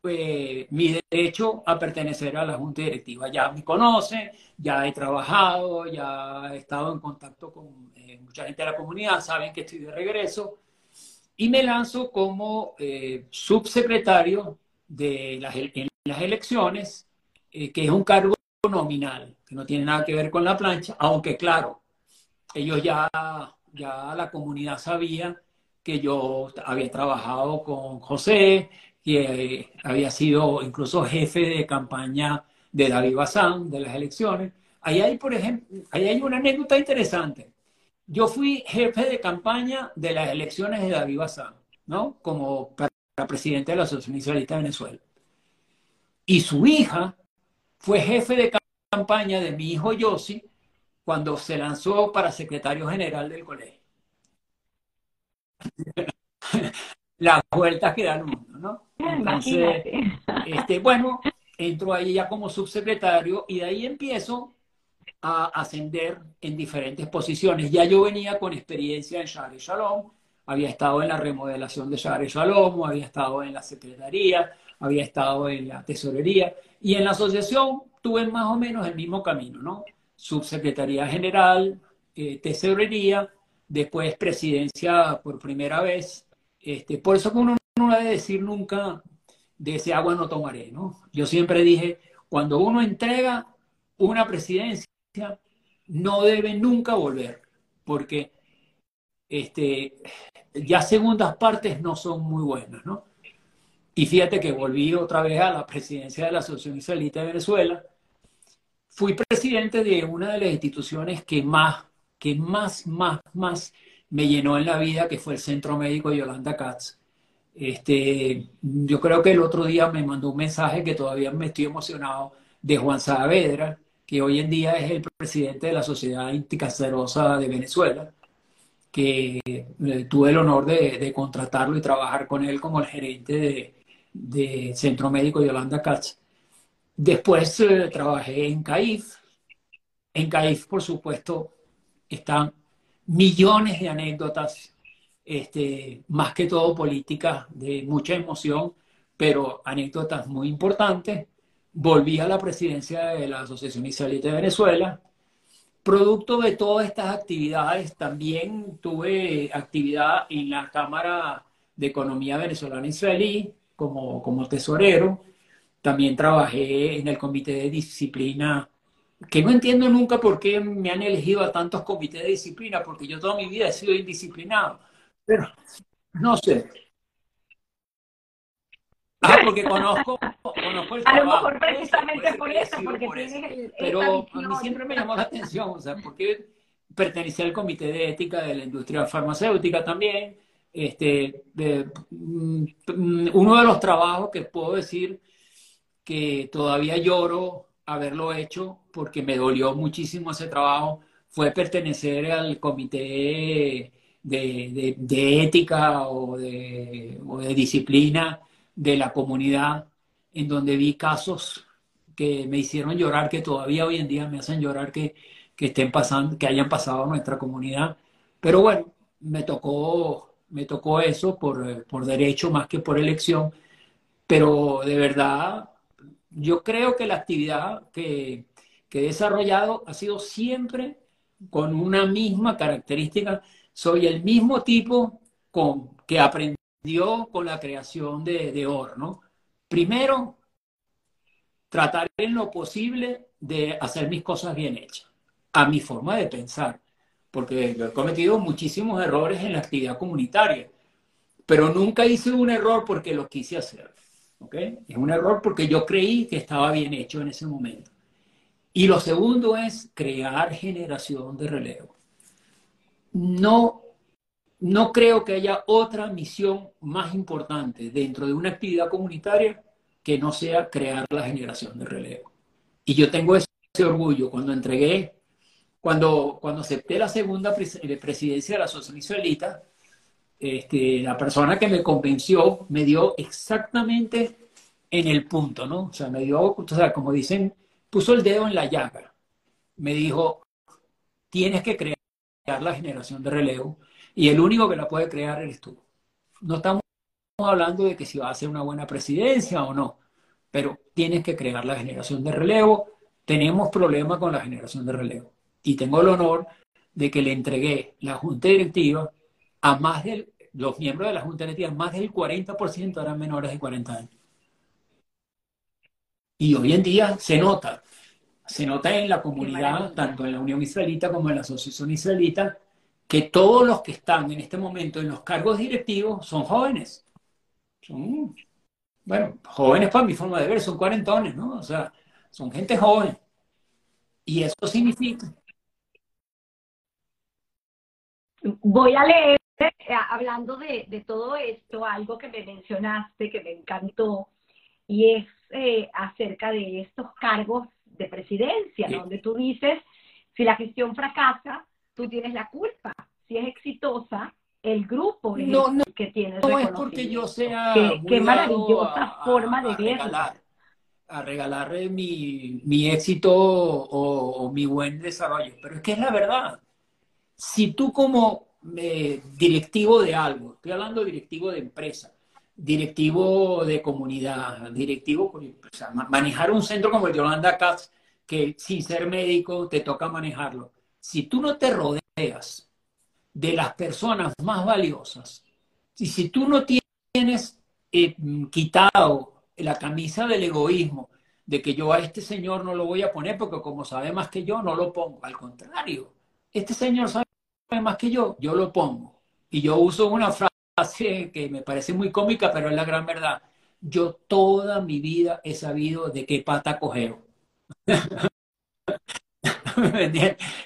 pues, mi derecho a pertenecer a la Junta Directiva. Ya me conoce, ya he trabajado, ya he estado en contacto con eh, mucha gente de la comunidad, saben que estoy de regreso y me lanzo como eh, subsecretario de las, en las elecciones, eh, que es un cargo nominal, que no tiene nada que ver con la plancha, aunque claro, ellos ya, ya la comunidad sabía que yo había trabajado con José, que había sido incluso jefe de campaña de David Bazán de las elecciones. Ahí hay, por ejemplo, ahí hay una anécdota interesante. Yo fui jefe de campaña de las elecciones de David Bazán, ¿no? Como para presidente de la Asociación Israelita de Venezuela. Y su hija fue jefe de campaña de mi hijo Yossi cuando se lanzó para secretario general del colegio. Las vueltas que da el mundo, ¿no? Entonces, este, bueno, entro ahí ya como subsecretario y de ahí empiezo a ascender en diferentes posiciones. Ya yo venía con experiencia en Share Shalom, había estado en la remodelación de Share Shalom, había estado en la secretaría, había estado en la tesorería y en la asociación tuve más o menos el mismo camino, ¿no? Subsecretaría general, eh, tesorería, después presidencia por primera vez. Este, por eso que uno no debe decir nunca de ese agua no tomaré, ¿no? Yo siempre dije, cuando uno entrega una presidencia, no debe nunca volver, porque este, ya segundas partes no son muy buenas, ¿no? Y fíjate que volví otra vez a la presidencia de la Asociación Israelita de Venezuela. Fui presidente de una de las instituciones que más, que más, más, más me llenó en la vida, que fue el Centro Médico Yolanda Katz. Este, yo creo que el otro día me mandó un mensaje que todavía me estoy emocionado de Juan Saavedra, que hoy en día es el presidente de la Sociedad Anticancerosa de Venezuela, que eh, tuve el honor de, contratarlo y trabajar con él como el gerente de, Centro Médico Yolanda Katz. Después eh, trabajé en CAIF. En CAIF, por supuesto, están millones de anécdotas, este, más que todo políticas de mucha emoción, pero anécdotas muy importantes volví a la presidencia de la Asociación Israelita de Venezuela. Producto de todas estas actividades, también tuve actividad en la Cámara de Economía Venezolana Israelí como, como tesorero. También trabajé en el Comité de Disciplina, que no entiendo nunca por qué me han elegido a tantos comités de disciplina, porque yo toda mi vida he sido indisciplinado. Pero, No sé. Ah, porque conozco, conozco el A lo trabajo. mejor precisamente por eso, que porque por eso. tienes el, Pero a mí siempre me llamó la atención, o sea, porque pertenecía al comité de ética de la industria farmacéutica también. Este, de- mm, uno de los trabajos que puedo decir que todavía lloro haberlo hecho porque me dolió muchísimo ese trabajo fue pertenecer al comité de, de- de ética o de, o de disciplina de la comunidad, en donde vi casos que me hicieron llorar, que todavía hoy en día me hacen llorar que, que estén pasando, que hayan pasado a nuestra comunidad. Pero bueno, me tocó, me tocó eso por, por derecho más que por elección. Pero de verdad, yo creo que la actividad que, que he desarrollado ha sido siempre con una misma característica. Soy el mismo tipo con, que aprendió con la creación de, de OR, ¿no? Primero, tratar en lo posible de hacer mis cosas bien hechas, a mi forma de pensar, porque yo he cometido muchísimos errores en la actividad comunitaria, pero nunca hice un error porque lo quise hacer. ¿ok? Es un error porque yo creí que estaba bien hecho en ese momento. Y lo segundo es crear generación de relevo. No, no creo que haya otra misión más importante dentro de una actividad comunitaria que no sea crear la generación de relevo. Y yo tengo ese orgullo cuando entregué, cuando, cuando acepté la segunda pres presidencia de la Israelita, este, la persona que me convenció me dio exactamente en el punto, ¿no? O sea, me dio, o sea, como dicen, puso el dedo en la llaga. Me dijo, tienes que crear la generación de relevo y el único que la puede crear eres tú. No estamos hablando de que si va a ser una buena presidencia o no, pero tienes que crear la generación de relevo. Tenemos problemas con la generación de relevo y tengo el honor de que le entregué la junta directiva a más de los miembros de la junta directiva, más del 40% eran menores de 40 años. Y hoy en día se nota, se nota en la comunidad, tanto en la Unión Israelita como en la Asociación Israelita, que todos los que están en este momento en los cargos directivos son jóvenes. Son, bueno, jóvenes para mi forma de ver, son cuarentones, ¿no? O sea, son gente joven. Y eso significa. Voy a leer, eh, hablando de, de, todo esto, algo que me mencionaste, que me encantó, y es eh, acerca de estos cargos de presidencia, Sí. ¿no? donde tú dices, si la gestión fracasa, tú tienes la culpa. Si es exitosa, el grupo es No, el no, que tiene el No es porque yo sea Qué, muy qué maravillosa a, forma a- de a verlo. regalar, a regalar mi, mi éxito o, o mi buen desarrollo. Pero es que es la verdad. Si tú como eh, directivo de algo, estoy hablando de directivo de empresa, directivo de comunidad, directivo, o sea, ma- manejar un centro como el Yolanda Katz, que sin ser médico te toca manejarlo. Si tú no te rodeas de las personas más valiosas, y si tú no tienes eh, quitado la camisa del egoísmo, de que yo a este señor no lo voy a poner porque como sabe más que yo, no lo pongo. Al contrario, este señor sabe más que yo, yo lo pongo. Y yo uso una frase que me parece muy cómica, pero es la gran verdad. Yo toda mi vida he sabido de qué pata cogeo.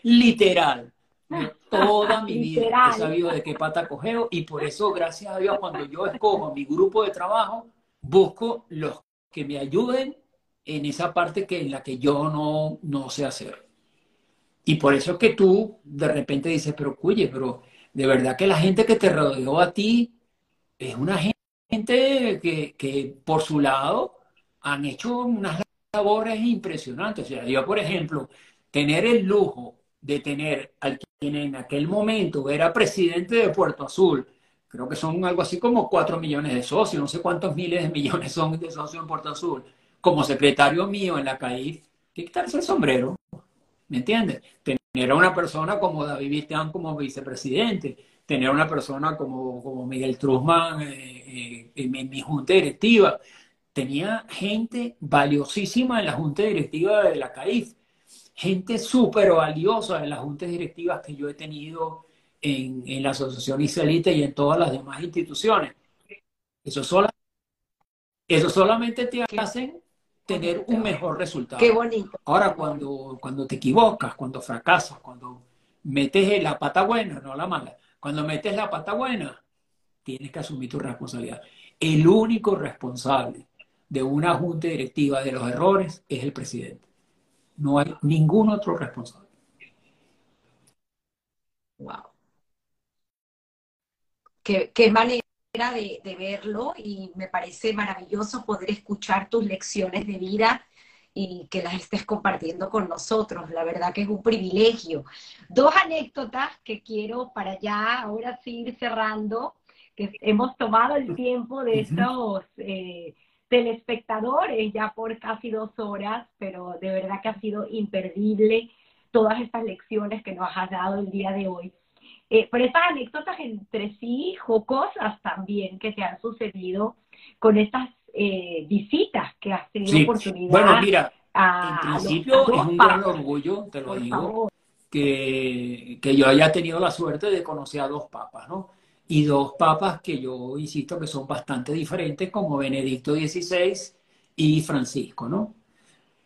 Literal. Yo toda mi vida he sabido de qué pata cogeo y por eso, gracias a Dios, cuando yo escojo mi grupo de trabajo, busco los que me ayuden en esa parte que en la que yo no, no sé hacer. Y por eso es que tú de repente dices, pero oye, pero de verdad que la gente que te rodeó a ti es una gente que, que por su lado han hecho unas labores impresionantes. O sea, yo, por ejemplo, tener el lujo de tener al quien en aquel momento era presidente de Puerto Azul, creo que son algo así como 4 millones de socios, no sé cuántos miles de millones son de socios en Puerto Azul, como secretario mío en la CAIF, quitarse el sombrero, ¿me entiendes? Tener una persona como David Vistán como vicepresidente, tener una persona como, como Miguel Truzman eh, eh, en, en mi junta directiva, tenía gente valiosísima en la junta directiva de la CAIF, gente súper valiosa en las juntas directivas que yo he tenido en, en la Asociación Israelita y en todas las demás instituciones. Eso, sola, eso solamente te hacen tener un mejor resultado. Qué bonito. Ahora, cuando, cuando te equivocas, cuando fracasas, cuando metes la pata buena, no la mala, cuando metes la pata buena, tienes que asumir tu responsabilidad. El único responsable de una junta directiva de los errores es el presidente. No hay ningún otro responsable. Wow. Qué, qué manera de, de, verlo y me parece maravilloso poder escuchar tus lecciones de vida y que las estés compartiendo con nosotros. La verdad que es un privilegio. Dos anécdotas que quiero para ya, ahora sí ir cerrando, que hemos tomado el tiempo de estos eh, telespectadores ya por casi dos horas, pero de verdad que ha sido imperdible todas estas lecciones que nos has dado el día de hoy. Eh, pero estas anécdotas entre sí jocosas también que te han sucedido con estas eh, visitas que has tenido Sí. oportunidad. Bueno, mira, a en principio a es un gran orgullo, te lo digo, que, que yo haya tenido la suerte de conocer a dos papas, ¿no? Y dos papas que yo insisto que son bastante diferentes, como Benedicto XVI y Francisco, ¿no?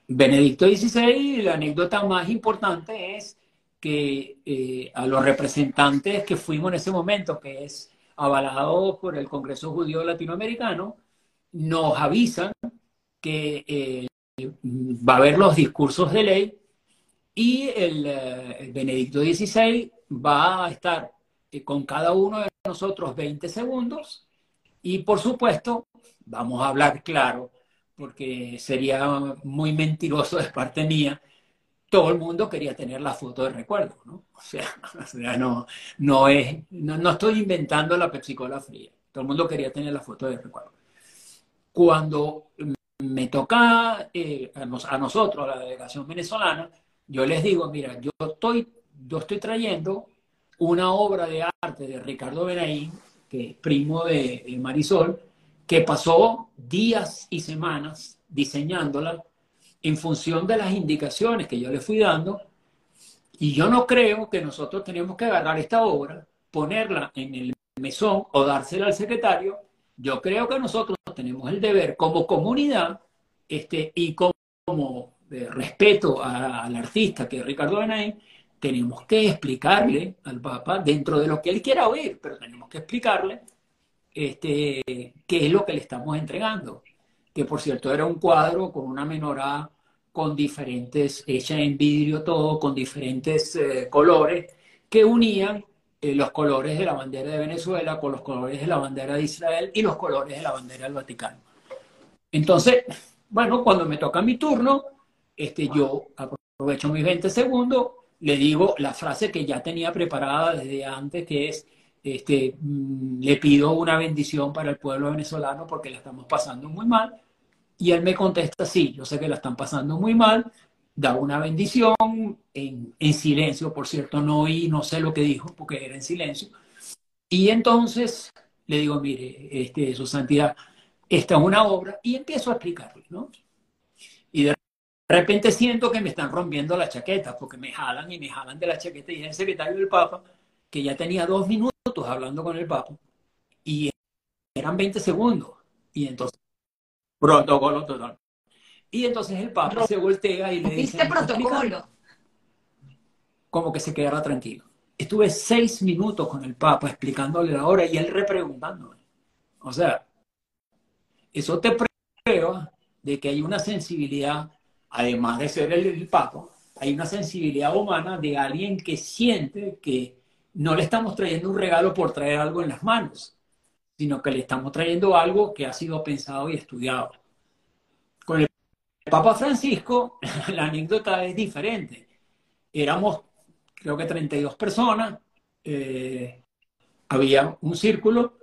Benedicto XVI, la anécdota más importante es que eh, a los representantes que fuimos en ese momento, que es avalado por el Congreso Judío Latinoamericano, nos avisan que eh, va a haber los discursos de ley y el, eh, el Benedicto XVI va a estar eh, con cada uno de nosotros 20 segundos y por supuesto vamos a hablar claro porque sería muy mentiroso de parte mía. Todo el mundo quería tener la foto de recuerdo, ¿no? O sea, o sea, no, no, es, no, no estoy inventando la Pepsi Cola fría. Todo el mundo quería tener la foto de recuerdo. Cuando me toca eh, a, nos- a nosotros, a la delegación venezolana, yo les digo, mira, yo estoy, yo estoy trayendo una obra de arte de Ricardo Benaín, que es primo de, de Marisol, que pasó días y semanas diseñándola en función de las indicaciones que yo le fui dando. Y yo no creo que nosotros tenemos que agarrar esta obra, ponerla en el mesón o dársela al secretario. Yo creo que nosotros tenemos el deber como comunidad este, y como, eh, respeto al artista que es Ricardo Benaín, tenemos que explicarle al Papa, dentro de lo que él quiera oír, pero tenemos que explicarle este, qué es lo que le estamos entregando. Que por cierto era un cuadro con una menorá con diferentes, hecha en vidrio todo, con diferentes eh, colores, que unían eh, los colores de la bandera de Venezuela con los colores de la bandera de Israel y los colores de la bandera del Vaticano. Entonces, bueno, cuando me toca mi turno, este, yo aprovecho mis 20 segundos, le digo la frase que ya tenía preparada desde antes, que es, este, mm, le pido una bendición para el pueblo venezolano porque la estamos pasando muy mal. Y él me contesta, sí, yo sé que la están pasando muy mal, da una bendición en, en silencio, por cierto, no oí, no sé lo que dijo porque era en silencio. Y entonces le digo, mire, este, su santidad, esta es una obra, y empiezo a explicarle, ¿no? Y de repente siento que me están rompiendo la chaqueta, porque me jalan y me jalan de la chaqueta, y el secretario del Papa, que ya tenía dos minutos hablando con el Papa, y eran 20 segundos, y entonces, protocolo total. Y entonces el Papa se voltea y le dice, ¿Viste "¿Me está explicando?". protocolo? como que se quedara tranquilo. Estuve seis minutos con el Papa explicándole la hora y él repreguntándome. O sea, eso te prueba de que hay una sensibilidad, además de ser el, el Papa, hay una sensibilidad humana de alguien que siente que no le estamos trayendo un regalo por traer algo en las manos, sino que le estamos trayendo algo que ha sido pensado y estudiado. Con el Papa Francisco, la anécdota es diferente. Éramos creo que 32 personas, eh, había un círculo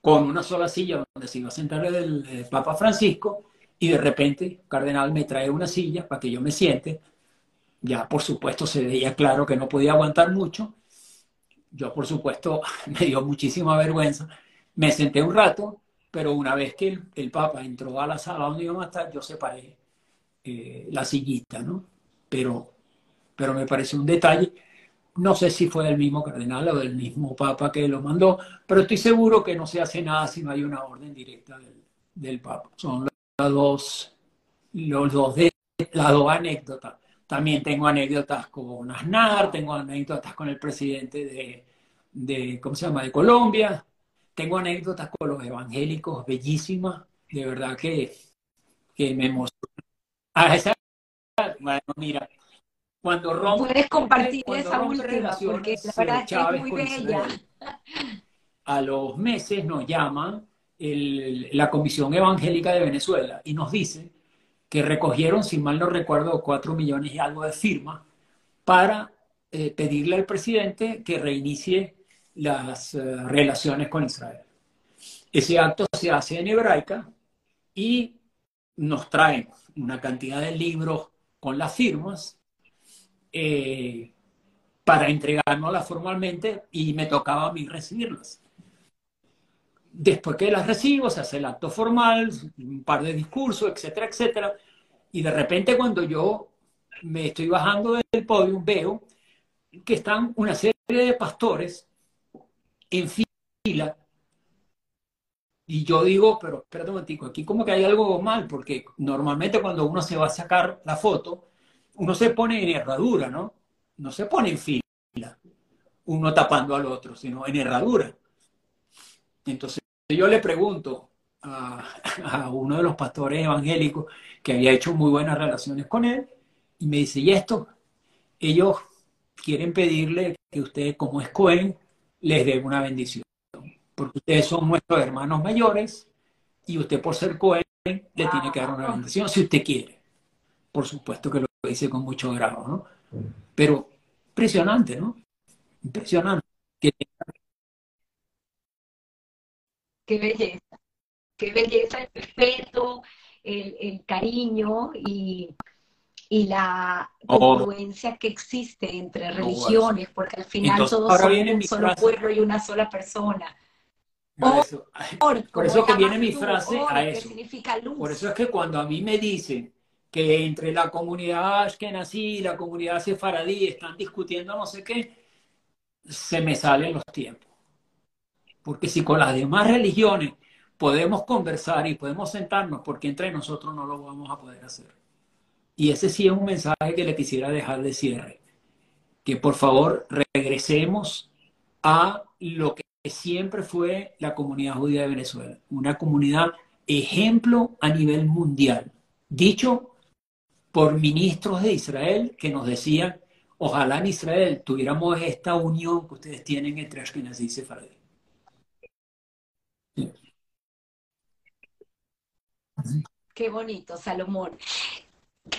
con una sola silla donde se iba a sentar el, el, Papa Francisco y de repente Cardenal me trae una silla para que yo me siente. Ya por supuesto se veía claro que no podía aguantar mucho. Yo por supuesto me dio muchísima vergüenza. Me senté un rato, pero una vez que el, Papa entró a la sala donde íbamos a estar, yo separé eh, la sillita, ¿no? Pero pero me parece un detalle No sé si fue del mismo cardenal o del mismo papa que lo mandó, pero estoy seguro que no se hace nada si no hay una orden directa del, del papa. Son las dos, los dos de, las dos anécdotas. También tengo anécdotas con Aznar, tengo anécdotas con el presidente de, de, ¿cómo se llama?, de Colombia. Tengo anécdotas con los evangélicos bellísimas, de verdad que, que me emociona. Ah, esa, bueno, mira, cuando rompe, Puedes compartir esa última, porque la verdad es muy bella. A los meses nos llaman el, la Comisión Evangélica de Venezuela y nos dice que recogieron, si mal no recuerdo, cuatro millones y algo de firmas para eh, pedirle al presidente que reinicie las uh, relaciones con Israel. Ese acto se hace en hebraica y nos traen una cantidad de libros con las firmas eh, para entregárnoslas formalmente y me tocaba a mí recibirlas. Después que las recibo, se hace el acto formal, un par de discursos, etcétera, etcétera. Y de repente cuando yo me estoy bajando del podio, veo que están una serie de pastores en fila. Y yo digo, pero espérate un momentico, aquí como que hay algo mal, porque normalmente cuando uno se va a sacar la foto, uno se pone en herradura, ¿no? No se pone en fila, uno tapando al otro, sino en herradura. Entonces yo le pregunto a, a, uno de los pastores evangélicos que había hecho muy buenas relaciones con él y me dice, ¿y esto? Ellos quieren pedirle que usted, como es Cohen, les dé una bendición. Porque ustedes son nuestros hermanos mayores y usted por ser Cohen le tiene que dar una bendición si usted quiere. Por supuesto que lo dice con mucho grado, ¿no? Pero impresionante, ¿no? Impresionante. Qué belleza, qué belleza el respeto, el, el cariño y, y la congruencia oh. que existe entre religiones, porque al final Entonces, todos somos un solo frase. pueblo y una sola persona. Por eso, Or, por eso que viene mi frase or, a eso. significa luz. Por eso es que cuando a mí me dicen que entre la comunidad ashkenazí y la comunidad sefaradí están discutiendo no sé qué, se me salen los tiempos. Porque si con las demás religiones podemos conversar y podemos sentarnos, porque entre nosotros no lo vamos a poder hacer. Y ese sí es un mensaje que le quisiera dejar de cierre. Que por favor regresemos a lo que siempre fue la comunidad judía de Venezuela. Una comunidad ejemplo a nivel mundial. Dicho por ministros de Israel que nos decían, ojalá en Israel tuviéramos esta unión que ustedes tienen entre Ashkenazí y Sefaradí. Qué bonito, Salomón.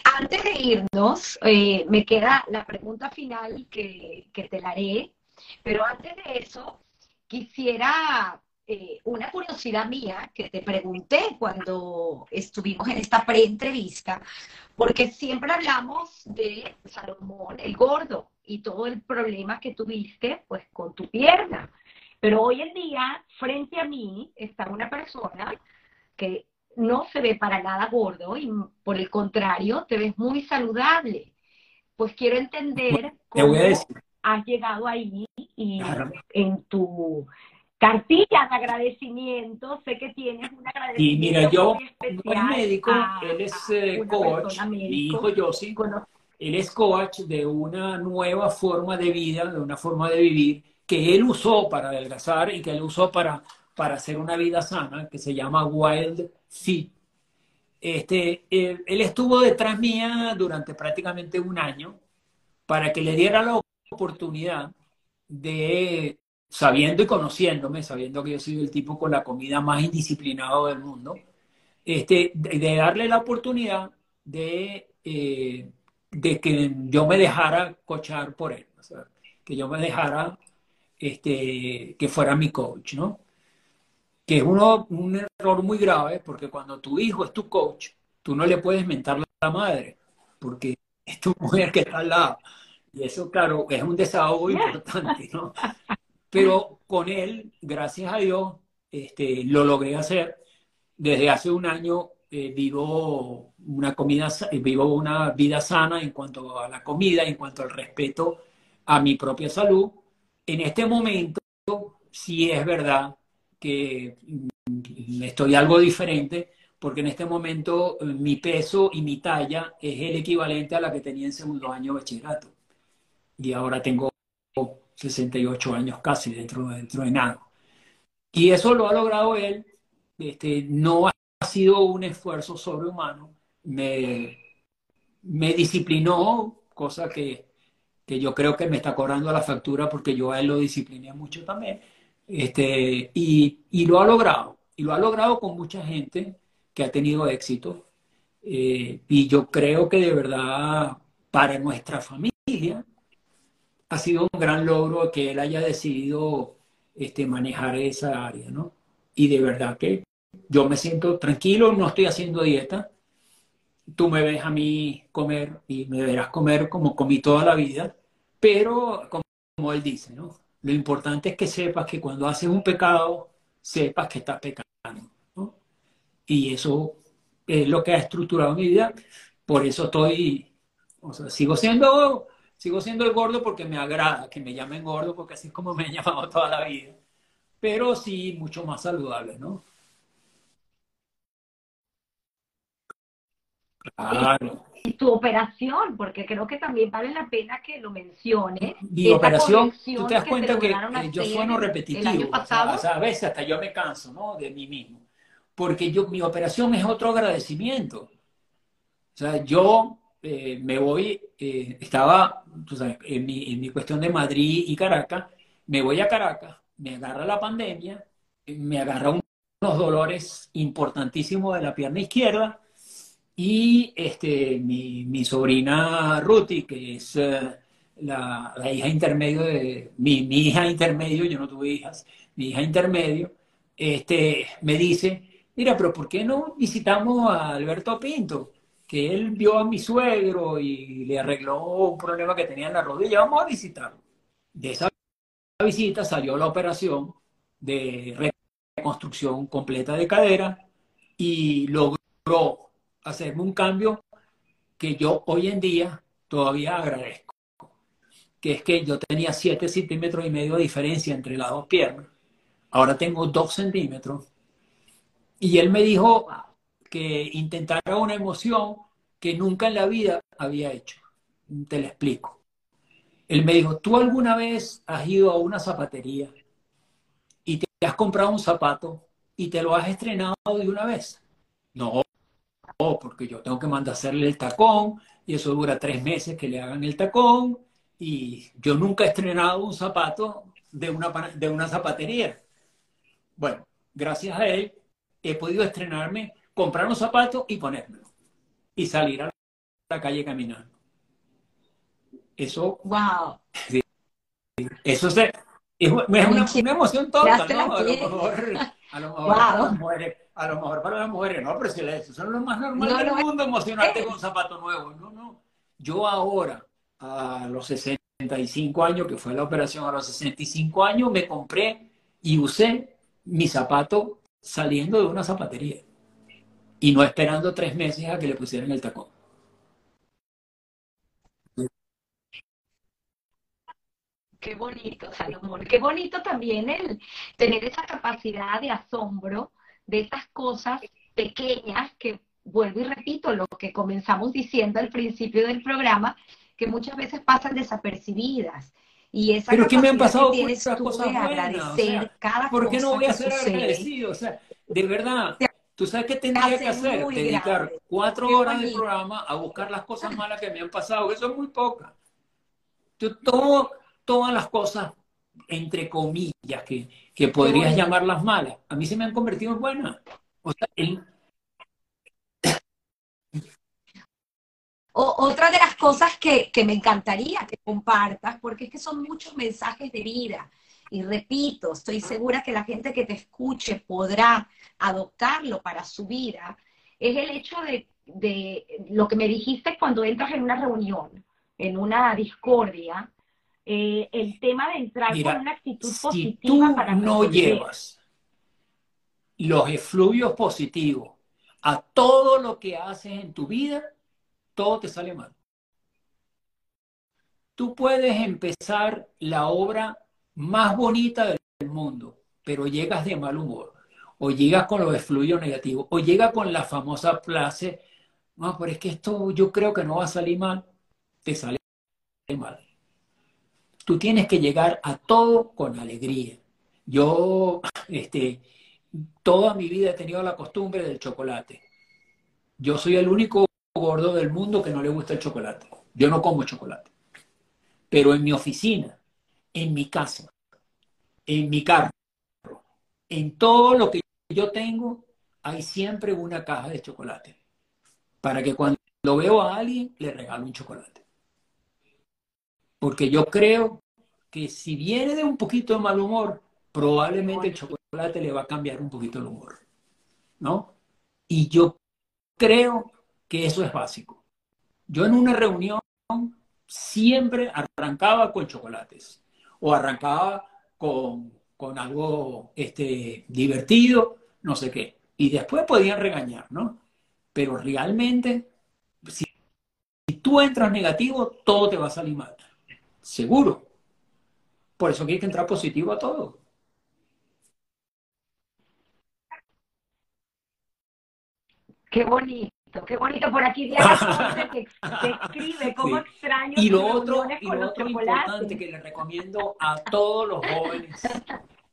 Antes de irnos, eh, me queda la pregunta final que, te la haré, pero antes de eso, quisiera eh, una curiosidad mía que te pregunté cuando estuvimos en esta pre-entrevista, porque siempre hablamos de Salomón el gordo y todo el problema que tuviste pues con tu pierna. Pero hoy en día, frente a mí, está una persona que no se ve para nada gordo y por el contrario, te ves muy saludable. Pues quiero entender cómo has llegado ahí y claro. en tu cartilla de agradecimiento, sé que tienes un agradecimiento Y mira, yo muy no especial es médico, a- él es eh, coach, mi hijo Cono- él es coach de una nueva forma de vida, de una forma de vivir que él usó para adelgazar y que él usó para, para hacer una vida sana, que se llama Wild Fit. Este, él, estuvo detrás mía durante prácticamente un año para que le diera la oportunidad de, sabiendo y conociéndome, sabiendo que yo soy el tipo con la comida más indisciplinado del mundo, este, de, darle la oportunidad de, eh, de que yo me dejara coachar por él, que yo me dejara este, que fuera mi coach, ¿no? Que es uno, un error muy grave porque cuando tu hijo es tu coach, tú no le puedes mentar la madre porque es tu mujer que está al lado. Y eso, claro, es un desahogo importante, ¿no? Pero con él, gracias a Dios, este, lo logré hacer. Desde hace un año eh, vivo una comida, eh, vivo una vida sana en cuanto a la comida, en cuanto al respeto a mi propia salud. En este momento, sí es verdad que mm, estoy algo diferente, porque en este momento eh, mi peso y mi talla es el equivalente a la que tenía en segundo año de bachillerato. Y ahora tengo 68 años casi dentro, dentro de nada. Y eso lo ha logrado él. Este, no ha sido un esfuerzo sobrehumano. Me, me disciplinó, cosa que, que yo creo que me está cobrando la factura porque yo a él lo discipliné mucho también. Este, y, lo ha logrado. Y lo ha logrado con mucha gente que ha tenido éxito. Eh, y yo creo que de verdad para nuestra familia ha sido un gran logro que él haya decidido este, manejar esa área, ¿no? Y de verdad que yo me siento tranquilo, no estoy haciendo dieta. Tú me ves a mí comer y me verás comer como comí toda la vida, pero como él dice, ¿no? Lo importante es que sepas que cuando haces un pecado, sepas que estás pecando. ¿no? Y eso es lo que ha estructurado mi vida. Por eso estoy, o sea, sigo siendo Sigo siendo el gordo porque me agrada que me llamen gordo, porque así es como me han llamado toda la vida. Pero sí, mucho más saludable, ¿no? Claro. Y tu operación, porque creo que también vale la pena que lo mencione. Mi operación, tú te das cuenta que, yo sueno repetitivo. O sea, a veces hasta yo me canso, ¿no? De mí mismo. Porque yo, mi operación es otro agradecimiento. O sea, yo eh, me voy, eh, estaba en, mi, cuestión de Madrid y Caracas, me voy a Caracas, me agarra la pandemia, me agarra unos dolores importantísimos de la pierna izquierda y este, mi, sobrina Ruti, que es eh, la, hija intermedio de mi, mi, hija intermedio, yo no tuve hijas, mi hija intermedio, este, me dice, mira, pero ¿por qué no visitamos a Alberto Pinto? que él vio a mi suegro y le arregló un problema que tenía en la rodilla, vamos a visitarlo. De esa visita salió la operación de reconstrucción completa de cadera y logró hacerme un cambio que yo hoy en día todavía agradezco, que es que yo tenía 7 centímetros y medio de diferencia entre las dos piernas, ahora tengo 2 centímetros, y él me dijo, que intentara una emoción que nunca en la vida había hecho. Te lo explico. Él me dijo, ¿tú alguna vez has ido a una zapatería y te has comprado un zapato y te lo has estrenado de una vez? No, porque yo tengo que mandar hacerle el tacón y eso dura tres meses que le hagan el tacón y yo nunca he estrenado un zapato de una, de una zapatería. Bueno, gracias a él he podido estrenarme comprar un zapato y ponérmelo. Y salir a la calle caminando. Eso. ¡Wow! eso es, es una, emoción tonta, ¿no? A lo mejor, a lo mejor las mujeres, a lo mejor para las mujeres, no, pero si eso son lo más normal del mundo, emocionarte con un zapato nuevo. No, no. Yo ahora, a los 65 años, que fue la operación a los 65 años, me compré y usé mi zapato saliendo de una zapatería y no esperando tres meses a que le pusieran el tacón. Qué bonito, Salomón. Qué bonito también el tener esa capacidad de asombro de esas cosas pequeñas que, vuelvo y repito, lo que comenzamos diciendo al principio del programa, que muchas veces pasan desapercibidas. Y esa Pero ¿qué me han pasado por esas cosas buenas? Agradecer cada ¿Por qué no voy a ser agradecido? O sea, de verdad, ¿Tú sabes qué tendría que hacer? Dedicar cuatro horas del programa a buscar las cosas malas que me han pasado, eso es muy poca. todo, todas las cosas, entre comillas, que, que podrías llamarlas malas, a mí se me han convertido en buenas. otra de las cosas que, que me encantaría que compartas, porque es que son muchos mensajes de vida. Y repito, estoy segura que la gente que te escuche podrá adoptarlo para su vida, es el hecho de, lo que me dijiste cuando entras en una reunión, en una discordia, eh, el tema de entrar con una actitud positiva tú para no llevas los efluvios positivos a todo lo que haces en tu vida, todo te sale mal. tú puedes empezar la obra más bonita del mundo, pero llegas de mal humor, o llegas con los fluidos negativos, o llegas con la famosa frase, no, pero es que esto yo creo que no va a salir mal, te sale mal. Tú tienes que llegar a todo con alegría. Yo, este, toda mi vida he tenido la costumbre del chocolate. Yo soy el único gordo del mundo que no le gusta el chocolate. Yo no como chocolate. Pero en mi oficina, en mi casa, en mi carro, en todo lo que yo tengo, hay siempre una caja de chocolate. Para que cuando veo a alguien, le regalo un chocolate. Porque yo creo que si viene de un poquito de mal humor, probablemente el chocolate le va a cambiar un poquito el humor. ¿No? Y yo creo que eso es básico. Yo en una reunión siempre arrancaba con chocolates o arrancaba con, algo este, divertido, no sé qué. Y después podían regañar, ¿no? Pero realmente, si tú entras negativo, todo te va a salir mal. Seguro. Por eso hay que entrar positivo a todo. Qué bonito qué bonito. Por aquí Diana que, que escribe cómo extraño y lo otro, y lo otro importante que le recomiendo a todos los jóvenes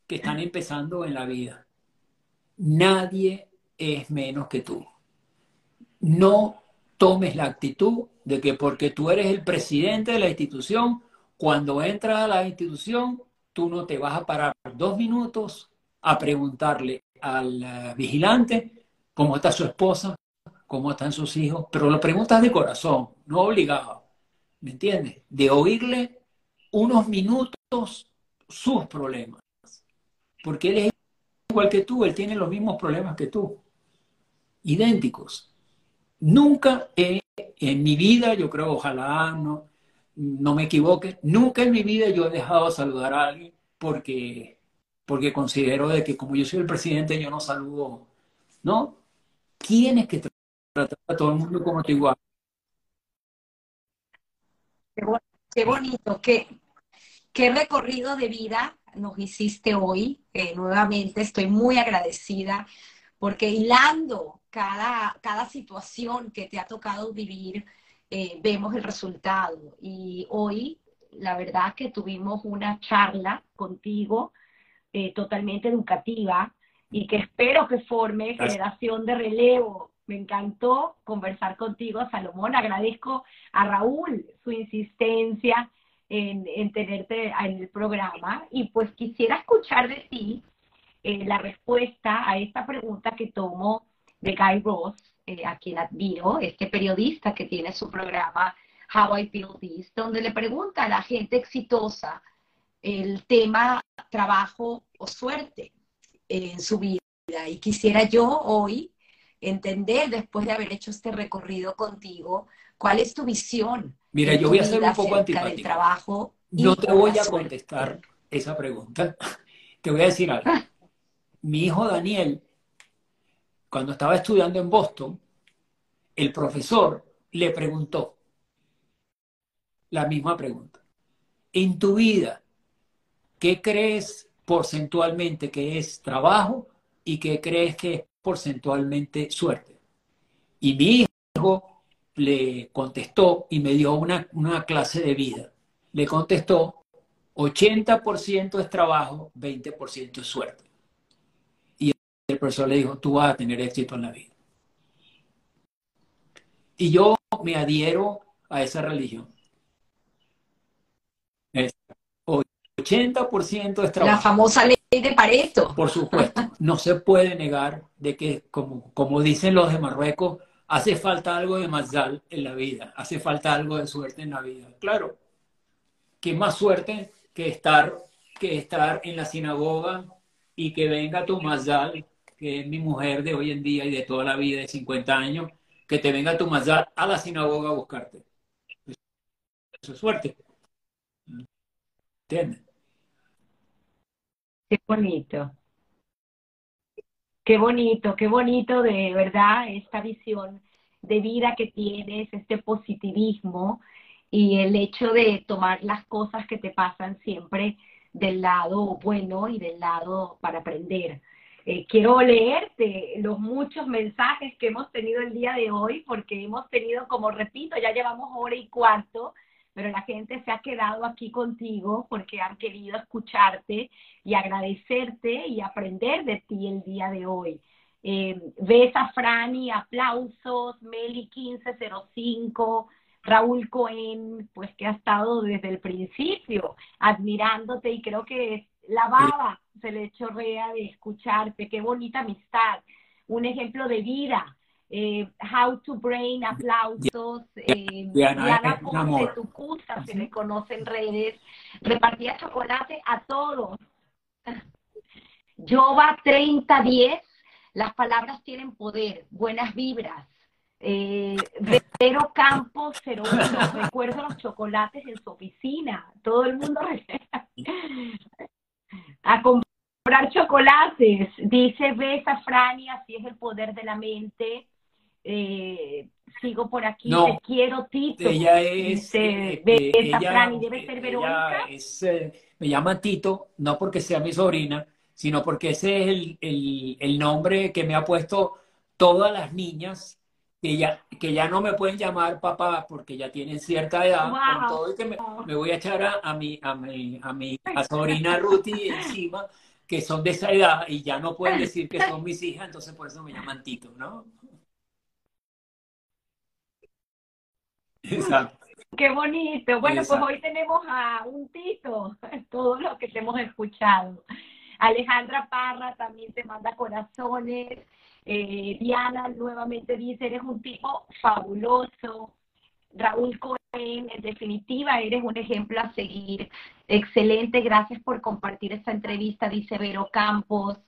que están empezando en la vida. Nadie es menos que tú. No tomes la actitud de que porque tú eres el presidente de la institución, cuando entras a la institución, tú no te vas a parar dos minutos a preguntarle al eh, vigilante cómo está su esposa, cómo están sus hijos, pero lo preguntas de corazón, no obligado, ¿me entiendes? De oírle unos minutos sus problemas, porque él es igual que tú, él tiene los mismos problemas que tú, idénticos. Nunca en mi vida, yo creo, ojalá no, no me equivoque, nunca en mi vida yo he dejado de saludar a alguien porque, porque considero de que como yo soy el presidente, yo no saludo, ¿no? Tienes que tratar a todo el mundo como te igual. Qué, bonito, qué, qué recorrido de vida nos hiciste hoy. Eh, nuevamente estoy muy agradecida porque hilando cada, cada situación que te ha tocado vivir, eh, vemos el resultado. Y hoy, la verdad que tuvimos una charla contigo eh, totalmente educativa y que espero que forme generación de relevo me encantó conversar contigo, Salomón. Agradezco a Raúl su insistencia en, tenerte en el programa y pues quisiera escuchar de ti eh, la respuesta a esta pregunta que tomo de Guy Ross, eh, a quien admiro, este periodista que tiene su programa How I Feel This, donde le pregunta a la gente exitosa el tema trabajo o suerte en su vida. Y quisiera yo hoy entender después de haber hecho este recorrido contigo, cuál es tu visión. Mira, yo voy a ser un poco antipático. trabajo no te voy a contestar esa pregunta. Te voy a decir algo. Mi hijo Daniel, cuando estaba estudiando en Boston, el profesor le preguntó la misma pregunta. En tu vida, ¿qué crees porcentualmente que es trabajo y qué crees que es porcentualmente suerte. Y mi hijo le contestó y me dio una, clase de vida. Le contestó, 80% es trabajo, 20% es suerte. Profesor le dijo, tú vas a tener éxito en la vida. Y yo me adhiero a esa religión. 80% es trabajo. La famosa ley de Pareto. Por supuesto, no se puede negar de que, como, como dicen los de Marruecos, hace falta algo de mazal en la vida, hace falta algo de suerte en la vida. Claro, qué más suerte que estar, que estar en la sinagoga y que venga tu mazal, que es mi mujer de hoy en día y de toda la vida de 50 años, que te venga tu mazal a la sinagoga a buscarte. Eso es suerte. ¿Entiendes? Qué bonito. Qué bonito, qué bonito de verdad esta visión de vida que tienes, este positivismo. y el hecho de tomar las cosas que te pasan siempre del lado bueno y del lado para aprender. Eh, quiero leerte los muchos mensajes que hemos tenido el día de hoy, porque hemos tenido, como repito, ya llevamos hora y cuarto, pero la gente se ha quedado aquí contigo porque han querido escucharte y agradecerte y aprender de ti el día de hoy. Eh, ves a Franny, aplausos, Meli 1505, Raúl Cohen, pues que ha estado desde el principio admirándote y creo que la baba se le chorrea de escucharte, qué bonita amistad, un ejemplo de vida. Eh, How to Brain, aplausos, eh, Diana Ponce, tu cusa, se le conoce en redes, repartía chocolate a todos. Jova 3010, las palabras tienen poder, buenas vibras. Eh, Vero Campos 01, recuerdo los chocolates en su oficina, todo el mundo a comprar chocolates, dice Besa Frani, así es el poder de la mente. Eh, sigo por aquí, te quiero Tito. Ella es, eh, Besa Frani, debe ser Verónica. me llama Tito, no porque sea mi sobrina, sino porque ese es el, el, el nombre que me ha puesto todas las niñas que ya, que ya no me pueden llamar papá porque ya tienen cierta edad, con todo y que me, voy a echar a, a, mi, a, mi, a mi sobrina Ruti encima, que son de esa edad y ya no pueden decir que son mis hijas, entonces por eso me llaman Tito, ¿no? Exacto. Qué bonito. Bueno, pues hoy tenemos a un Tito, todo lo que te hemos escuchado. Alejandra Parra también te manda corazones. Eh, Diana nuevamente dice, eres un tipo fabuloso. Raúl Cohen, en definitiva, eres un ejemplo a seguir. Excelente, gracias por compartir esta entrevista, dice Vero Campos.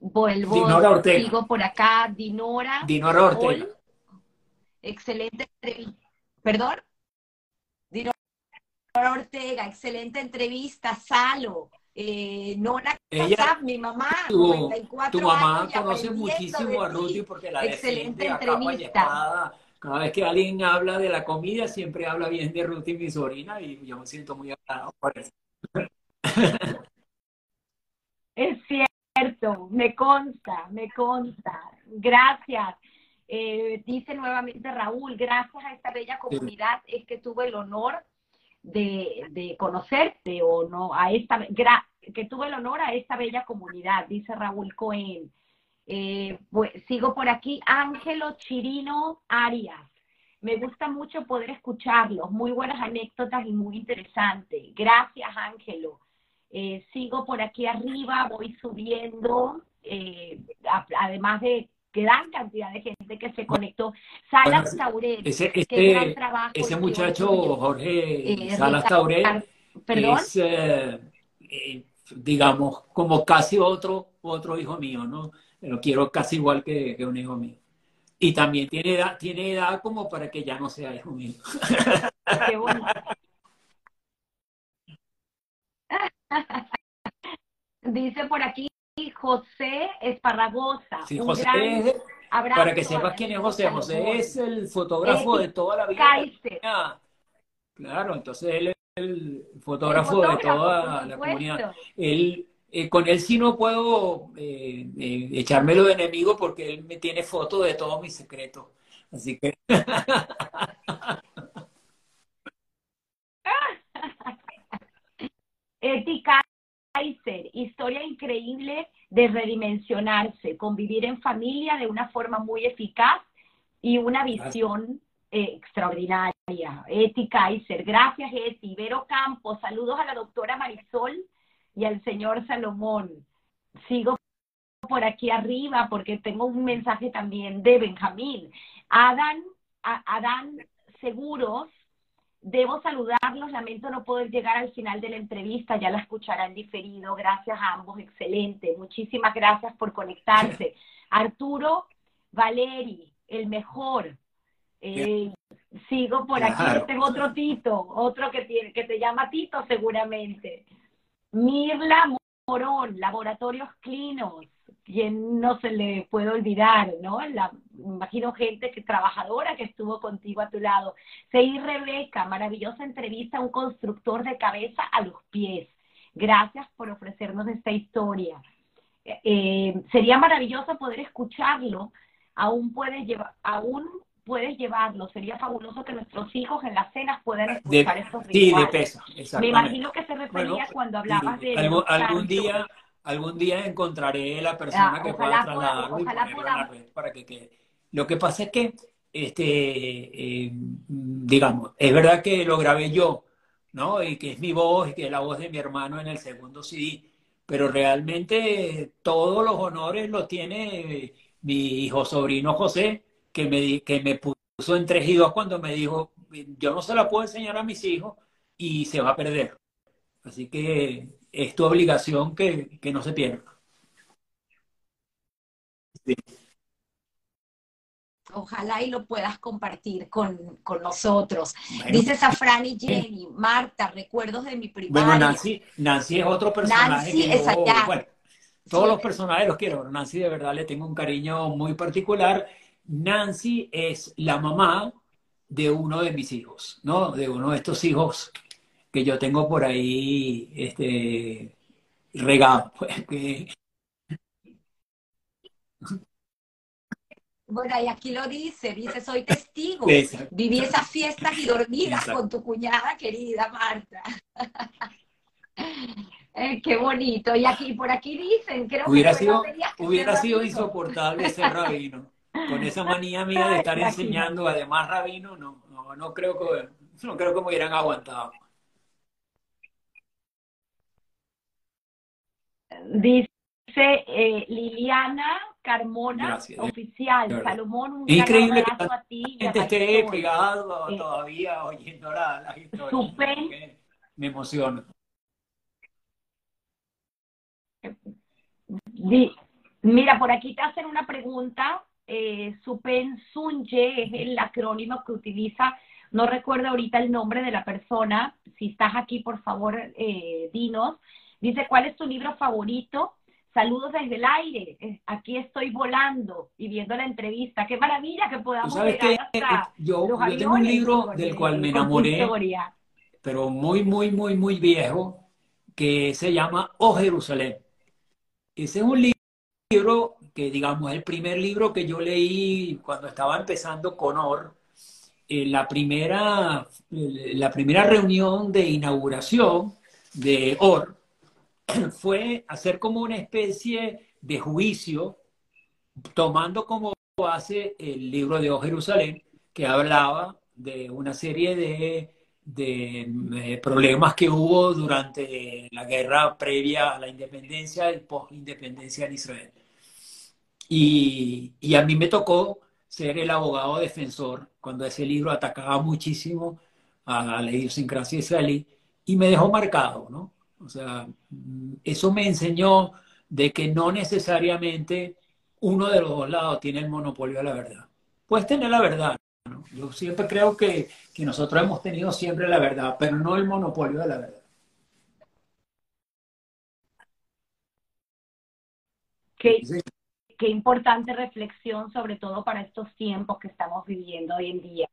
Vuelvo, Dinora sigo por acá, Dinora. Dinora Ortega. Excelente entrevista. ¿Perdón? Dinora Ortega, excelente entrevista. Salo, eh, Nora Ella, mi mamá, tu, tu mamá conoce muchísimo a Ruti porque la excelente entrevista. Cada vez que alguien habla de la comida, siempre habla bien de Ruti, mi sobrina, y yo me siento muy agradado por eso. Es cierto, me consta, me consta. Gracias. Eh, dice nuevamente Raúl, gracias a esta bella comunidad es que tuve el honor de, conocerte o no, a esta, que tuve el honor a esta bella comunidad, dice Raúl Cohen. Eh, pues, sigo por aquí, Ángelo Chirino Arias. Me gusta mucho poder escucharlos, muy buenas anécdotas y muy interesante. Gracias, Ángelo. Eh, sigo por aquí arriba, voy subiendo, eh, además de gran cantidad de gente que se conectó. Salas Taurel, ese, este, ese muchacho, Jorge eh, Salas Taurel, es, eh, eh, digamos, como casi otro, otro hijo mío, ¿no? Lo quiero casi igual que, un hijo mío. Y también tiene edad, tiene edad como para que ya no sea hijo mío. Qué bonito. Dice por aquí José Esparragosa. Sí, José para que sepas quién es José, José es el fotógrafo de toda la vida. Claro, entonces él es el fotógrafo, de toda la comunidad. Él, eh, con él sí no puedo eh, eh, echármelo de enemigo porque él me tiene fotos de todos mis secretos. Así que. Ética Kaiser, historia increíble de redimensionarse, convivir en familia de una forma muy eficaz y una visión eh, extraordinaria. Eti Kaiser, gracias Eti. Vero Campos, saludos a la doctora Marisol y al señor Salomón. Sigo por aquí arriba porque tengo un mensaje también de Benjamín. Adán, Adán Seguros Debo saludarlos, lamento no poder llegar al final de la entrevista, ya la escucharán diferido. Gracias a ambos, excelente. Muchísimas gracias por conectarse. Arturo Valeri, el mejor. Eh, sigo por aquí, este es otro Tito, otro que, tiene, que te llama Tito seguramente. Mirla Morón, Laboratorios Clinos, quien no se le puede olvidar, ¿no? La imagino gente que trabajadora que estuvo contigo a tu lado. Seguí Rebeca, maravillosa entrevista a un constructor de cabeza a los pies. Gracias por ofrecernos esta historia. Eh, sería maravilloso poder escucharlo. Aún puedes llevar, aún puedes llevarlo. Sería fabuloso que nuestros hijos en las cenas puedan escuchar estos rituales. Sí, de peso, Me imagino que se refería cuando hablabas de... algún día algún día encontraré la persona ah, que pueda trasladarlo y ponerlo en la red para que quede. Lo que pasa es que, este, eh, digamos, es verdad que lo grabé yo, ¿no? Y que es mi voz y que es la voz de mi hermano en el segundo CD, pero realmente todos los honores los tiene mi hijo sobrino José, que me, que me puso en tres y dos cuando me dijo, yo no se la puedo enseñar a mis hijos y se va a perder. Así que es tu obligación que, no se pierda. Ojalá y lo puedas compartir con, nosotros. Dice Safran y Jenny, Marta, recuerdos de mi primaria. Bueno, Nancy, Nancy es otro personaje. Nancy es allá. Bueno, todos los personajes los quiero, pero Nancy de verdad le tengo un cariño muy particular. Nancy es la mamá de uno de mis hijos, ¿no? De uno de estos hijos que yo tengo por ahí este, regado. Pues, bueno, y aquí lo dice, dice, soy testigo. Viví esas fiestas y dormidas con tu cuñada querida Marta. Eh, qué bonito. Y aquí, por aquí dicen, creo hubiera que sido, hubiera sido insoportable ser rabino. Con esa manía mía de estar enseñando, además rabino, no, no, no creo que no creo que me hubieran aguantado. Dice eh, Liliana Carmona, oficial, Salomón, un Increíble gran a ti. Que esté pegado eh, todavía oyendo la, la historia. Me emociona. Mira, por aquí te hacen una pregunta. Eh, Supen Sunye es el acrónimo que utiliza, no recuerdo ahorita el nombre de la persona. Si estás aquí, por favor, eh, dinos. Dice, ¿cuál es tu libro favorito? Saludos desde el aire. Eh, aquí estoy volando y viendo la entrevista. Qué maravilla que podamos ver yo, yo tengo un libro del cual me enamoré, pero muy, muy, muy, muy viejo, que se llama Oh Jerusalén. Ese es un libro que, digamos, es el primer libro que yo leí cuando estaba empezando con Or. En la primera, la primera reunión de inauguración de OR, fue hacer como una especie de juicio, tomando como base el libro de O Jerusalén, que hablaba de una serie de, de, problemas que hubo durante la guerra previa a la independencia y post-independencia de Israel. Y, y, a mí me tocó ser el abogado defensor cuando ese libro atacaba muchísimo a la idiosincrasia israelí y me dejó marcado, ¿no? O sea, eso me enseñó de que no necesariamente uno de los dos lados tiene el monopolio de la verdad. Puedes tener la verdad. Yo siempre creo que, nosotros hemos tenido siempre la verdad, pero no el monopolio de la verdad. Qué, qué importante reflexión, sobre todo para estos tiempos que estamos viviendo hoy en día.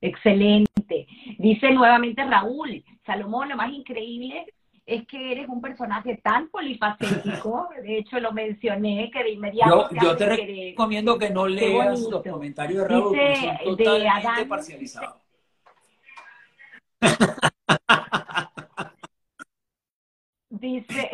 Excelente. Dice nuevamente Raúl, Salomón, lo más increíble es que eres un personaje tan polifacético, de hecho lo mencioné, que de inmediato... Yo, te recomiendo que no leas los comentarios de Raúl, Dice, son totalmente de parcializados. Dice,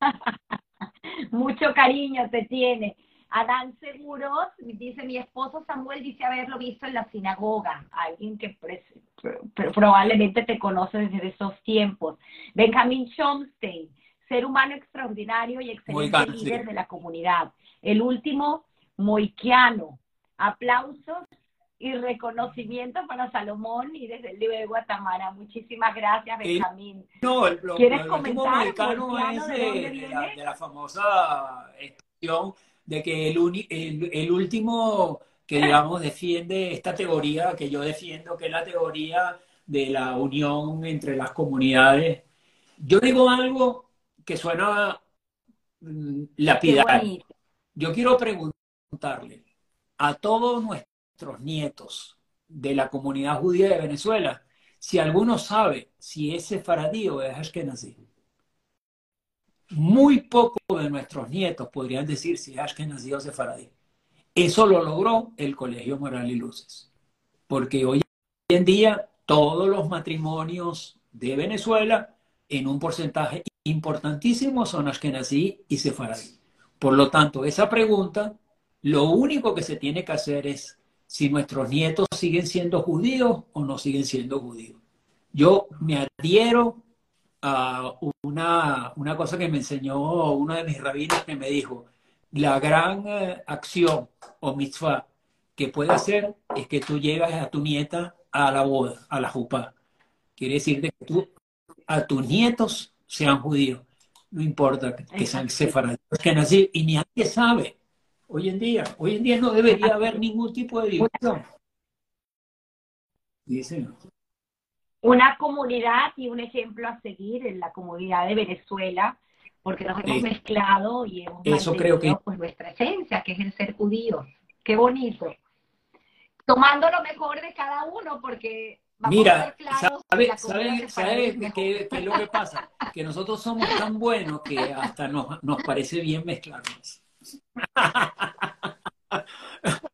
mucho cariño te tiene. Adán Seguros dice, mi esposo Samuel dice haberlo visto en la sinagoga, alguien que probablemente te conoce desde esos tiempos. Benjamin Schomstein, ser humano extraordinario y excelente líder de la comunidad. El último, Moiquiano. Aplausos y reconocimiento para Salomón y desde el libro de Guatemala. Muchísimas gracias, Benjamín. no, el, ¿Quieres comentar? es de, la, de, la, famosa de que el, el, último que, digamos, defiende esta teoría que yo defiendo, que es la teoría de la unión entre las comunidades. Yo digo algo que suena mm, lapidario. Yo quiero preguntarle, a todos nuestros nietos de la comunidad judía de Venezuela si alguno sabe si es sefaradí o es ashkenazí. Muy pocos de nuestros nietos podrían decir si es ashkenazí o sefaradí. Eso lo logró el Colegio Moral y Luces, porque hoy en día todos los matrimonios de Venezuela en un porcentaje importantísimo son ashkenazí y sefaradí. Por lo tanto, esa pregunta, lo único que se tiene que hacer es si nuestros nietos siguen siendo judíos o no siguen siendo judíos. Yo me adhiero a una, una cosa que me enseñó uno de mis rabinos que me dijo, la gran eh, acción o mitzvah que puede hacer es que tú llegas a tu nieta a la boda, a la jupá. Quiere decir que tú a tus nietos sean judíos. No importa que sean sefaradíes, que nací, y ni nadie sabe. Hoy en día, hoy en día no debería haber ningún tipo de división. Dicen. Una comunidad y un ejemplo a seguir en la comunidad de Venezuela, porque nos hemos mezclado y hemos Eso creo que... pues, nuestra esencia, que es el ser judío. Qué bonito. Tomando lo mejor de cada uno, porque Mira, ¿sabes sabe, qué, es lo que pasa? Que nosotros somos tan buenos que hasta nos, nos parece bien mezclarnos.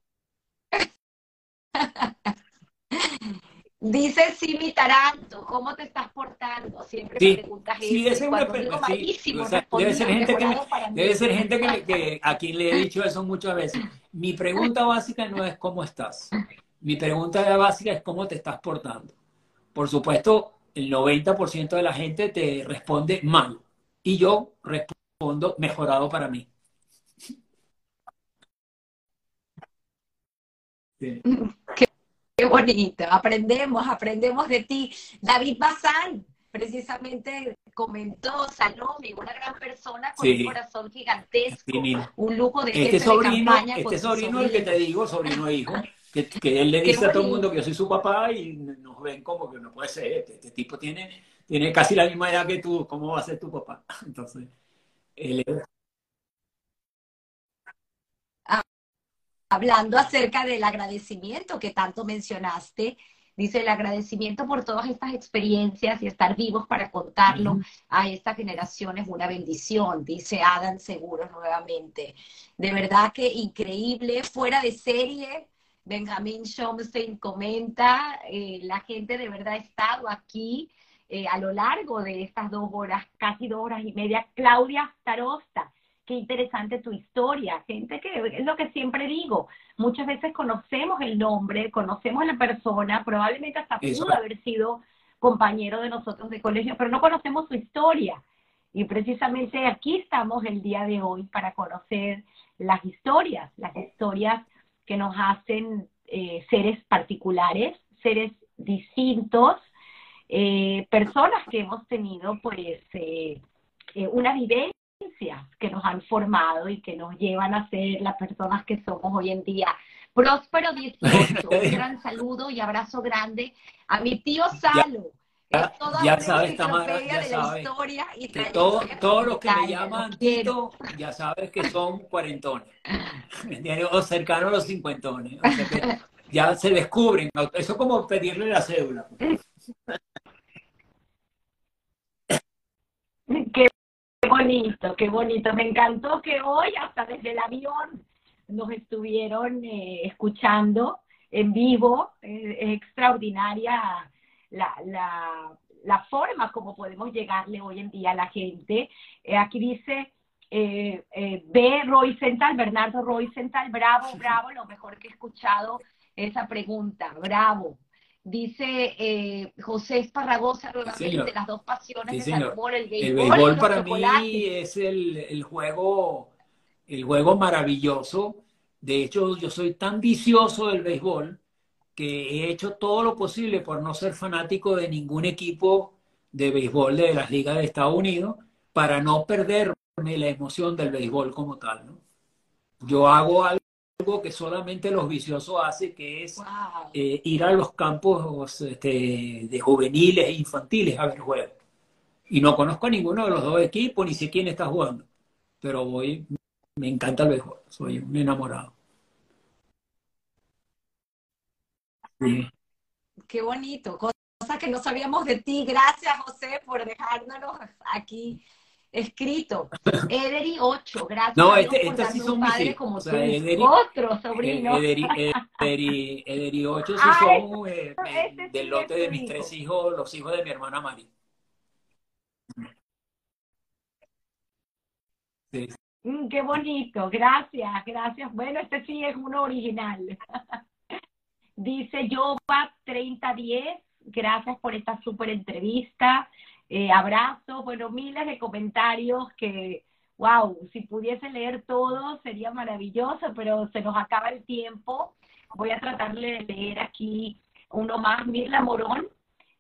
Dice Simi Taranto, ¿cómo te estás portando? Siempre me preguntas sí, eso. Es una debe ser gente, que, debe ser gente que, a quien le he dicho eso muchas veces. Mi pregunta básica no es cómo estás. Mi pregunta básica es cómo te estás portando. Por supuesto, el 90% de la gente te responde mal y yo respondo mejorado para mí. Qué, bonito, aprendemos, aprendemos de ti. David Bazán, precisamente comentó Salome, una gran persona con un corazón gigantesco, un lujo de este sobrino, Este sobrino, el que te digo, sobrino e hijo, que, él le dice a todo el mundo que yo soy su papá y nos ven como que no puede ser, este, este, tipo tiene, tiene casi la misma edad que tú, ¿cómo va a ser tu papá? Entonces, él es... hablando acerca del agradecimiento que tanto mencionaste, dice el agradecimiento por todas estas experiencias y estar vivos para contarlo a esta generación es una bendición, dice Adam Seguros nuevamente. De verdad que increíble, fuera de serie. Benjamín Schomstein comenta, eh, la gente de verdad ha estado aquí eh, a lo largo de estas dos horas, casi dos horas y media. Claudia Starosta, qué interesante tu historia. Gente que es lo que siempre digo, muchas veces conocemos el nombre, conocemos la persona, probablemente hasta pudo haber sido compañero de nosotros de colegio, pero no conocemos su historia. Y precisamente aquí estamos el día de hoy para conocer las historias, las historias que nos hacen eh, seres particulares, seres distintos, eh, personas que hemos tenido pues eh, una vivencia que nos han formado y que nos llevan a ser las personas que somos hoy en día. Próspero 18, un gran saludo y abrazo grande a mi tío Salo. Ya, ya sabes, Tamara, ya sabes. Que todo, todos los que me llaman Tito, ya sabes que son cuarentones. o cercanos a los cincuentones. O sea que ya se descubren. Eso es como pedirle la cédula. Qué bonito, qué bonito. Me encantó que hoy, hasta desde el avión, nos estuvieron eh, escuchando en vivo. es extraordinaria la, la, la, forma como podemos llegarle hoy en día a la gente. Eh, aquí dice, eh, eh, B. Roycental, Bernardo Roycental, bravo, bravo, lo mejor que he escuchado esa pregunta, bravo. Dice eh, José Esparragosa nuevamente, las dos pasiones el béisbol. El béisbol para mí es el, el, juego, el juego maravilloso. De hecho, yo soy tan vicioso del béisbol que he hecho todo lo posible por no ser fanático de ningún equipo de béisbol de las ligas de Estados Unidos para no perderme la emoción del béisbol como tal. ¿no? Yo hago algo que solamente los viciosos hacen, que es eh, ir a los campos este, de juveniles e infantiles a ver juegos. Y no conozco a ninguno de los dos equipos, ni sé quién está jugando. Pero voy, me encanta el béisbol, soy un enamorado. Sí. Qué bonito, cosa que no sabíamos de ti. Gracias, José, por dejárnoslo aquí escrito. Ederi 8, gracias No, a Dios este, por estos sí son mis padre hijos. como O sea, tú. Ederi, Otro sobrino. Ederi, Ederi, Ederi 8 sí Ah, son eh, este sí del lote de mis hijo. tres hijos, los hijos de mi hermana Mari. Sí. Mm, qué bonito, gracias, gracias. Bueno, este sí es uno original. Dice Jova 3010, gracias por esta súper entrevista. Eh, abrazos, bueno, miles de comentarios que, wow, si pudiese leer todo sería maravilloso, pero se nos acaba el tiempo. Voy a tratar de leer aquí uno más. Mirla Morón,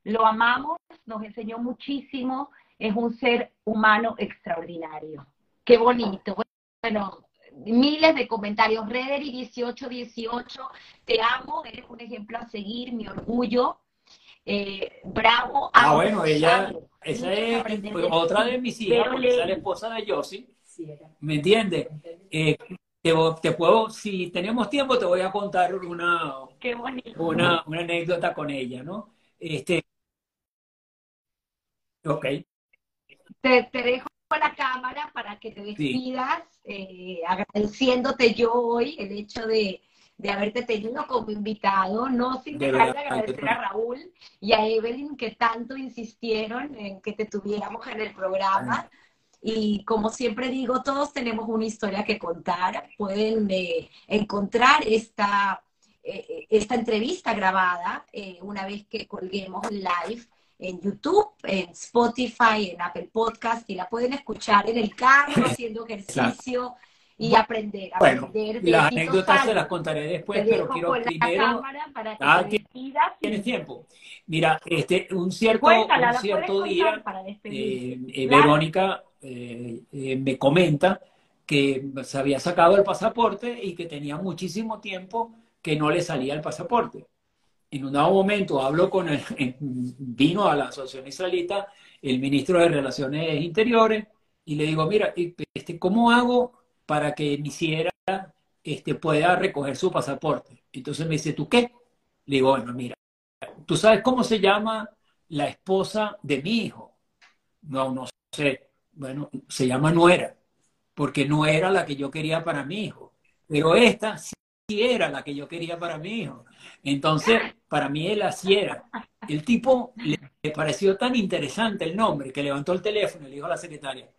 lo amamos, nos enseñó muchísimo, es un ser humano extraordinario. Qué bonito. Bueno, miles de comentarios. Rederi 1818, te amo, eres un ejemplo a seguir, mi orgullo. Eh, bravo. Ah, bueno, ella, esa es aprender pues, otra de mis hijas, porque esa es la esposa de Josie, ¿me entiendes? Eh, te, te puedo, si tenemos tiempo, te voy a contar una, una, una anécdota con ella, ¿no? Este, ok, Te, te dejo la cámara para que te despidas, eh, agradeciéndote yo hoy el hecho de, de haberte tenido como invitado, no sin De dejar de agradecer de a Raúl y a Evelyn que tanto insistieron en que te tuviéramos en el programa. Y como siempre digo, todos tenemos una historia que contar. Pueden eh, encontrar esta, eh, esta entrevista grabada eh, una vez que colguemos live en YouTube, en Spotify, en Apple Podcast y la pueden escuchar en el carro haciendo ejercicio y aprender. bueno, aprender de las anécdotas se las contaré después, Te pero quiero primero, para que Ah, ¿tienes- tiempo. Mira, este, un cierto, Cuéntala, un cierto día, eh, eh, Claro. Verónica eh, me comenta que se había sacado el pasaporte y que tenía muchísimo tiempo que no le salía el pasaporte. En un dado momento hablo con el, vino a la Asociación Israelita el ministro de Relaciones Interiores y le digo, mira, este, ¿cómo hago para que mi sierra este, pueda recoger su pasaporte? Entonces me dice, ¿tú qué? Le digo, bueno, mira, ¿tú sabes cómo se llama la esposa de mi hijo? No, no sé. Bueno, se llama nuera, porque no era la que yo quería para mi hijo. Pero esta sí era la que yo quería para mi hijo. Entonces, para mí él así era. El tipo le, pareció tan interesante el nombre que levantó el teléfono le dijo a la secretaria,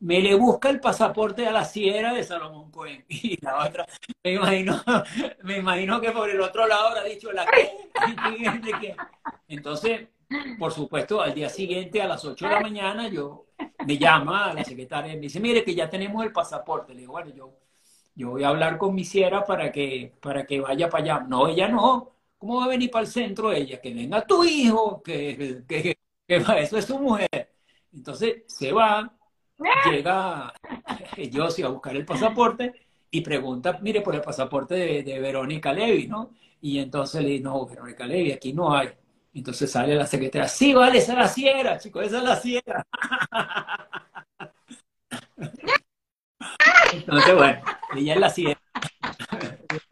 me le busca el pasaporte a la sierra de Salomón Cohen. Y la otra, me imagino, me imagino que por el otro lado habrá dicho la que. Entonces, por supuesto, al día siguiente a las 8 de la mañana yo me llama a la secretaria y me dice, mire que ya tenemos el pasaporte. Le digo, bueno, yo, yo voy a hablar con mi sierra para que, para que vaya para allá. No, ella no. ¿Cómo va a venir para el centro ella? Que venga tu hijo, que, que, que eso es su mujer. Entonces se va, llega yo sí a buscar el pasaporte y pregunta, mire, por el pasaporte de, de Verónica Levy, ¿no? Y entonces le digo, no, Verónica Levy, aquí no hay. Entonces sale la secretaria, sí, vale, esa es la sierra, chicos, esa es la sierra. Entonces, bueno, ella es la sierra.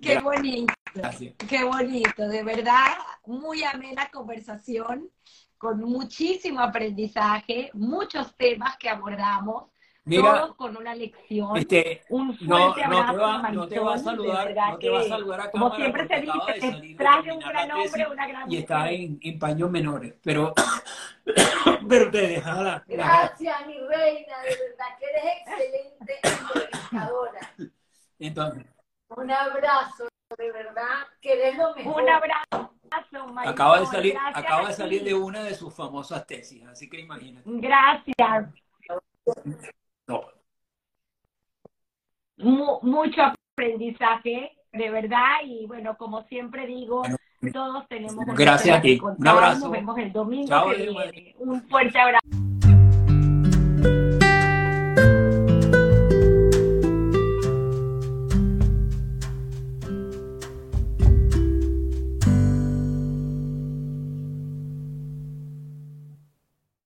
Qué bonito, Gracias. qué bonito, de verdad, muy amena conversación, con muchísimo aprendizaje, muchos temas que abordamos, Mira, todos con una lección. este, un no, fuerte no abrazo, te va, no te va a saludar, verdad no te va a que, saludar a Como siempre se dice, traje un gran hombre, una gran y está mujer. en, en paños menores, pero, pero te deja la, la- Gracias, mi reina, de verdad que eres excelente comunicadora. entonces, Un abrazo, de verdad, que eres lo mejor. Un abrazo, Marisol, acaba de salir, gracias acaba a de salir de una de sus famosas tesis, así que imagínate. Gracias. No. Mu- mucho aprendizaje, de verdad, y bueno, como siempre digo, Bueno, todos tenemos gracias a ti. Un abrazo. Nos vemos el domingo Chao, que Dios, viene. Un fuerte abrazo.